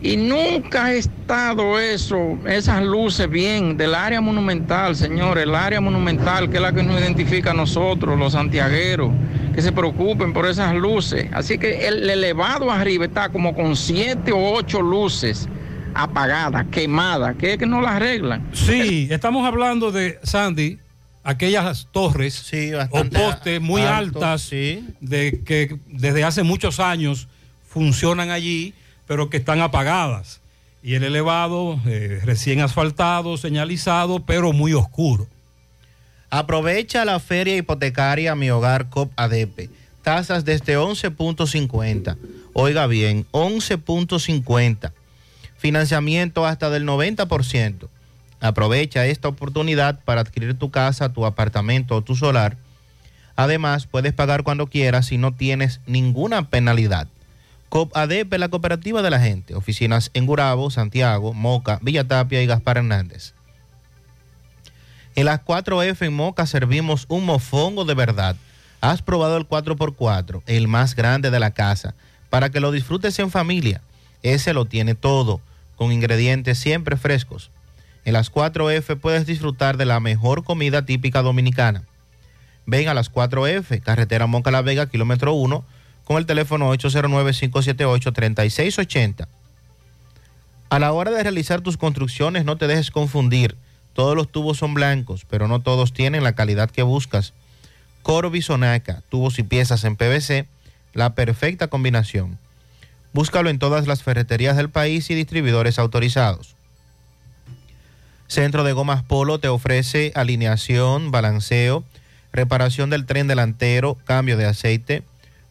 Y nunca ha estado eso, esas luces bien del área monumental, señores, el área monumental, que es la que nos identifica a nosotros, los santiagueros, que se preocupen por esas luces. Así que el elevado arriba está como con siete o ocho luces apagadas, quemadas, que es que no las arreglan. Sí, estamos hablando de, Sandy, aquellas torres o postes muy altas de que desde hace muchos años funcionan allí, pero que están apagadas. Y el elevado eh, recién asfaltado, señalizado, pero muy oscuro. Aprovecha la feria hipotecaria Mi Hogar COP ADP. Tasas desde 11.50. Oiga bien, 11.50. Financiamiento hasta del 90%. Aprovecha esta oportunidad para adquirir tu casa, tu apartamento o tu solar. Además, puedes pagar cuando quieras y no tienes ninguna penalidad. COP ADP, la cooperativa de la gente. Oficinas en Gurabo, Santiago, Moca, Villa Tapia y Gaspar Hernández. En las 4F en Moca servimos un mofongo de verdad. Has probado el 4x4, el más grande de la casa, para que lo disfrutes en familia. Ese lo tiene todo, con ingredientes siempre frescos. En las 4F puedes disfrutar de la mejor comida típica dominicana. Ven a las 4F, carretera Moca La Vega, kilómetro 1, con el teléfono 809-578-3680. A la hora de realizar tus construcciones, no te dejes confundir. Todos los tubos son blancos, pero no todos tienen la calidad que buscas. Corby Sonaca, tubos y piezas en PVC, la perfecta combinación. Búscalo en todas las ferreterías del país y distribuidores autorizados. Centro de Gomas Polo te ofrece alineación, balanceo, reparación del tren delantero, cambio de aceite,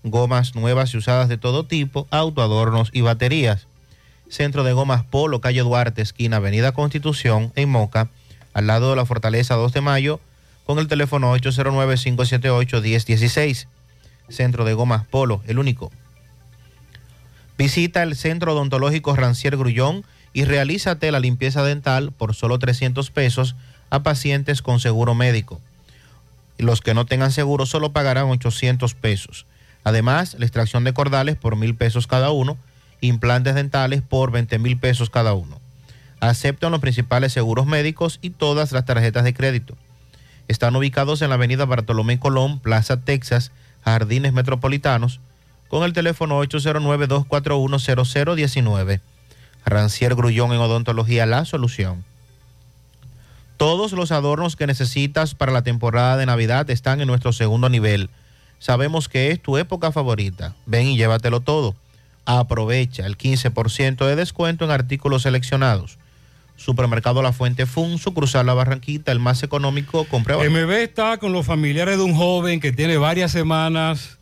gomas nuevas y usadas de todo tipo, autoadornos y baterías. Centro de Gomas Polo, calle Duarte, esquina Avenida Constitución, en Moca, al lado de la Fortaleza 2 de Mayo, con el teléfono 809-578-1016. Centro de Gomas Polo, el único. Visita el Centro Odontológico Rancier Grullón y realízate la limpieza dental por solo 300 pesos a pacientes con seguro médico. Los que no tengan seguro solo pagarán 800 pesos. Además, la extracción de cordales por mil pesos cada uno, implantes dentales por 20 mil pesos cada uno. Aceptan los principales seguros médicos y todas las tarjetas de crédito. Están ubicados en la avenida Bartolomé Colón, Plaza Texas, Jardines Metropolitanos, con el teléfono 809-241-0019. Rancier Grullón en Odontología La Solución. Todos los adornos que necesitas para la temporada de Navidad están en nuestro segundo nivel. Sabemos que es tu época favorita. Ven y llévatelo todo. Aprovecha el 15% de descuento en artículos seleccionados. Supermercado La Fuente Fun, su cruzar la Barranquita, el más económico, comprueba. MB está con los familiares de un joven que tiene varias semanas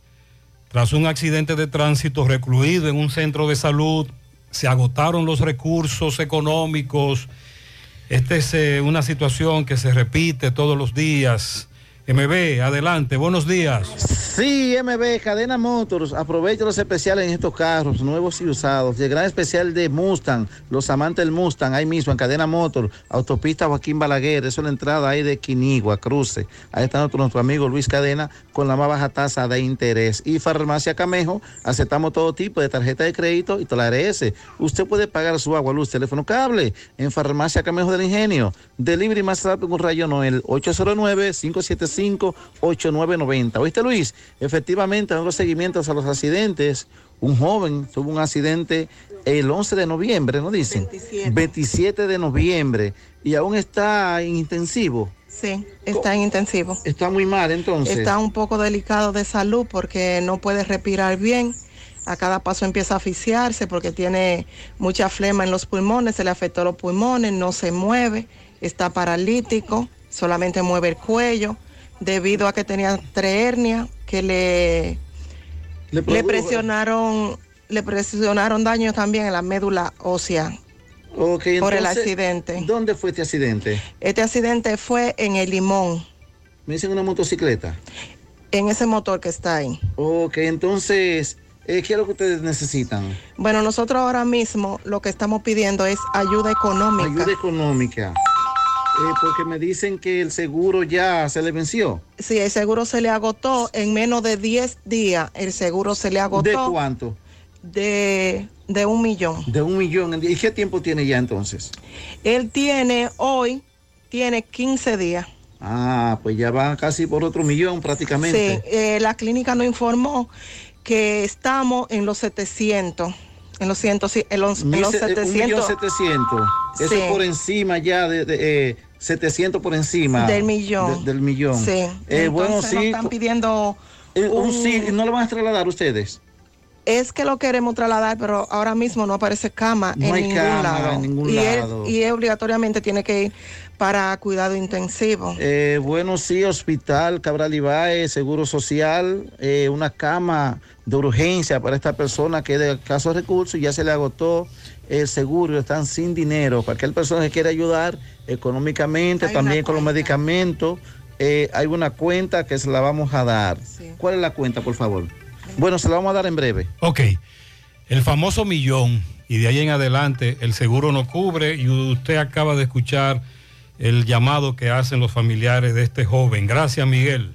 tras un accidente de tránsito recluido en un centro de salud. Se agotaron los recursos económicos. Esta es eh, una situación que se repite todos los días MB, adelante, buenos días. Sí, MB, Cadena Motors, aprovecha los especiales en estos carros, nuevos y usados. El gran especial de Mustang, los amantes del Mustang, ahí mismo en Cadena Motors, autopista Joaquín Balaguer, eso es la entrada ahí de Quinigua, Cruce. Ahí está nuestro, nuestro amigo Luis Cadena con la más baja tasa de interés. Y Farmacia Camejo, aceptamos todo tipo de tarjeta de crédito y toda la RS. Usted puede pagar su agua, luz, teléfono, cable en Farmacia Camejo del Ingenio. Delivery más rápido con Rayo Noel, 809-575-8990. ¿Oíste, Luis? Efectivamente, dando seguimientos a los accidentes. Un joven tuvo un accidente el 11 de noviembre, ¿no dicen? 27. 27 de noviembre. Y aún está en intensivo. Sí, está en intensivo. Está muy mal entonces. Está un poco delicado de salud porque no puede respirar bien. A cada paso empieza a asfixiarse porque tiene mucha flema en los pulmones, se le afectó los pulmones, no se mueve, está paralítico, solamente mueve el cuello debido a que tenía tres hernias que le, le, produjo- presionaron le presionaron daño también en la médula ósea por el accidente. ¿Dónde fue este accidente? Este accidente fue en el Limón, Me dicen una motocicleta. en ese motor que está ahí. Ok, entonces, eh, ¿qué es lo que ustedes necesitan? Bueno, nosotros ahora mismo lo que estamos pidiendo es ayuda económica. Ayuda económica. Eh, porque me dicen que el seguro ya se le venció. Sí, el seguro se le agotó en menos de 10 días. El seguro se le agotó. ¿De cuánto? De, de un millón. De un millón. ¿Y qué tiempo tiene ya entonces? Él tiene hoy, tiene 15 días. Ah, pues ya va casi por otro millón prácticamente. Sí, eh, la clínica nos informó que estamos en los 700. En los, ciento, sí, en los, en los Mil se- eh, un 700. millón setecientos. Eso Sí. por encima ya de, de, eh, 700 por encima. Del millón. de- del millón. Sí. Eh, bueno, Entonces nos sí. están pidiendo eh, un un- sí, ¿no lo van a trasladar ustedes? Es que lo queremos trasladar, pero ahora mismo no aparece cama No en hay ningún cama lado. en ningún y, él- lado. y él obligatoriamente tiene que ir para cuidado intensivo. Eh, bueno, sí, hospital Cabral Ibáez, Seguro Social, eh, una cama de urgencia para esta persona que es de casos recursos y ya se le agotó el seguro, están sin dinero. Cualquier persona que quiera ayudar económicamente, también con los medicamentos, eh, hay una cuenta que se la vamos a dar. ¿Cuál es la cuenta, por favor? Bueno, se la vamos a dar en breve. Ok, el famoso millón y de ahí en adelante el seguro no cubre y usted acaba de escuchar el llamado que hacen los familiares de este joven. Gracias, Miguel.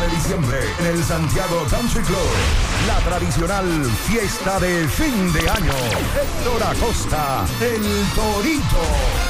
30 de diciembre en el Santiago Country Club. La tradicional fiesta de fin de año. Héctor Acosta, el Torito.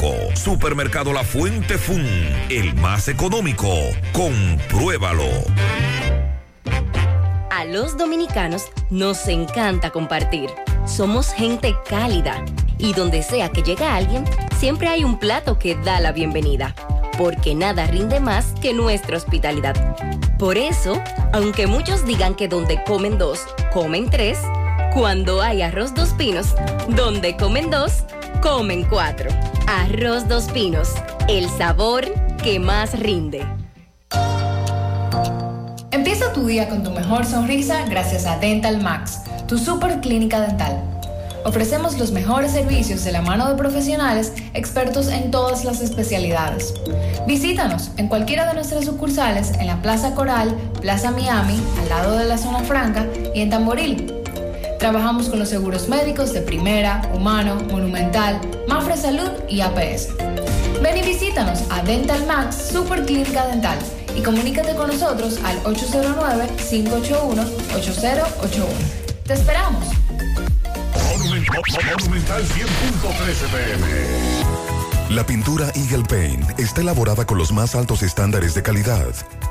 Supermercado La Fuente Fun, el más económico. Compruébalo. A los dominicanos nos encanta compartir. Somos gente cálida Y donde sea que llega alguien, siempre hay un plato que da la bienvenida. Porque nada rinde más que nuestra hospitalidad. Por eso, aunque muchos digan que donde comen dos, comen tres, cuando hay arroz dos pinos, donde comen dos, comen cuatro. Arroz dos pinos, el sabor que más rinde. Empieza tu día con tu mejor sonrisa gracias a Dental Max, tu super clínica dental. Ofrecemos los mejores servicios de la mano de profesionales expertos en todas las especialidades. Visítanos en cualquiera de nuestras sucursales en la Plaza Coral, Plaza Miami, al lado de la Zona Franca y en Tamboril. Trabajamos con los seguros médicos de Primera, Humano, Monumental, Mafre Salud y APS. Ven y visítanos a Dental Max Super Clínica Dental y comunícate con nosotros al 809-581-8081. ¡Te esperamos! Monumental 100.13 pm. La pintura Eagle Paint está elaborada con los más altos estándares de calidad.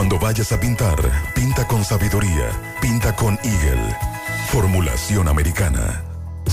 Cuando vayas a pintar, pinta con sabiduría, pinta con Eagle. Formulación americana.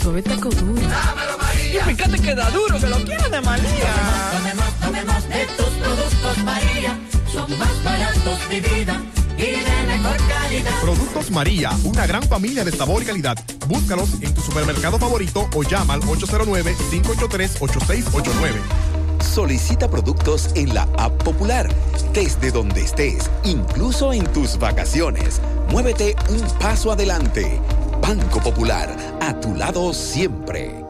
Suave taco duro. Dámelo, María. Y fíjate que da duro, que lo quiero de María. Tomemos, tomemos, tomemos de tus productos, María. Son más baratos, de vida y de mejor calidad. Productos María, una gran familia de sabor y calidad. Búscalos en tu supermercado favorito o llama al 809-583-8689. Solicita productos en la app popular, desde donde estés, incluso en tus vacaciones. Muévete un paso adelante. Banco Popular, a tu lado siempre.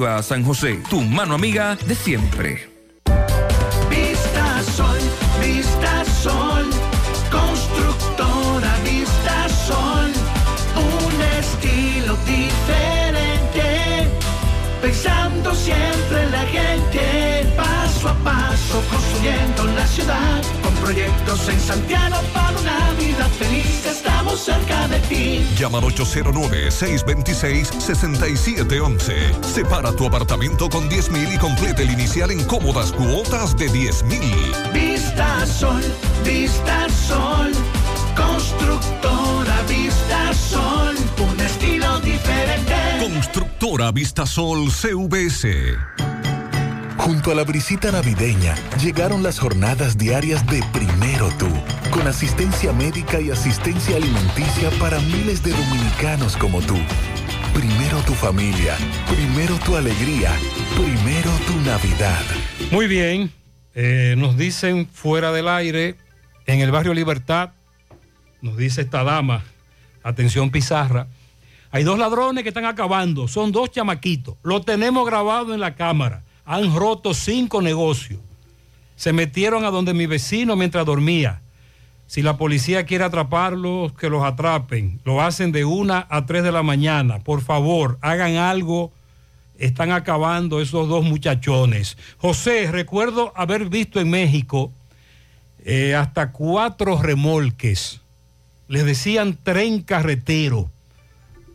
San José, tu mano amiga de siempre. Vista Sol, Vista Sol, constructora Vista Sol, un estilo diferente, pensando siempre en la gente, paso a paso construyendo la ciudad, con proyectos en Santiago para una vida feliz, estamos cerca de ti. Llama al 809-626-6711. Separa tu apartamento con 10 mil y complete el inicial en cómodas cuotas de 10 mil. Vista Sol, Vista Sol, constructora Vista Sol, un estilo diferente. Constructora Vistasol CVS. Junto a la brisita navideña llegaron las jornadas diarias de Primero Tú, con asistencia médica y asistencia alimenticia para miles de dominicanos como tú. Primero tu familia, primero tu alegría, primero tu Navidad. Muy bien, eh, nos dicen fuera del aire, en el barrio Libertad, nos dice esta dama, atención Pizarra, hay dos ladrones que están acabando, son dos chamaquitos, lo tenemos grabado en la cámara, han roto cinco negocios, se metieron a donde mi vecino mientras dormía. Si la policía quiere atraparlos, que los atrapen. Lo hacen de una a tres de la mañana. Por favor, hagan algo. Están acabando esos dos muchachones. José, recuerdo haber visto en México eh, hasta cuatro remolques. Les decían tren carretero.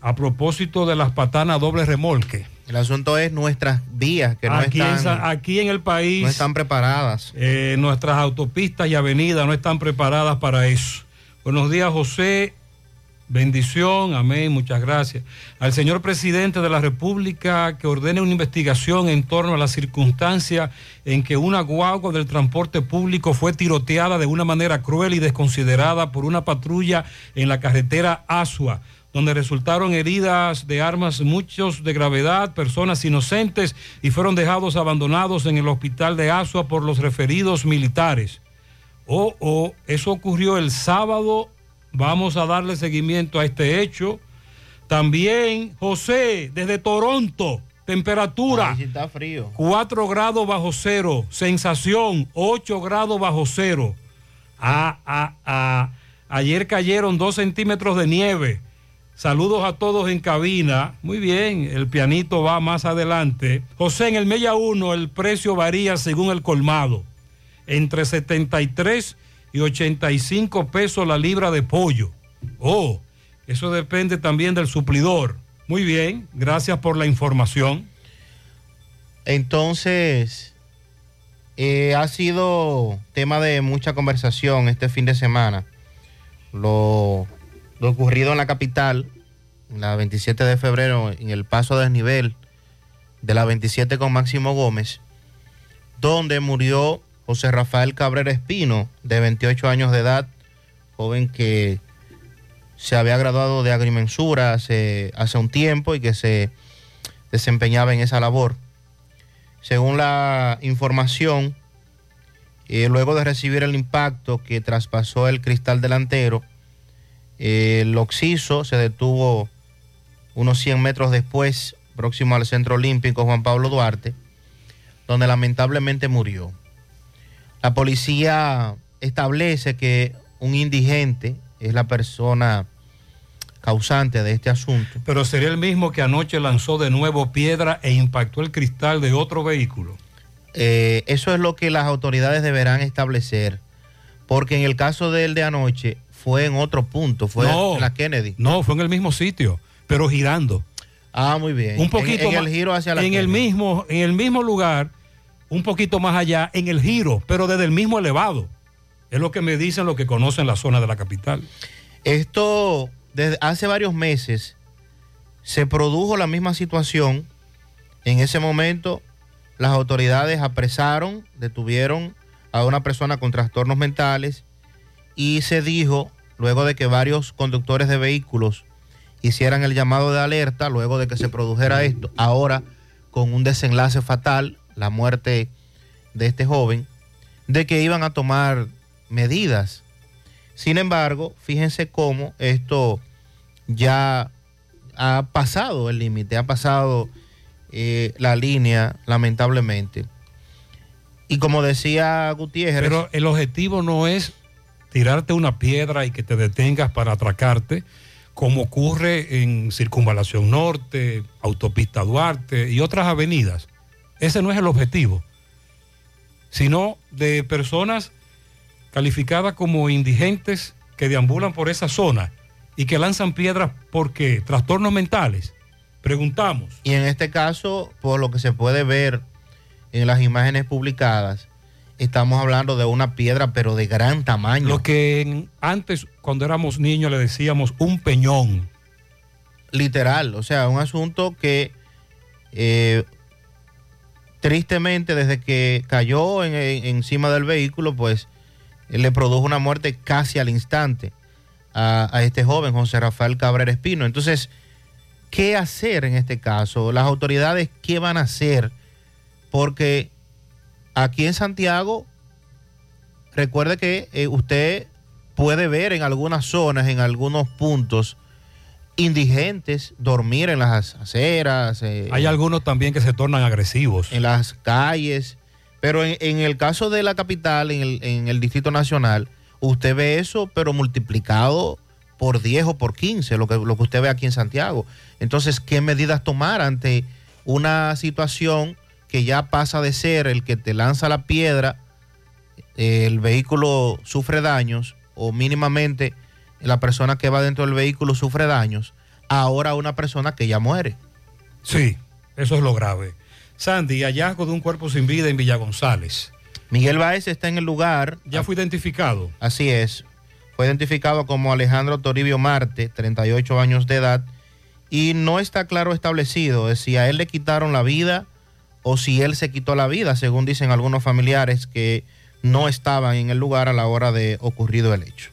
A propósito de las patanas doble remolque. El asunto es nuestras vías que no aquí, en, están, Sa- aquí en el país. no están preparadas. eh, nuestras autopistas y avenidas no están preparadas para eso. Buenos días, José. Bendición, amén, muchas gracias. Al señor presidente de la República que ordene una investigación en torno a la circunstancia en que una guagua del transporte público fue tiroteada de una manera cruel y desconsiderada por una patrulla en la carretera Asua, donde resultaron heridas de armas, muchos de gravedad, personas inocentes y fueron dejados abandonados en el hospital de Asua por los referidos militares. Oh, oh, eso ocurrió el sábado. Vamos a darle seguimiento a este hecho. También, José, desde Toronto, temperatura. Está frío. 4 grados bajo cero. Sensación, 8 grados bajo cero. Ah, ah, ah. Ayer cayeron 2 centímetros de nieve. Saludos a todos en cabina. Muy bien, el pianito va más adelante. José, en el Mella 1 el precio varía según el colmado. Entre 73 y 85 pesos la libra de pollo. Oh, eso depende también del suplidor. Muy bien, gracias por la información. Entonces, eh, ha sido tema de mucha conversación este fin de semana. Lo, lo ocurrido en la capital, la 27 de febrero, en el paso a desnivel de la 27 con Máximo Gómez, donde murió José Rafael Cabrera Espino, de 28 años de edad, joven que se había graduado de agrimensura hace, hace un tiempo y que se desempeñaba en esa labor. Según la información, eh, luego de recibir el impacto que traspasó el cristal delantero, el occiso se detuvo unos 100 metros después, próximo al Centro Olímpico Juan Pablo Duarte, donde lamentablemente murió. La policía establece que un indigente es la persona causante de este asunto. Pero sería el mismo que anoche lanzó de nuevo piedra e impactó el cristal de otro vehículo. Eh, eso es lo que las autoridades deberán establecer, porque en el caso del de anoche fue en otro punto, fue No. en la Kennedy. No, fue en el mismo sitio, pero girando. Ah, muy bien. Un poquito en, en más- el giro hacia la en el mismo en el mismo lugar, un poquito más allá, en el giro, pero desde el mismo elevado. Es lo que me dicen los que conocen la zona de la capital. Esto, desde hace varios meses, se produjo la misma situación. En ese momento, las autoridades apresaron, detuvieron a una persona con trastornos mentales y se dijo, luego de que varios conductores de vehículos hicieran el llamado de alerta, luego de que se produjera esto, ahora con un desenlace fatal, la muerte de este joven, de que iban a tomar medidas. Sin embargo, fíjense cómo esto ya ha pasado el límite, ha pasado eh, la línea, lamentablemente. Y como decía Gutiérrez, Pero el objetivo no es tirarte una piedra y que te detengas para atracarte, como ocurre en Circunvalación Norte, Autopista Duarte y otras avenidas. Ese no es el objetivo, sino de personas calificadas como indigentes que deambulan por esa zona y que lanzan piedras porque trastornos mentales. Preguntamos. y en este caso, por lo que se puede ver en las imágenes publicadas, estamos hablando de una piedra, pero de gran tamaño. Lo que antes, cuando éramos niños, le decíamos un peñón. literal, o sea, un asunto que eh, tristemente desde que cayó en- en- encima del vehículo, pues eh, le produjo una muerte casi al instante a, a este joven, José Rafael Cabrera Espino. Entonces, ¿qué hacer en este caso? Las autoridades, ¿qué van a hacer? Porque aquí en Santiago, recuerde que eh, usted puede ver en algunas zonas, en algunos puntos, indigentes dormir en las aceras. eh, Hay algunos también que se tornan agresivos. en las calles. Pero en, en el caso de la capital, en el, en el Distrito Nacional, usted ve eso, pero multiplicado por 10 o por 15, lo que, lo que usted ve aquí en Santiago. Entonces, ¿qué medidas tomar ante una situación que ya pasa de ser el que te lanza la piedra, el vehículo sufre daños, o mínimamente la persona que va dentro del vehículo sufre daños, ahora una persona que ya muere? Sí, eso es lo grave. Sandy, hallazgo de un cuerpo sin vida en Villa González. Miguel Baez está en el lugar. Ya fue identificado. Así es. Fue identificado como Alejandro Toribio Marte, 38 años de edad, y no está claro establecido si a él le quitaron la vida o si él se quitó la vida, según dicen algunos familiares que no estaban en el lugar a la hora de ocurrido el hecho.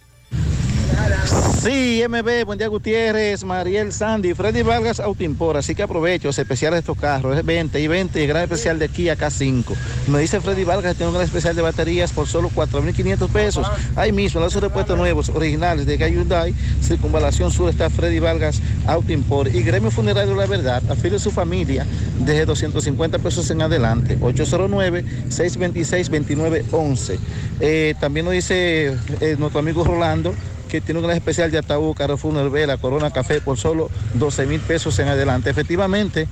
Sí, MB, buen día Gutiérrez, Mariel Sandy, Freddy Vargas Autoimpor, así que aprovecho los especiales de estos carros, es 20 y 20 y gran especial de Kia K5. Me dice Freddy Vargas que tiene un gran especial de baterías por solo 4.500 pesos. Ahí mismo, los repuestos nuevos, originales de Hyundai, Circunvalación Sur está Freddy Vargas Autoimpor y Gremio Funerario La Verdad, afile su familia desde 250 pesos en adelante, 809-626-2911. Eh, también nos dice eh, nuestro amigo Rolando que tiene un gran especial de ataúd, Carrefour Nervela, Corona Café por solo 12 mil pesos en adelante. Efectivamente,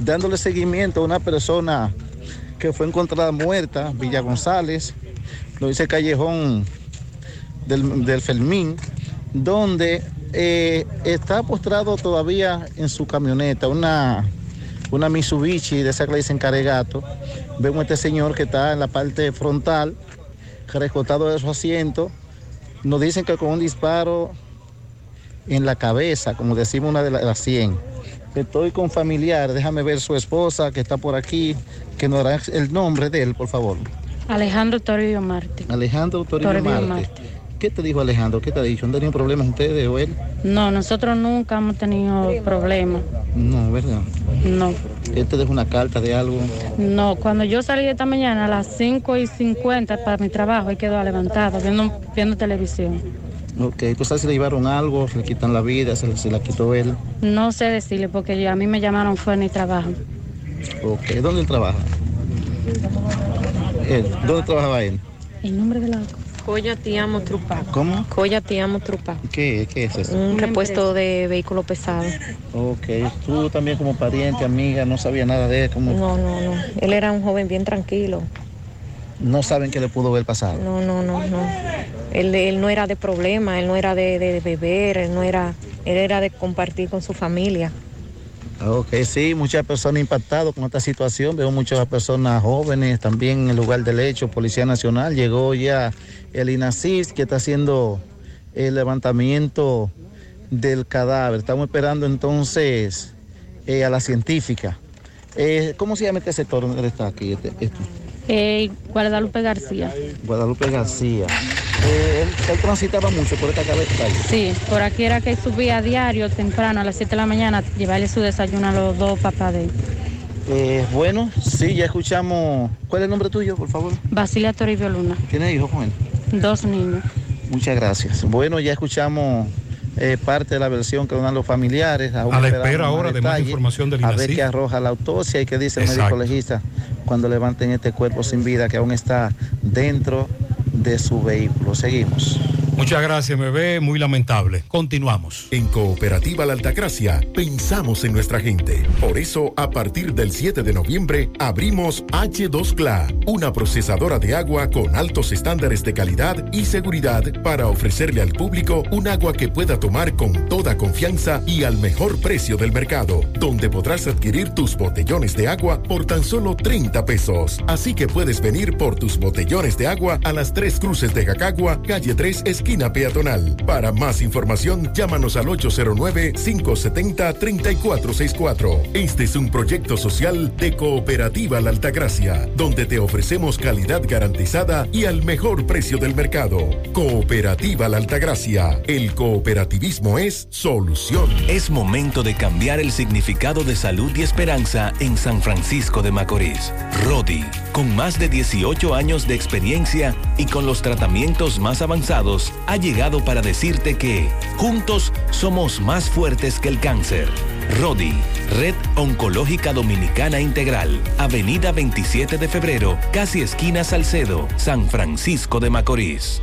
dándole seguimiento a una persona que fue encontrada muerta, Villa González, lo dice Callejón del, del Fermín, donde eh, está postrado todavía en su camioneta una, una Mitsubishi de esa que le dicen Caregato. Vemos a este señor que está en la parte frontal, rescotado de su asiento. Nos dicen que con un disparo en la cabeza, como decimos una de la- las 100. Estoy con familiar, déjame ver su esposa que está por aquí, que nos dará el nombre de él, por favor. Alejandro Toribio Marte. Alejandro Toribio Toribio Marte. Marte. ¿Qué te dijo Alejandro? ¿Qué te ha dicho? ¿Han tenido problemas ustedes o él? No, nosotros nunca hemos tenido problemas. No, ¿verdad? No, Él te dejó una carta de algo. no. Cuando yo salí esta mañana a las 5 y 50 para mi trabajo, él quedó levantado viendo, viendo televisión. Ok, ¿tú sabes si le llevaron algo? ¿Se le quitan la vida? ¿Se, se la quitó él? No sé decirle porque yo- a mí me llamaron fue en mi trabajo. Ok, ¿dónde él trabaja? Él, ¿Dónde trabajaba él? ¿El nombre de la Coya Te Amo Trupac. ¿Cómo? Coya Te Amo Trupac. ¿Qué, qué es eso? Un repuesto de vehículo pesado. Ok, tú también como pariente, amiga, no sabía nada de él, como No, no, no. Él era un joven bien tranquilo. no saben qué le pudo haber pasado. No, no, no, no. Él, él no era de problema, él no era de, de beber, él no era, él era de compartir con su familia. Ok, sí, muchas personas impactadas con esta situación. Veo muchas personas jóvenes también en el lugar del hecho. Policía Nacional llegó ya el INACIS que está haciendo el levantamiento del cadáver. Estamos esperando entonces eh, a la científica. Eh, ¿Cómo se llama este sector donde está aquí? Este, este? Eh, Guadalupe García. Guadalupe García. Eh, él, él transitaba mucho por esta calle. Sí, por aquí era que subía a diario temprano a las 7 de la mañana a llevarle su desayuno a los dos papás de él. Eh, bueno, sí, ya escuchamos. ¿Cuál es el nombre tuyo, por favor? Basilia Toribio Luna, ¿Tienes hijos con él? dos niños. Muchas gracias. Bueno, ya escuchamos eh, parte de la versión que dan los familiares. Aún A la espera ahora de más información del A ver qué arroja la autopsia y qué dice el médico legista cuando levanten este cuerpo sin vida que aún está dentro de su vehículo. Seguimos. Muchas gracias, ve muy lamentable. Continuamos. En Cooperativa La Altagracia pensamos en nuestra gente. Por eso, a partir del 7 de noviembre, abrimos H2GLA, una procesadora de agua con altos estándares de calidad y seguridad para ofrecerle al público un agua que pueda tomar con toda confianza y al mejor precio del mercado, donde podrás adquirir tus botellones de agua por tan solo 30 pesos. Así que puedes venir por tus botellones de agua a las tres cruces de Jacagua, calle 3, esquina esquina peatonal. Para más información, llámanos al 809-570-3464. Este es un proyecto social de Cooperativa La Altagracia, donde te ofrecemos calidad garantizada y al mejor precio del mercado. Cooperativa La Altagracia. El cooperativismo es solución. Es momento de cambiar el significado de salud y esperanza en San Francisco de Macorís. Rodi, con más de 18 años de experiencia y con los tratamientos más avanzados, ha llegado para decirte que juntos somos más fuertes que el cáncer. Rodi, Red Oncológica Dominicana Integral, Avenida 27 de Febrero, casi esquina Salcedo, San Francisco de Macorís.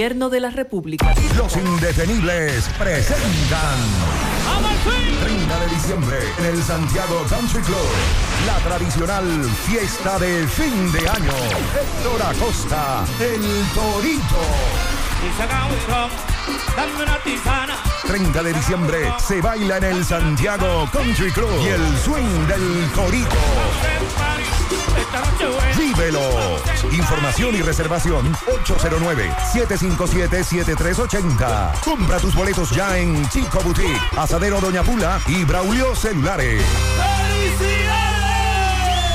Gobierno de la República. Los indetenibles presentan 30 de diciembre en el Santiago Country Club. La tradicional fiesta de fin de año. Héctor Acosta, el Torito. Y saca un ron, dame una tisana. 30 de diciembre se baila en el Santiago Country Club y el swing del Torito. Vívelo. Información y reservación 809-757-7380. Compra tus boletos ya en Chico Boutique, Asadero Doña Pula y Braulio Celulares.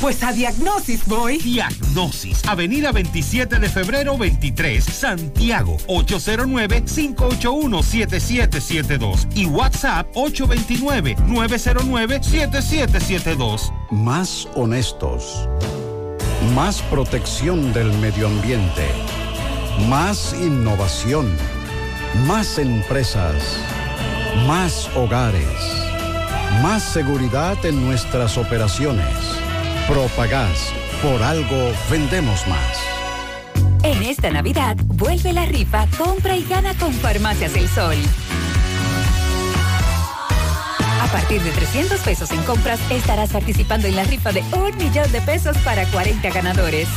pues a diagnosis voy. Diagnosis, Avenida 27 de febrero 23, Santiago, 809-581-7772 y WhatsApp 829-909-7772. Más honestos. Más protección del medio ambiente. Más innovación. Más empresas. Más hogares. Más seguridad en nuestras operaciones. Propagás. Por algo vendemos más. En esta Navidad, vuelve la rifa, compra y gana con Farmacias El Sol. A partir de 300 pesos en compras, estarás participando en la rifa de un millón de pesos para 40 ganadores.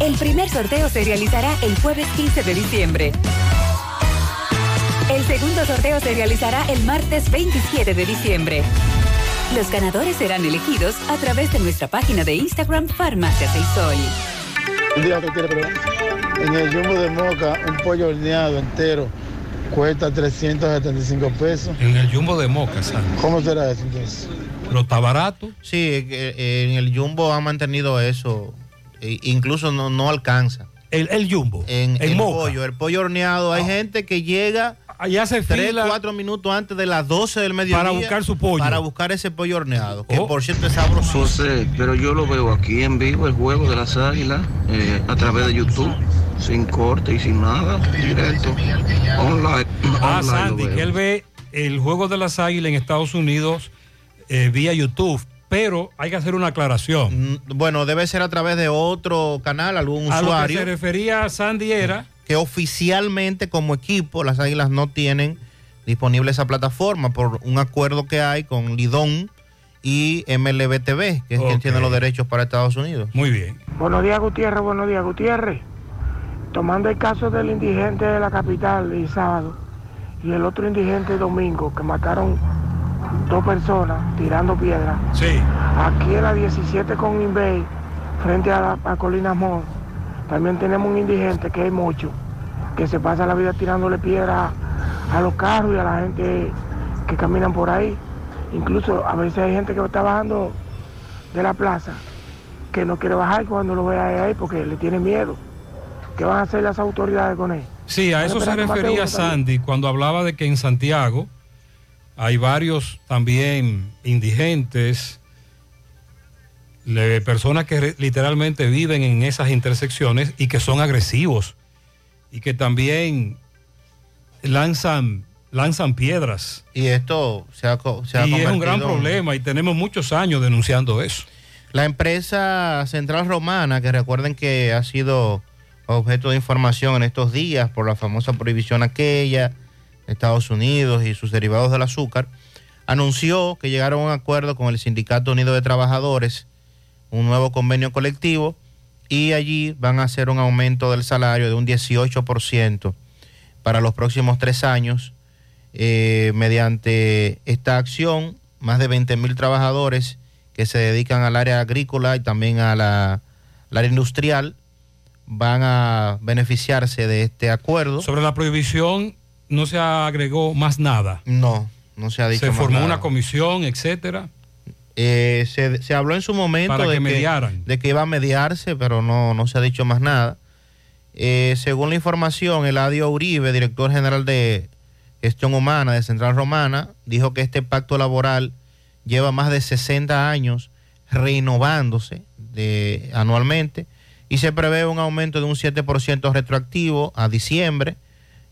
El primer sorteo se realizará el jueves 15 de diciembre. El segundo sorteo se realizará el martes 27 de diciembre. Los ganadores serán elegidos a través de nuestra página de Instagram Farmacias El Sol. Un día que quiere, pero en el jumbo de moca, un pollo horneado entero cuesta 375 pesos. En el jumbo de Moca, Sandy. ¿Cómo será eso entonces? ¿Pero está barato? Sí, eh, eh, en el Jumbo han mantenido eso. e- incluso no, no alcanza. El, el Jumbo. En El el Moca. pollo, el pollo horneado. Hay gente que llega Allá se 3, fila 4 minutos antes de las 12 del mediodía. Para buscar su pollo. Para buscar ese pollo horneado. Oh. Que por cierto es sabroso. José, pero yo lo veo aquí en vivo, el juego de las águilas, eh, a través de YouTube, sin corte y sin nada, directo, online. Ah, online Sandy, que él ve el juego de las águilas en Estados Unidos eh, vía YouTube, pero hay que hacer una aclaración. Mm, Bueno, debe ser a través de otro canal, algún A lo que usuario. se refería Sandy era que oficialmente como equipo las Águilas no tienen disponible esa plataforma por un acuerdo que hay con Lidón y MLBTV, que es quien tiene los derechos para Estados Unidos. Muy bien. Buenos días, Gutiérrez. Buenos días, Gutiérrez. tomando el caso del indigente de la capital el sábado y el otro indigente domingo que mataron dos personas tirando piedras. Sí. Aquí en la 17 con Inbay, frente a, la, a Colina Mall, también tenemos un indigente que hay mucho, que se pasa la vida tirándole piedras a los carros y a la gente que caminan por ahí. Incluso a veces hay gente que está bajando de la plaza que no quiere bajar cuando lo vea ahí porque le tiene miedo. ¿Qué van a hacer las autoridades con él? Sí, a eso se refería. Sandy cuando hablaba de que en Santiago hay varios también indigentes, le- personas que re- literalmente viven en esas intersecciones y que son agresivos y que también lanzan, lanzan piedras. Y esto se ha, se ha y es un gran problema y tenemos muchos años denunciando eso. La empresa Central Romana, que recuerden que ha sido objeto de información en estos días por la famosa prohibición aquella de Estados Unidos y sus derivados del azúcar, anunció que llegaron a un acuerdo con el Sindicato Unido de Trabajadores, un nuevo convenio colectivo, y allí van a hacer un aumento del salario de un 18% para los próximos tres años. Eh, mediante esta acción, más de 20 mil trabajadores que se dedican al área agrícola y también a la, al área industrial van a beneficiarse de este acuerdo. Sobre la prohibición no se agregó más nada. No, no se ha dicho Se más formó nada. una comisión, etcétera. Eh, se, se habló en su momento Para de, que de que iba a mediarse, pero no, no se ha dicho más nada. Eh, según la información, Eladio Uribe, director general de Gestión Humana de Central Romana, dijo que este pacto laboral lleva más de 60 años renovándose de, anualmente y se prevé un aumento de un 7% retroactivo a diciembre,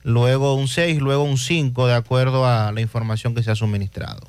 luego un 6, luego un 5, de acuerdo a la información que se ha suministrado.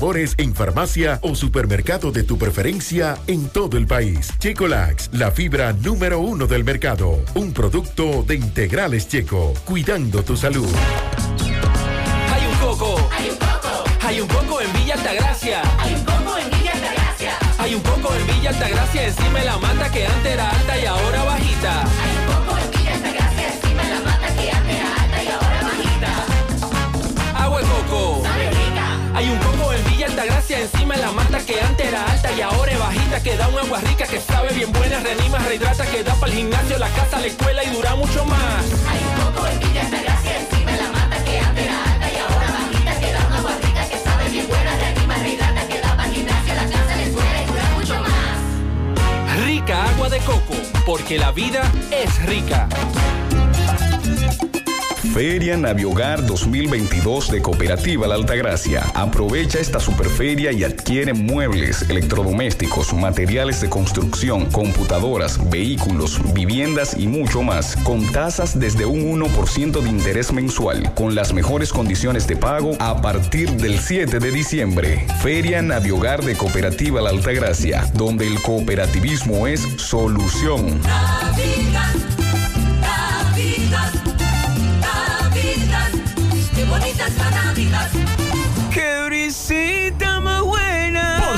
en farmacia o supermercado de tu preferencia en todo el país. Checolax, la fibra número uno del mercado. Un producto de integrales checo, cuidando tu salud. Hay un coco. Hay un coco. Hay un coco en Villa Altagracia. Hay un coco en Villa Altagracia. Hay un coco en Villa Altagracia encima de la mata que antes era alta y ahora bajita. Villa Altagracia encima de la mata que antes era alta y ahora es bajita que da un agua rica que sabe bien buena, reanima, rehidrata, que da para el gimnasio, la casa, la escuela y dura mucho más. Hay un coco en Villa Altagracia encima de la mata que antes era alta y ahora bajita que da un agua rica que sabe bien buena, reanima, rehidrata, que da para el gimnasio, la casa, la escuela y dura mucho más. Rica agua de coco, porque la vida es rica. Feria Naviogar 2022 de Cooperativa La Altagracia. Aprovecha esta superferia y adquiere muebles, electrodomésticos, materiales de construcción, computadoras, vehículos, viviendas y mucho más, con tasas desde un 1% de interés mensual, con las mejores condiciones de pago a partir del 7 de diciembre. Feria Naviogar de Cooperativa La Altagracia, donde el cooperativismo es solución. Qué bonita es la Navidad. ¡Qué brisita más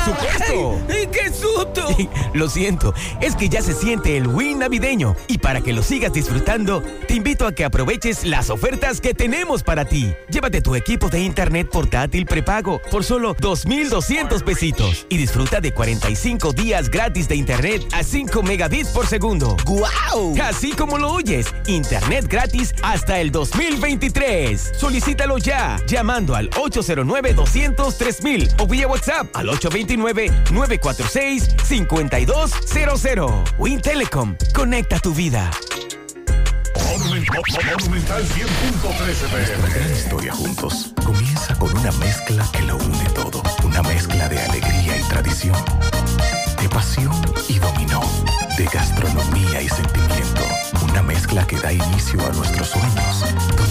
supuesto! ¡Ay, qué susto! Lo siento, es que ya se siente el win navideño y para que lo sigas disfrutando, te invito a que aproveches las ofertas que tenemos para ti. Llévate tu equipo de internet portátil prepago por solo 2.200 pesitos y disfruta de 45 días gratis de internet a 5 megabits por segundo. ¡Guau! Así como lo oyes, internet gratis hasta el 2023. Solicítalo ya llamando al 809-203 o vía WhatsApp al 829-946-5200. Win Telecom, conecta tu vida. Monumental 100.13 Nuestra gran historia juntos comienza con una mezcla que lo une todo. Una mezcla de alegría y tradición, de pasión y dominó, de gastronomía y sentimiento. Una mezcla que espacio a nuestros sueños,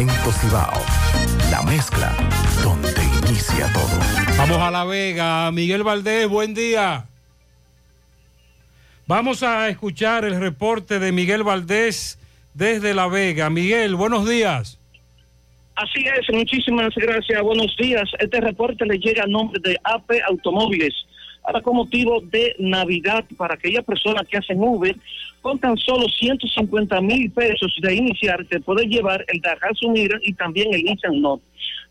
Cemento Cibao, la mezcla donde inicia todo. Vamos a La Vega. Miguel Valdés, buen día. Vamos a escuchar el reporte de Miguel Valdés desde La Vega. Miguel, buenos días. Así es, muchísimas gracias. Buenos días. Este reporte le llega a nombre de AP Automóviles. Ahora con motivo de Navidad para aquellas personas que hacen Uber, con tan solo 150 mil pesos de iniciar, te puedes llevar el Daihatsu Mira y también el Nissan Note,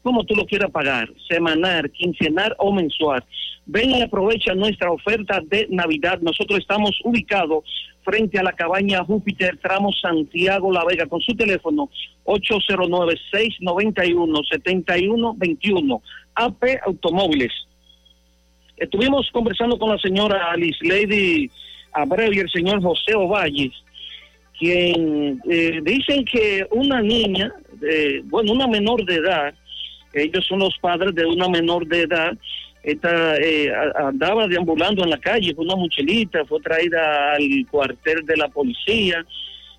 como tú lo quieras pagar, semanal, quincenal o mensual. Ven y aprovecha nuestra oferta de Navidad. Nosotros estamos ubicados frente a la cabaña Júpiter, tramo Santiago La Vega, con su teléfono 809-691-7121. AP Automóviles. Estuvimos conversando con la señora Alice Lady Abreu y el señor José Ovalles, quien eh, dicen que una niña, eh, bueno, una menor de edad, ellos son los padres de una menor de edad, esta eh, andaba deambulando en la calle con una mochilita, fue traída al cuartel de la policía,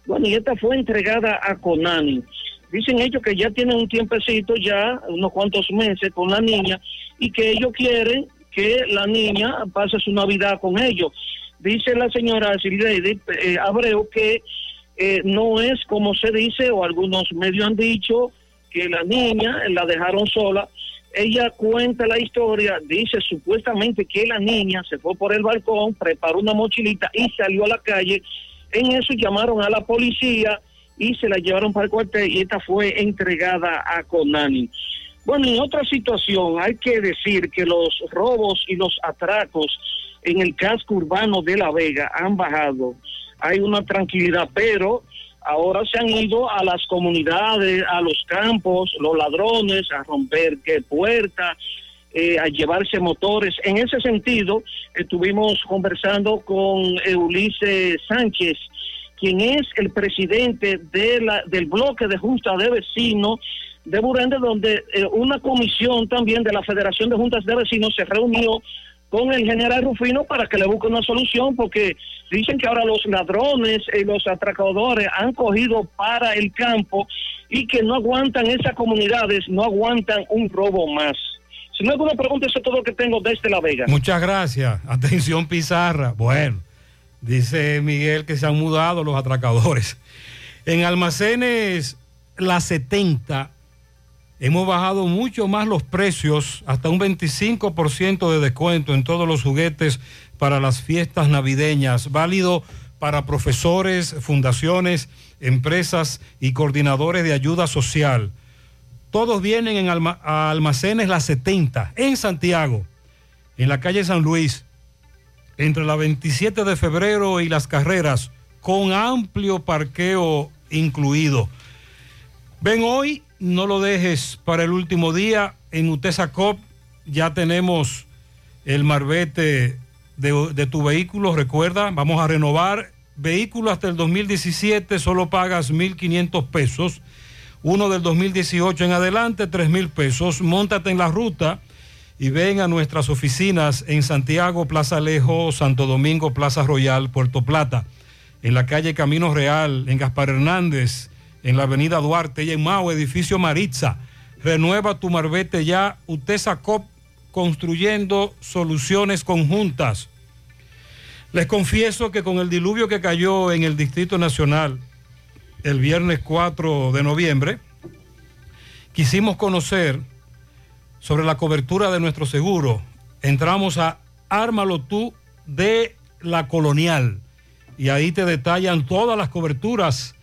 bueno, y esta fue entregada a Conani. Dicen ellos que ya tienen un tiempecito, ya unos cuantos meses con la niña, y que ellos quieren que la niña pase su Navidad con ellos. Dice la señora Silvia eh, Abreu que eh, no es como se dice, o algunos medios han dicho, que la niña la dejaron sola. Ella cuenta la historia, dice supuestamente que la niña se fue por el balcón, preparó una mochilita y salió a la calle. En eso llamaron a la policía y se la llevaron para el cuartel y esta fue entregada a Conani. Bueno, en otra situación hay que decir que los robos y los atracos en el casco urbano de La Vega han bajado. Hay una tranquilidad, pero ahora se han ido a las comunidades, a los campos, los ladrones, a romper qué puertas, eh, a llevarse motores. En ese sentido, estuvimos conversando con Ulises Sánchez, quien es el presidente de la, del bloque de Junta de Vecinos de Burende, donde eh, una comisión también de la Federación de Juntas de Vecinos se reunió con el general Rufino para que le busque una solución, porque dicen que ahora los ladrones y los atracadores han cogido para el campo y que no aguantan esas comunidades, no aguantan un robo más. Si no hay alguna pregunta, eso es todo lo que tengo desde La Vega. Muchas gracias. Atención, Pizarra. Bueno, dice Miguel que se han mudado los atracadores. En almacenes La 70 hemos bajado mucho más los precios, hasta un 25% de descuento en todos los juguetes para las fiestas navideñas, válido para profesores, fundaciones, empresas y coordinadores de ayuda social. Todos vienen en a almacenes La 70 en Santiago, en la calle San Luis, entre la 27 de febrero y las carreras, con amplio parqueo incluido. Ven hoy, no lo dejes para el último día. En Utesa Cop ya tenemos el marbete de, tu vehículo. Recuerda, vamos a renovar. Vehículo hasta el 2017, solo pagas 1.500 pesos. Uno del 2018 en adelante, 3.000 pesos. Móntate en la ruta y ven a nuestras oficinas en Santiago, Plaza Alejo, Santo Domingo, Plaza Royal, Puerto Plata, en la calle Camino Real, en Gaspar Hernández, en la avenida Duarte y en Mao, edificio Maritza. Renueva tu marbete ya, Utesa Cop, construyendo soluciones conjuntas. Les confieso que con el diluvio que cayó en el Distrito Nacional el viernes 4 de noviembre, quisimos conocer sobre la cobertura de nuestro seguro. Entramos a Ármalo tú de la Colonial y ahí te detallan todas las coberturas,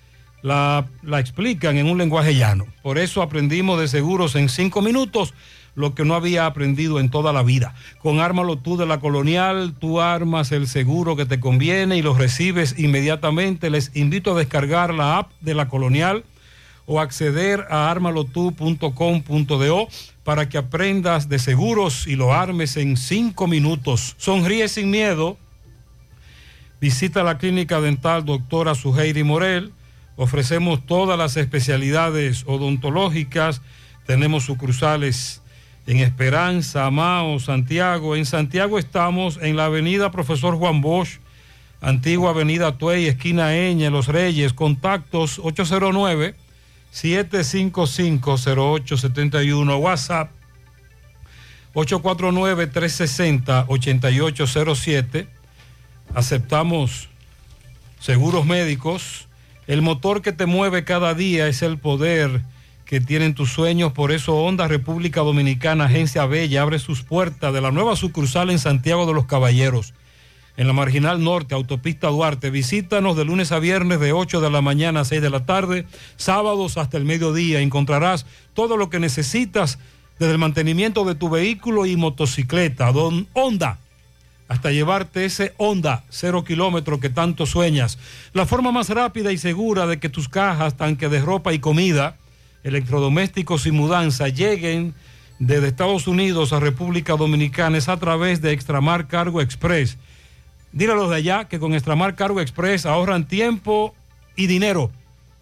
la, explican en un lenguaje llano. Por eso aprendimos de seguros en cinco minutos. lo que no había aprendido en toda la vida. Con Ármalo tú de la Colonial, tú armas el seguro que te conviene y lo recibes inmediatamente. Les invito a descargar la app de la Colonial o acceder a armalotu.com.do para que aprendas de seguros y lo armes en cinco minutos. Sonríe sin miedo. Visita la clínica dental doctora Suheiri Morel. Ofrecemos todas las especialidades odontológicas. Tenemos sucursales en Esperanza, Mao, Santiago. En Santiago estamos en la avenida Profesor Juan Bosch, antigua avenida Tuey, esquina Eñe, Los Reyes. Contactos 809 755-0871. WhatsApp 849-360-8807. Aceptamos seguros médicos. El motor que te mueve cada día es el poder que tienen tus sueños. Por eso Honda República Dominicana, Agencia Bella, abre sus puertas de la nueva sucursal en Santiago de los Caballeros. En la Marginal Norte, Autopista Duarte. Visítanos de lunes a viernes de 8 de la mañana a 6 de la tarde, sábados hasta el mediodía. Encontrarás todo lo que necesitas desde el mantenimiento de tu vehículo y motocicleta. Don Honda, hasta llevarte ese Honda cero kilómetro que tanto sueñas. La forma más rápida y segura de que tus cajas, tanques de ropa y comida, electrodomésticos y mudanza lleguen desde Estados Unidos a República Dominicana es a través de Extramar Cargo Express. Dile a los de allá que con Extramar Cargo Express ahorran tiempo y dinero.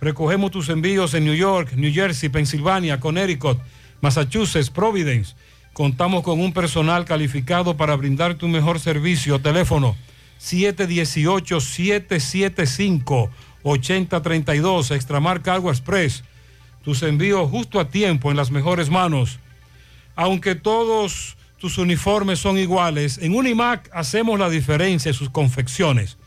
Recogemos tus envíos en New York, New Jersey, Pensilvania, Connecticut, Massachusetts, Providence. Contamos con un personal calificado para brindarte un mejor servicio. Teléfono 718-775-8032. Extramar Cargo Express. Tus envíos justo a tiempo en las mejores manos. Aunque todos tus uniformes son iguales, en Unimac hacemos la diferencia en sus confecciones.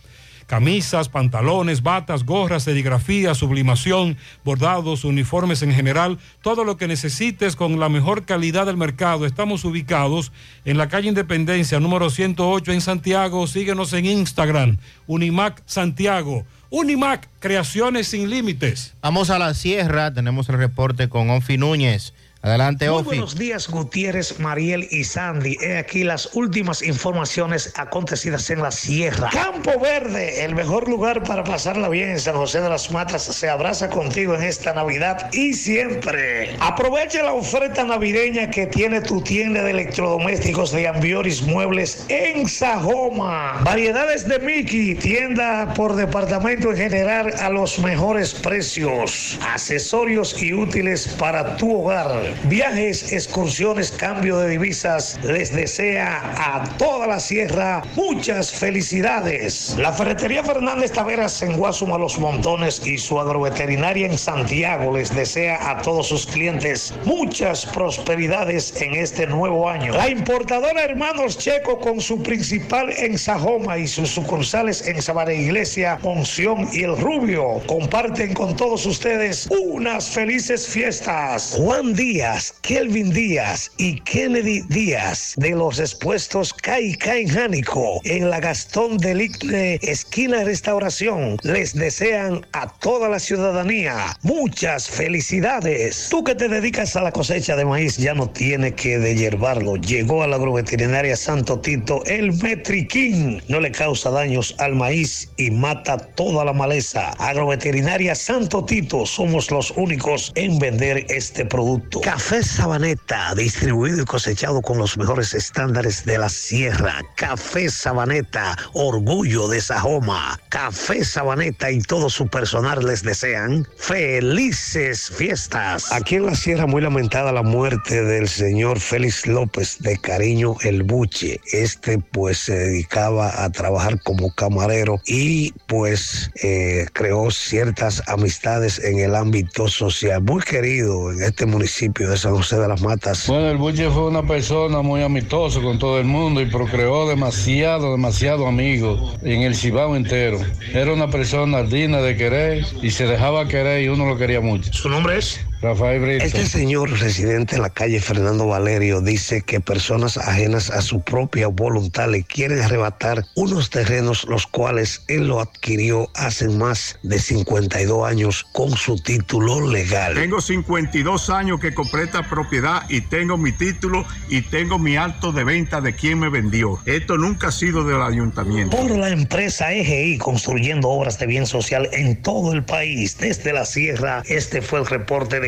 Camisas, pantalones, batas, gorras, serigrafía, sublimación, bordados, uniformes en general, todo lo que necesites con la mejor calidad del mercado. Estamos ubicados en la calle Independencia, número 108 en Santiago. Síguenos en Instagram, Unimac Santiago. Unimac, creaciones sin límites. Vamos a la sierra, tenemos el reporte con Onfi Núñez. Adelante, Muy Ofi. buenos días, Gutiérrez, Mariel y Sandy. He aquí las últimas informaciones acontecidas en la sierra. Campo Verde, el mejor lugar para pasarla bien en San José de las Matas, se abraza contigo en esta Navidad y siempre. Aprovecha la oferta navideña que tiene tu tienda de electrodomésticos de Ambioris Muebles en Sajoma. Variedades de Mickey, tienda por departamento en general a los mejores precios. Accesorios y útiles para tu hogar. Viajes, excursiones, cambio de divisas. Les desea a toda la sierra muchas felicidades. La ferretería Fernández Taveras en Guasuma Los Montones y su agroveterinaria en Santiago les desea a todos sus clientes muchas prosperidades en este nuevo año. La importadora Hermanos Checo con su principal en Sajoma y sus sucursales en Sabana Iglesia, Monción y El Rubio comparten con todos ustedes unas felices fiestas. Juan Díaz, Kelvin Díaz y Kennedy Díaz de los expuestos Caica en Jánico en la Gastón del Icle, esquina Restauración. Les desean a toda la ciudadanía muchas felicidades. Tú que te dedicas a la cosecha de maíz ya no tiene que deshiervarlo. Llegó a la agroveterinaria Santo Tito el Metriquín. No le causa daños al maíz y mata toda la maleza. Agroveterinaria Santo Tito somos los únicos en vender este producto. Café Sabaneta, distribuido y cosechado con los mejores estándares de la sierra. Café Sabaneta, orgullo de Sajoma. Café Sabaneta y todo su personal les desean felices fiestas. Aquí en la sierra muy lamentada la muerte del señor Félix López de Cariño El Buche. Este pues se dedicaba a trabajar como camarero y pues eh, creó ciertas amistades en el ámbito social. Muy querido en este municipio de San José de las Matas. Bueno, el Buche fue una persona muy amistosa con todo el mundo y procreó demasiado, demasiado amigos en el Cibao entero. Era una persona digna de querer y se dejaba querer y uno lo quería mucho. ¿Su nombre es? Rafael Brito. Este señor residente en la calle Fernando Valerio dice que personas ajenas a su propia voluntad le quieren arrebatar unos terrenos los cuales él lo adquirió hace más de 52 años con su título legal. Tengo 52 años que compré esta propiedad y tengo mi título y tengo mi acto de venta de quien me vendió. Esto nunca ha sido del ayuntamiento. Por la empresa EGI construyendo obras de bien social en todo el país, desde la sierra, este fue el reporte de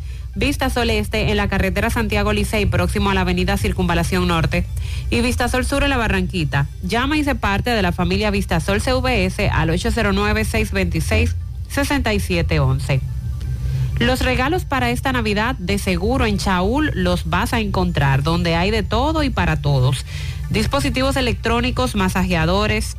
Vista Sol Este en la carretera Santiago Licey próximo a la avenida Circunvalación Norte. Y Vista Sol Sur en la Barranquita. Llama y se parte de la familia Vista Sol CVS al 809-626-6711. Los regalos para esta Navidad de seguro en Chaul los vas a encontrar, donde hay de todo y para todos. Dispositivos electrónicos, masajeadores,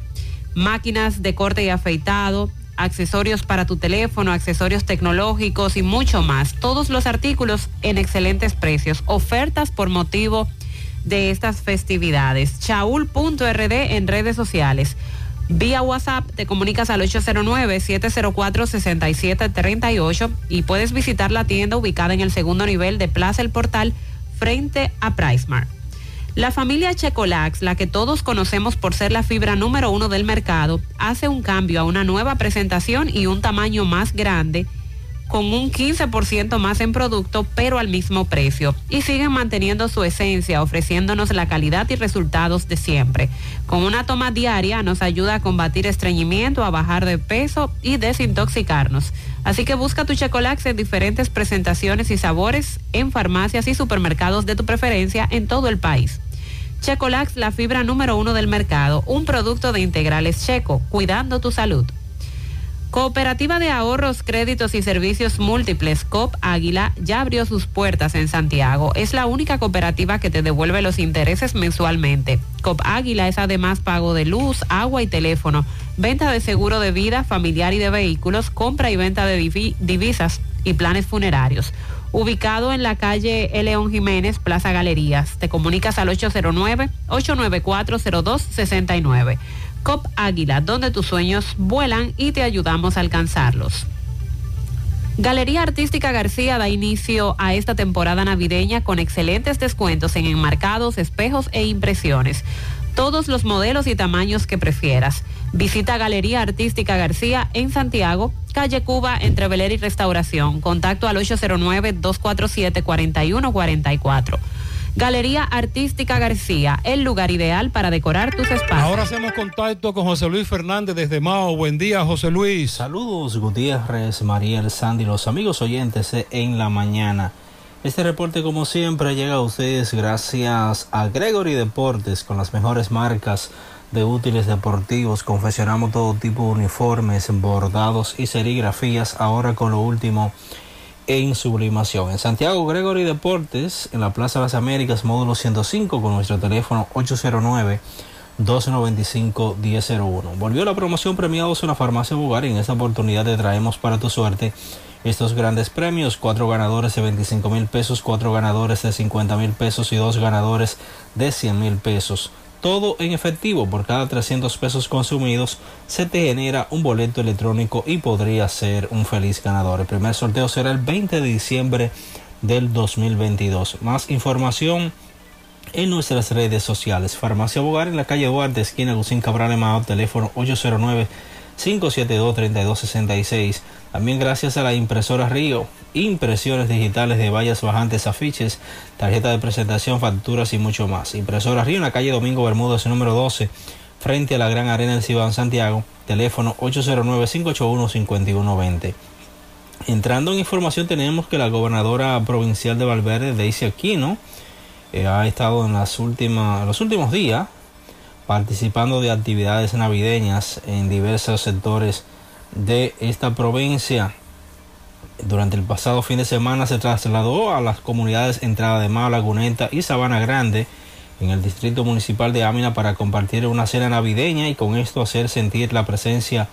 máquinas de corte y afeitado, accesorios para tu teléfono, accesorios tecnológicos y mucho más. Todos los artículos en excelentes precios. Ofertas por motivo de estas festividades. Chaul.rd en redes sociales. Vía WhatsApp te comunicas al 809-704-6738 y puedes visitar la tienda ubicada en el segundo nivel de Plaza El Portal frente a PriceMart. La familia Checolax, la que todos conocemos por ser la fibra número uno del mercado, hace un cambio a una nueva presentación y un tamaño más grande, con un 15% más en producto, pero al mismo precio. Y siguen manteniendo su esencia, ofreciéndonos la calidad y resultados de siempre. Con una toma diaria nos ayuda a combatir estreñimiento, a bajar de peso y desintoxicarnos. Así que busca tu Checolax en diferentes presentaciones y sabores en farmacias y supermercados de tu preferencia en todo el país. Checolax, la fibra número uno del mercado, un producto de integrales checo, cuidando tu salud. Cooperativa de Ahorros, Créditos y Servicios Múltiples, COP Águila, ya abrió sus puertas en Santiago. Es la única cooperativa que te devuelve los intereses mensualmente. COP Águila es además pago de luz, agua y teléfono, venta de seguro de vida, familiar y de vehículos, compra y venta de divi- divisas y planes funerarios. Ubicado en la calle León Jiménez, Plaza Galerías. Te comunicas al 809-894-0269. COP Águila, donde tus sueños vuelan y te ayudamos a alcanzarlos. Galería Artística García da inicio a esta temporada navideña con excelentes descuentos en enmarcados, espejos e impresiones. Todos los modelos y tamaños que prefieras. Visita Galería Artística García en Santiago, calle Cuba, entre Beler y Restauración. Contacto al 809-247-4144. Galería Artística García, el lugar ideal para decorar tus espacios. Ahora hacemos contacto con José Luis Fernández desde Mao. Buen día, José Luis. Saludos, Gutiérrez, Mariel, Sandy, los amigos oyentes en la mañana. Este reporte, como siempre, llega a ustedes gracias a Gregory Deportes con las mejores marcas de útiles deportivos. Confeccionamos todo tipo de uniformes, bordados y serigrafías. Ahora con lo último en sublimación. En Santiago Gregory Deportes, en la Plaza de las Américas, módulo 105, con nuestro teléfono 809 295 1001. Volvió la promoción premiados en la farmacia Bugar y en esta oportunidad te traemos para tu suerte estos grandes premios, cuatro ganadores de 25 mil pesos, cuatro ganadores de 50 mil pesos y dos ganadores de 100 mil pesos. Todo en efectivo, por cada 300 pesos consumidos se te genera un boleto electrónico y podría ser un feliz ganador. El primer sorteo será el 20 de diciembre del 2022. Más información en nuestras redes sociales. Farmacia Bogar en la calle Duarte, esquina Lucín Cabral Emao, teléfono 809 572-3266. También gracias a la impresora Río, impresiones digitales de vallas bajantes, afiches, tarjeta de presentación, facturas y mucho más. Impresora Río en la calle Domingo Bermúdez, número 12, frente a la Gran Arena del Cibán Santiago, teléfono 809-581-5120. Entrando en información tenemos que la gobernadora provincial de Valverde, Daisy Aquino, eh, ha estado en las últimas, los últimos días participando de actividades navideñas en diversos sectores de esta provincia. Durante el pasado fin de semana se trasladó a las comunidades Entrada de Laguneta y Sabana Grande en el distrito municipal de Ámina para compartir una cena navideña y con esto hacer sentir la presencia,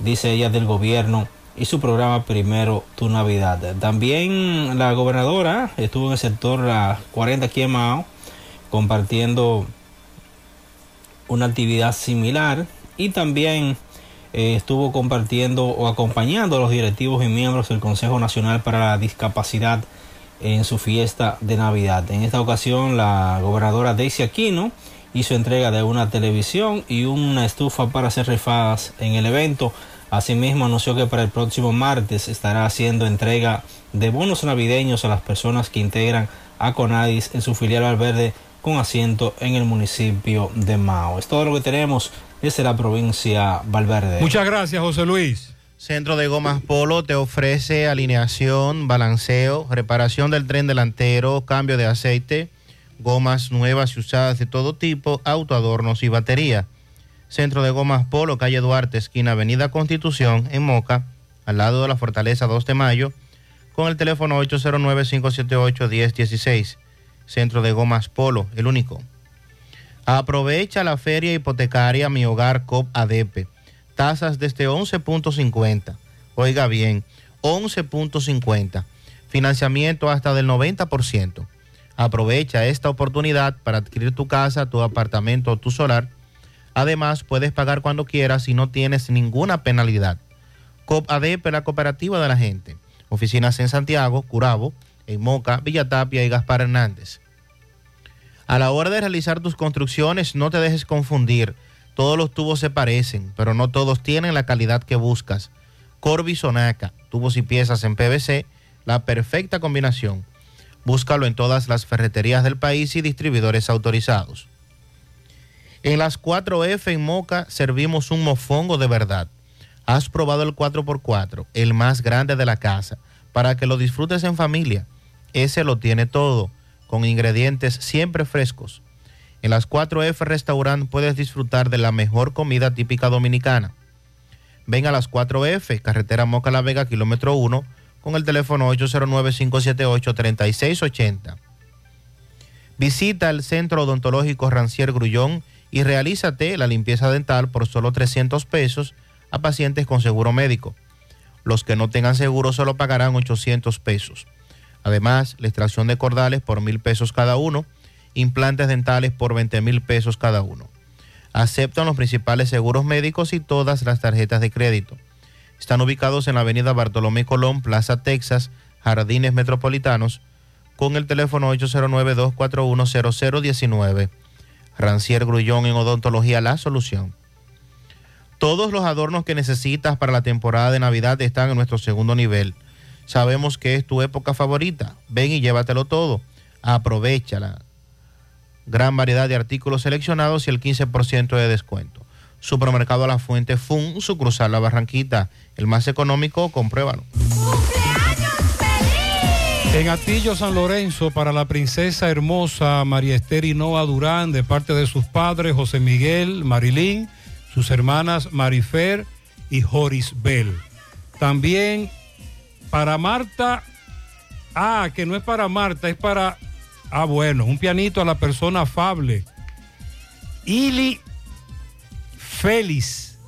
dice ella, del gobierno y su programa Primero Tu Navidad. También la gobernadora estuvo en el sector la 40 aquí en Mao compartiendo una actividad similar y también eh, estuvo compartiendo o acompañando a los directivos y miembros del Consejo Nacional para la Discapacidad en su fiesta de Navidad. En esta ocasión la gobernadora Daisy Aquino hizo entrega de una televisión y una estufa para hacer rifadas en el evento. Asimismo anunció que para el próximo martes estará haciendo entrega de bonos navideños a las personas que integran a Conadis en su filial Valverde con asiento en el municipio de Mao. Es todo lo que tenemos desde la provincia Valverde. Muchas gracias, José Luis. Centro de Gomas Polo te ofrece alineación, balanceo, reparación del tren delantero, cambio de aceite, gomas nuevas y usadas de todo tipo, autoadornos y batería. Centro de Gomas Polo, calle Duarte, esquina Avenida Constitución, en Moca, al lado de la Fortaleza 2 de Mayo, con el teléfono 809-578-1016. Centro de Gomas Polo, el único. Aprovecha la feria hipotecaria Mi Hogar COP ADP. Tasas desde 11.50. Oiga bien, 11.50. Financiamiento hasta del 90%. Aprovecha esta oportunidad para adquirir tu casa, tu apartamento o tu solar. Además, puedes pagar cuando quieras y no tienes ninguna penalidad. COP ADP, la cooperativa de la gente. Oficinas en Santiago, Curabo, en Moca, Villa Tapia y Gaspar Hernández. A la hora de realizar tus construcciones, no te dejes confundir. Todos los tubos se parecen, pero no todos tienen la calidad que buscas. Corby Sonaca, tubos y piezas en PVC, la perfecta combinación. Búscalo en todas las ferreterías del país y distribuidores autorizados. En las 4F en Moca servimos un mofongo de verdad. Has probado el 4x4, el más grande de la casa, para que lo disfrutes en familia. Ese lo tiene todo, con ingredientes siempre frescos. En las 4F Restaurant puedes disfrutar de la mejor comida típica dominicana. Ven a las 4F, carretera Moca La Vega, kilómetro 1, con el teléfono 809-578-3680. Visita el Centro Odontológico Rancier Grullón y realízate la limpieza dental por solo 300 pesos a pacientes con seguro médico. Los que no tengan seguro solo pagarán 800 pesos. Además, la extracción de cordales por mil pesos cada uno, implantes dentales por 20 mil pesos cada uno. Aceptan los principales seguros médicos y todas las tarjetas de crédito. Están ubicados en la avenida Bartolomé Colón, Plaza Texas, Jardines Metropolitanos, con el teléfono 809-241-0019. Rancier Grullón en Odontología La Solución. Todos los adornos que necesitas para la temporada de Navidad están en nuestro segundo nivel. Sabemos que es tu época favorita. Ven y llévatelo todo. Aprovechala. Gran variedad de artículos seleccionados y el 15% de descuento. Supermercado La Fuente Fun, su cruzar La Barranquita. El más económico, compruébalo. En Atillo San Lorenzo, para la princesa hermosa María Esther Hinoa Durán, de parte de sus padres José Miguel, Marilín, sus hermanas Marifer y Joris Bell. También para Marta, ah, que no es para Marta, es para, ah, bueno, un pianito a la persona afable. Ili Félix,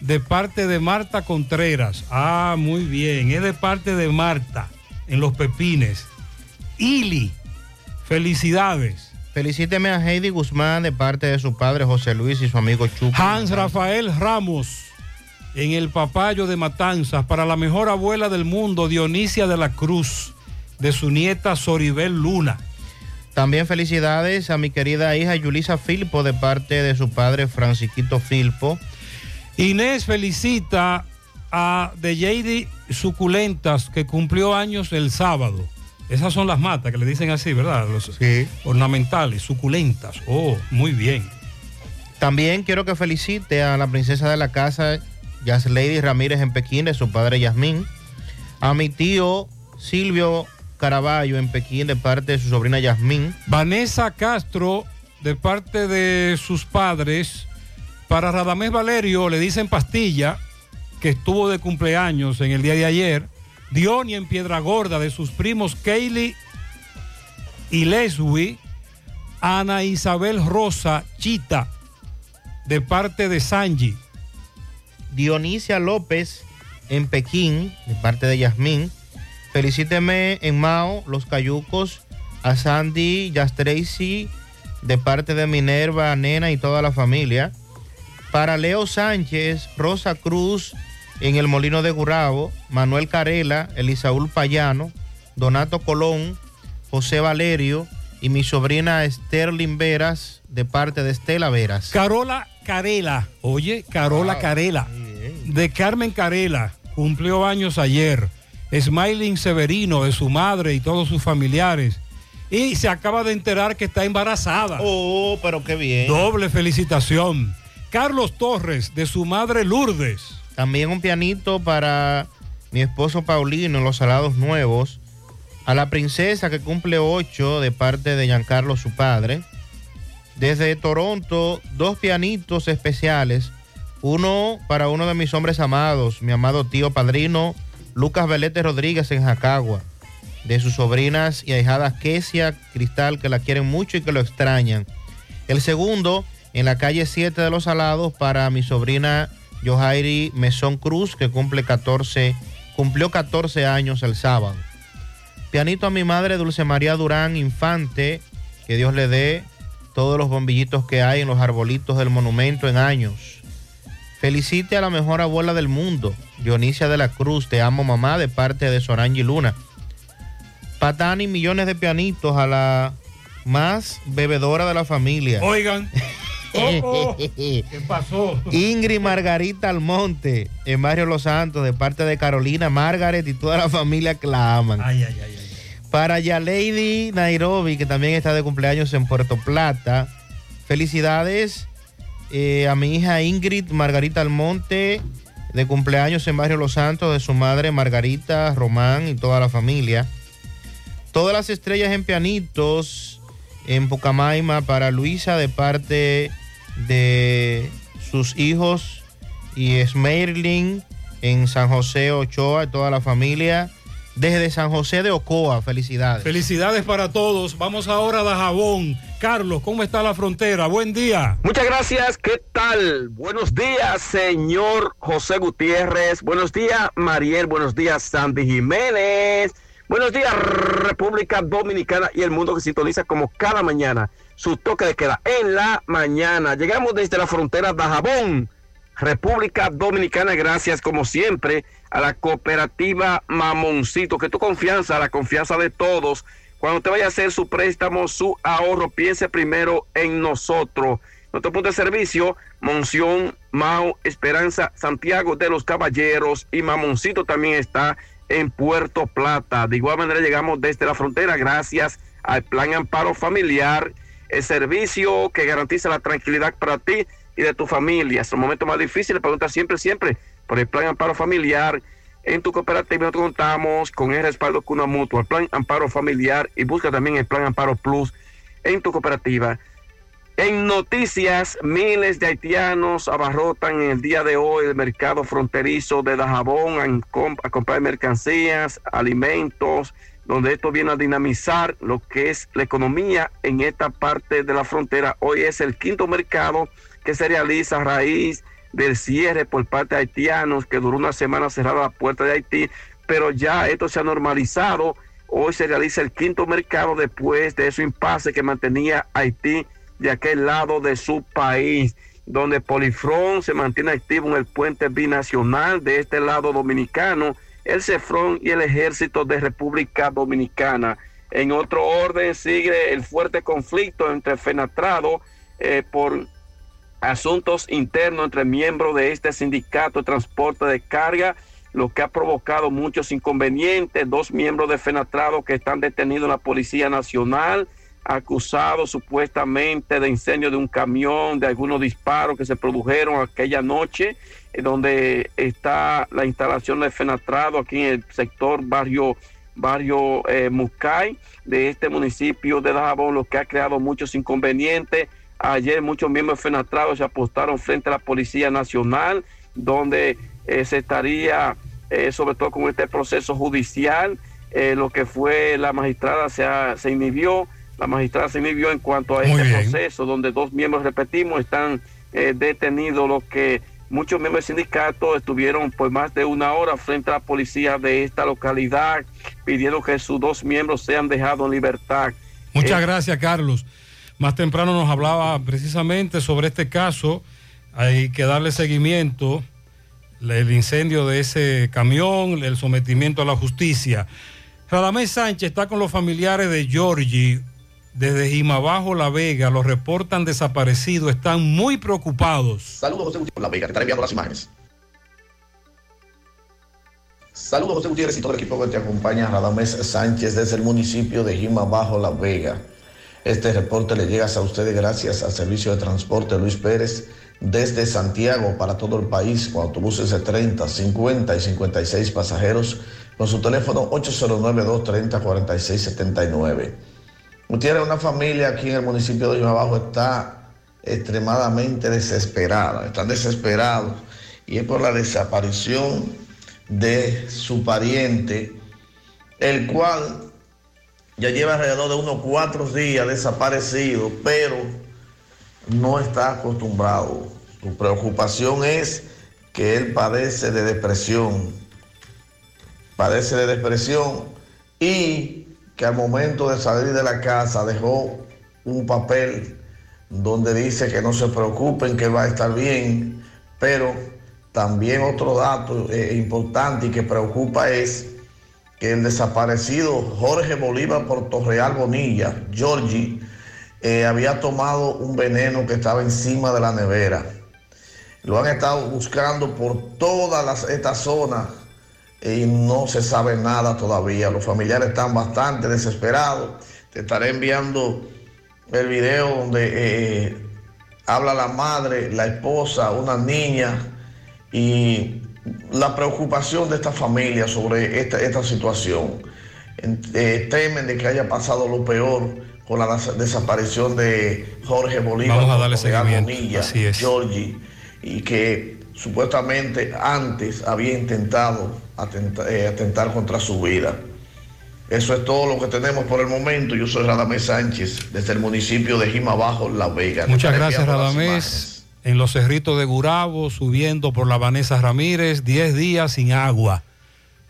de parte de Marta Contreras. Ah, muy bien, es de parte de Marta, en Los Pepines. Ili, felicidades. Felicíteme a Heidi Guzmán de parte de su padre José Luis y su amigo Chucky. Hans Rafael Ramos en el Papayo de Matanzas para la mejor abuela del mundo, Dionisia de la Cruz, de su nieta Soribel Luna. También felicidades a mi querida hija Yulisa Filpo de parte de su padre Francisquito Filpo. Inés felicita a De Jady Suculentas que cumplió años el sábado. Esas son las matas que le dicen así, ¿verdad? Los ornamentales, suculentas. Oh, muy bien. También quiero que felicite a la princesa de la casa, Jazz Lady Ramírez en Pekín, de su padre Yasmín. A mi tío Silvio Caraballo en Pekín de parte de su sobrina Yasmín. Vanessa Castro, de parte de sus padres, para Radamés Valerio le dicen pastilla, que estuvo de cumpleaños en el día de ayer. Diony en Piedra Gorda, de sus primos Kaylee y Leslie. Ana Isabel Rosa Chita, de parte de Sanji. Dionisia López en Pekín, de parte de Yasmín. Felicíteme en Mao, Los Cayucos, a Sandy Yastracy, de parte de Minerva, Nena y toda la familia. Para Leo Sánchez, Rosa Cruz en el Molino de Gurabo, Manuel Carela, Elisaúl Payano, Donato Colón, José Valerio y mi sobrina Sterling Veras, de parte de Estela Veras. Carola Carela, oye, Carola Wow, Carela, de Carmen Carela, cumplió años ayer. Smiling Severino, de su madre y todos sus familiares. Y se acaba de enterar que está embarazada. Oh, pero qué bien. Doble felicitación. Carlos Torres, de su madre Lourdes. También un pianito para mi esposo Paulino los Salados Nuevos. A la princesa que cumple ocho de parte de Giancarlo, su padre. Desde Toronto, dos pianitos especiales. Uno para uno de mis hombres amados, mi amado tío padrino Lucas Velete Rodríguez en Jacagua. De sus sobrinas y ahijadas Kesia Cristal, que la quieren mucho y que lo extrañan. El segundo, en la calle 7 de los Salados, para mi sobrina Yohairi Mesón Cruz, que cumple 14, cumplió 14 años el sábado. Pianito a mi madre Dulce María Durán Infante, que Dios le dé todos los bombillitos que hay en los arbolitos del monumento en años. Felicite a la mejor abuela del mundo, Dionisia de la Cruz, te amo mamá, de parte de Sorangi Luna. Patán y millones de pianitos a la más bebedora de la familia. Oigan. Oh, oh. ¿Qué pasó? Ingrid Margarita Almonte, en Barrio Los Santos, de parte de Carolina, Margaret y toda la familia que la aman. Ay, ay, ay, ay. Para Yalady Nairobi, que también está de cumpleaños en Puerto Plata. Felicidades eh, a mi hija Ingrid Margarita Almonte, de cumpleaños en Barrio Los Santos, de su madre Margarita, Román y toda la familia. Todas las estrellas en pianitos en Pucamaima para Luisa de parte de sus hijos y Smerling en San José Ochoa y toda la familia. Desde San José de Ocoa, felicidades. Felicidades para todos. Vamos ahora a Dajabón. Carlos, ¿cómo está la frontera? Buen día. Muchas gracias. ¿Qué tal? Buenos días, señor José Gutiérrez. Buenos días, Mariel. Buenos días, Sandy Jiménez. Buenos días, República Dominicana y el mundo que sintoniza como cada mañana su toque de queda en la mañana. Llegamos desde la frontera de Jabón, República Dominicana. Gracias, como siempre, a la cooperativa Mamoncito, que tu confianza, la confianza de todos. Cuando te vaya a hacer su préstamo, su ahorro, piense primero en nosotros. Nuestro punto de servicio, Monción, Mao, Esperanza, Santiago de los Caballeros y Mamoncito también está en Puerto Plata. De igual manera llegamos desde la frontera gracias al Plan Amparo Familiar, el servicio que garantiza la tranquilidad para ti y de tu familia. Es un momento más difícil, pregunta siempre, siempre por el Plan Amparo Familiar. En tu cooperativa nosotros contamos con el respaldo Cuna Mutua, el Plan Amparo Familiar y busca también el Plan Amparo Plus en tu cooperativa. En noticias, miles de haitianos abarrotan en el día de hoy el mercado fronterizo de Dajabón a, comp a comprar mercancías, alimentos, donde esto viene a dinamizar lo que es la economía en esta parte de la frontera. Hoy es el quinto mercado que se realiza a raíz del cierre por parte de haitianos que duró una semana cerrada la puerta de Haití, pero ya esto se ha normalizado. Hoy se realiza el quinto mercado después de ese impasse que mantenía Haití de aquel lado de su país, donde Polifrón se mantiene activo en el puente binacional de este lado dominicano, el Cefrón y el Ejército de República Dominicana. En otro orden sigue el fuerte conflicto entre Fenatrado eh, por asuntos internos entre miembros de este sindicato de transporte de carga, lo que ha provocado muchos inconvenientes. Dos miembros de Fenatrado que están detenidos en la Policía Nacional acusados supuestamente de incendio de un camión, de algunos disparos que se produjeron aquella noche, eh, donde está la instalación de Fenatrado aquí en el sector barrio barrio eh, Muscay de este municipio de Dajabón, lo que ha creado muchos inconvenientes. Ayer muchos miembros de Fenatrado se apostaron frente a la Policía Nacional, donde eh, se estaría, eh, sobre todo con este proceso judicial, eh, lo que fue la magistrada se, ha- se inhibió, la magistrada se inhibió en cuanto a Muy este bien. proceso, donde dos miembros, repetimos, están detenidos, los que muchos miembros del sindicato estuvieron por más de una hora frente a la policía de esta localidad, pidiendo que sus dos miembros sean dejados en libertad. Muchas Eh, gracias, Carlos. Más temprano nos hablaba precisamente sobre este caso. Hay que darle seguimiento, el incendio de ese camión, el sometimiento a la justicia. Radamés Sánchez está con los familiares de Georgie desde Jimabajo, La Vega. Los reportan desaparecidos, están muy preocupados. Saludos, José Gutiérrez, La Vega, te estaré enviando las imágenes. Saludos, José Gutiérrez y todo el equipo que te acompaña, Radamés Sánchez, desde el municipio de Jima Bajo, La Vega. Este reporte le llega a ustedes gracias al Servicio de Transporte Luis Pérez desde Santiago para todo el país con autobuses de 30, 50 y 56 pasajeros con su teléfono 809-230-4679. Gutiérrez, una familia aquí en el municipio de Jima Bajo está extremadamente desesperada, están desesperados y es por la desaparición de su pariente, el cual ya lleva alrededor de unos cuatro días desaparecido, pero no está acostumbrado. Su preocupación es que él padece de depresión, padece de depresión y que al momento de salir de la casa dejó un papel donde dice que no se preocupen, que va a estar bien, pero también otro dato eh, importante y que preocupa es que el desaparecido Jorge Bolívar Portorreal Bonilla, Georgie, eh, había tomado un veneno que estaba encima de la nevera. Lo han estado buscando por toda las- esta zona y no se sabe nada todavía. Los familiares están bastante desesperados. Te estaré enviando el video donde eh, habla la madre, la esposa, una niña y la preocupación de esta familia sobre esta, esta situación. Eh, temen de que haya pasado lo peor con la des- desaparición de Jorge Bolívar. Vamos a darle seguimiento, Bonilla, así es. Georgie, y que supuestamente antes había intentado atenta- eh, atentar contra su vida. Eso es todo lo que tenemos por el momento. Yo soy Radamés Sánchez, desde el municipio de Jimabajo, La Vega. Muchas gracias, Radamés. En los cerritos de Gurabo, subiendo por la Vanessa Ramírez, 10 días sin agua.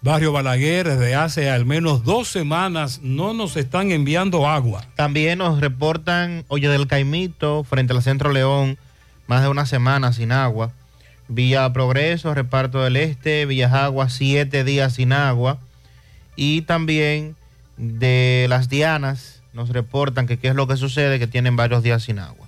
Barrio Balaguer, desde hace al menos dos semanas no nos están enviando agua. También nos reportan Oye del Caimito, frente al Centro León, más de una semana sin agua. Villa Progreso, Reparto del Este, Villas Aguas, siete días sin agua. Y también de las Dianas nos reportan que qué es lo que sucede, que tienen varios días sin agua.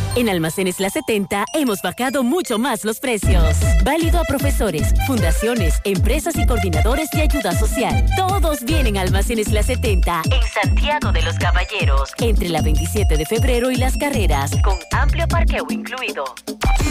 En Almacenes La 70 hemos bajado mucho más los precios. Válido a profesores, fundaciones, empresas y coordinadores de ayuda social. Todos vienen a Almacenes La 70 en Santiago de los Caballeros, entre la 27 de febrero y las carreras, con amplio parqueo incluido.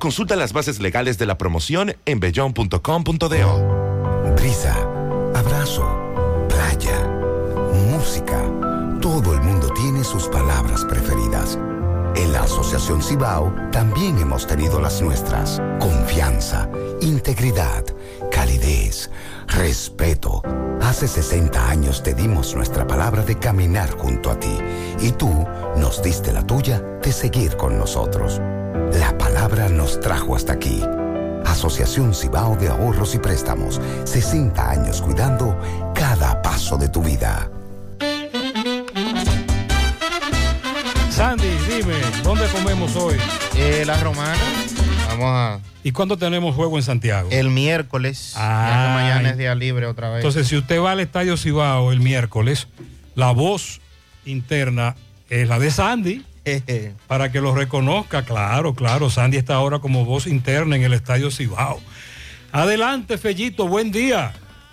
Consulta las bases legales de la promoción en bellon.com.do. Brisa, abrazo, playa, música. Todo el mundo tiene sus palabras preferidas. En la Asociación Cibao también hemos tenido las nuestras. Confianza, integridad, calidez, respeto. Hace 60 años te dimos nuestra palabra de caminar junto a ti y tú nos diste la tuya de seguir con nosotros. La palabra nos trajo hasta aquí. Asociación Cibao de Ahorros y Préstamos. 60 años cuidando cada paso de tu vida. Sandy, dime, ¿dónde comemos hoy? Eh, la romana. Vamos a. ¿Y cuándo tenemos juego en Santiago? El miércoles. ya que Ay. mañana es día libre otra vez. Entonces, si usted va al Estadio Cibao el miércoles, la voz interna es la de Sandy. para que lo reconozca, claro, claro. Sandy está ahora como voz interna en el Estadio Cibao. Adelante, Fellito, buen día.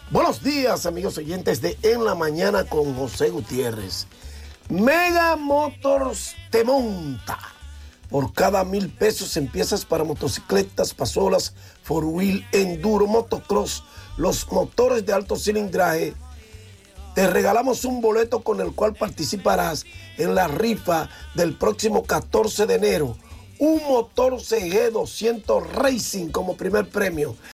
Buenos días, amigos oyentes de En la Mañana con José Gutiérrez. Mega Motors te monta. Por cada mil pesos en piezas para motocicletas, pasolas, four wheel, enduro, motocross, los motores de alto cilindraje. Te regalamos un boleto con el cual participarás en la rifa del próximo 14 de enero. Un motor CG 200 Racing como primer premio.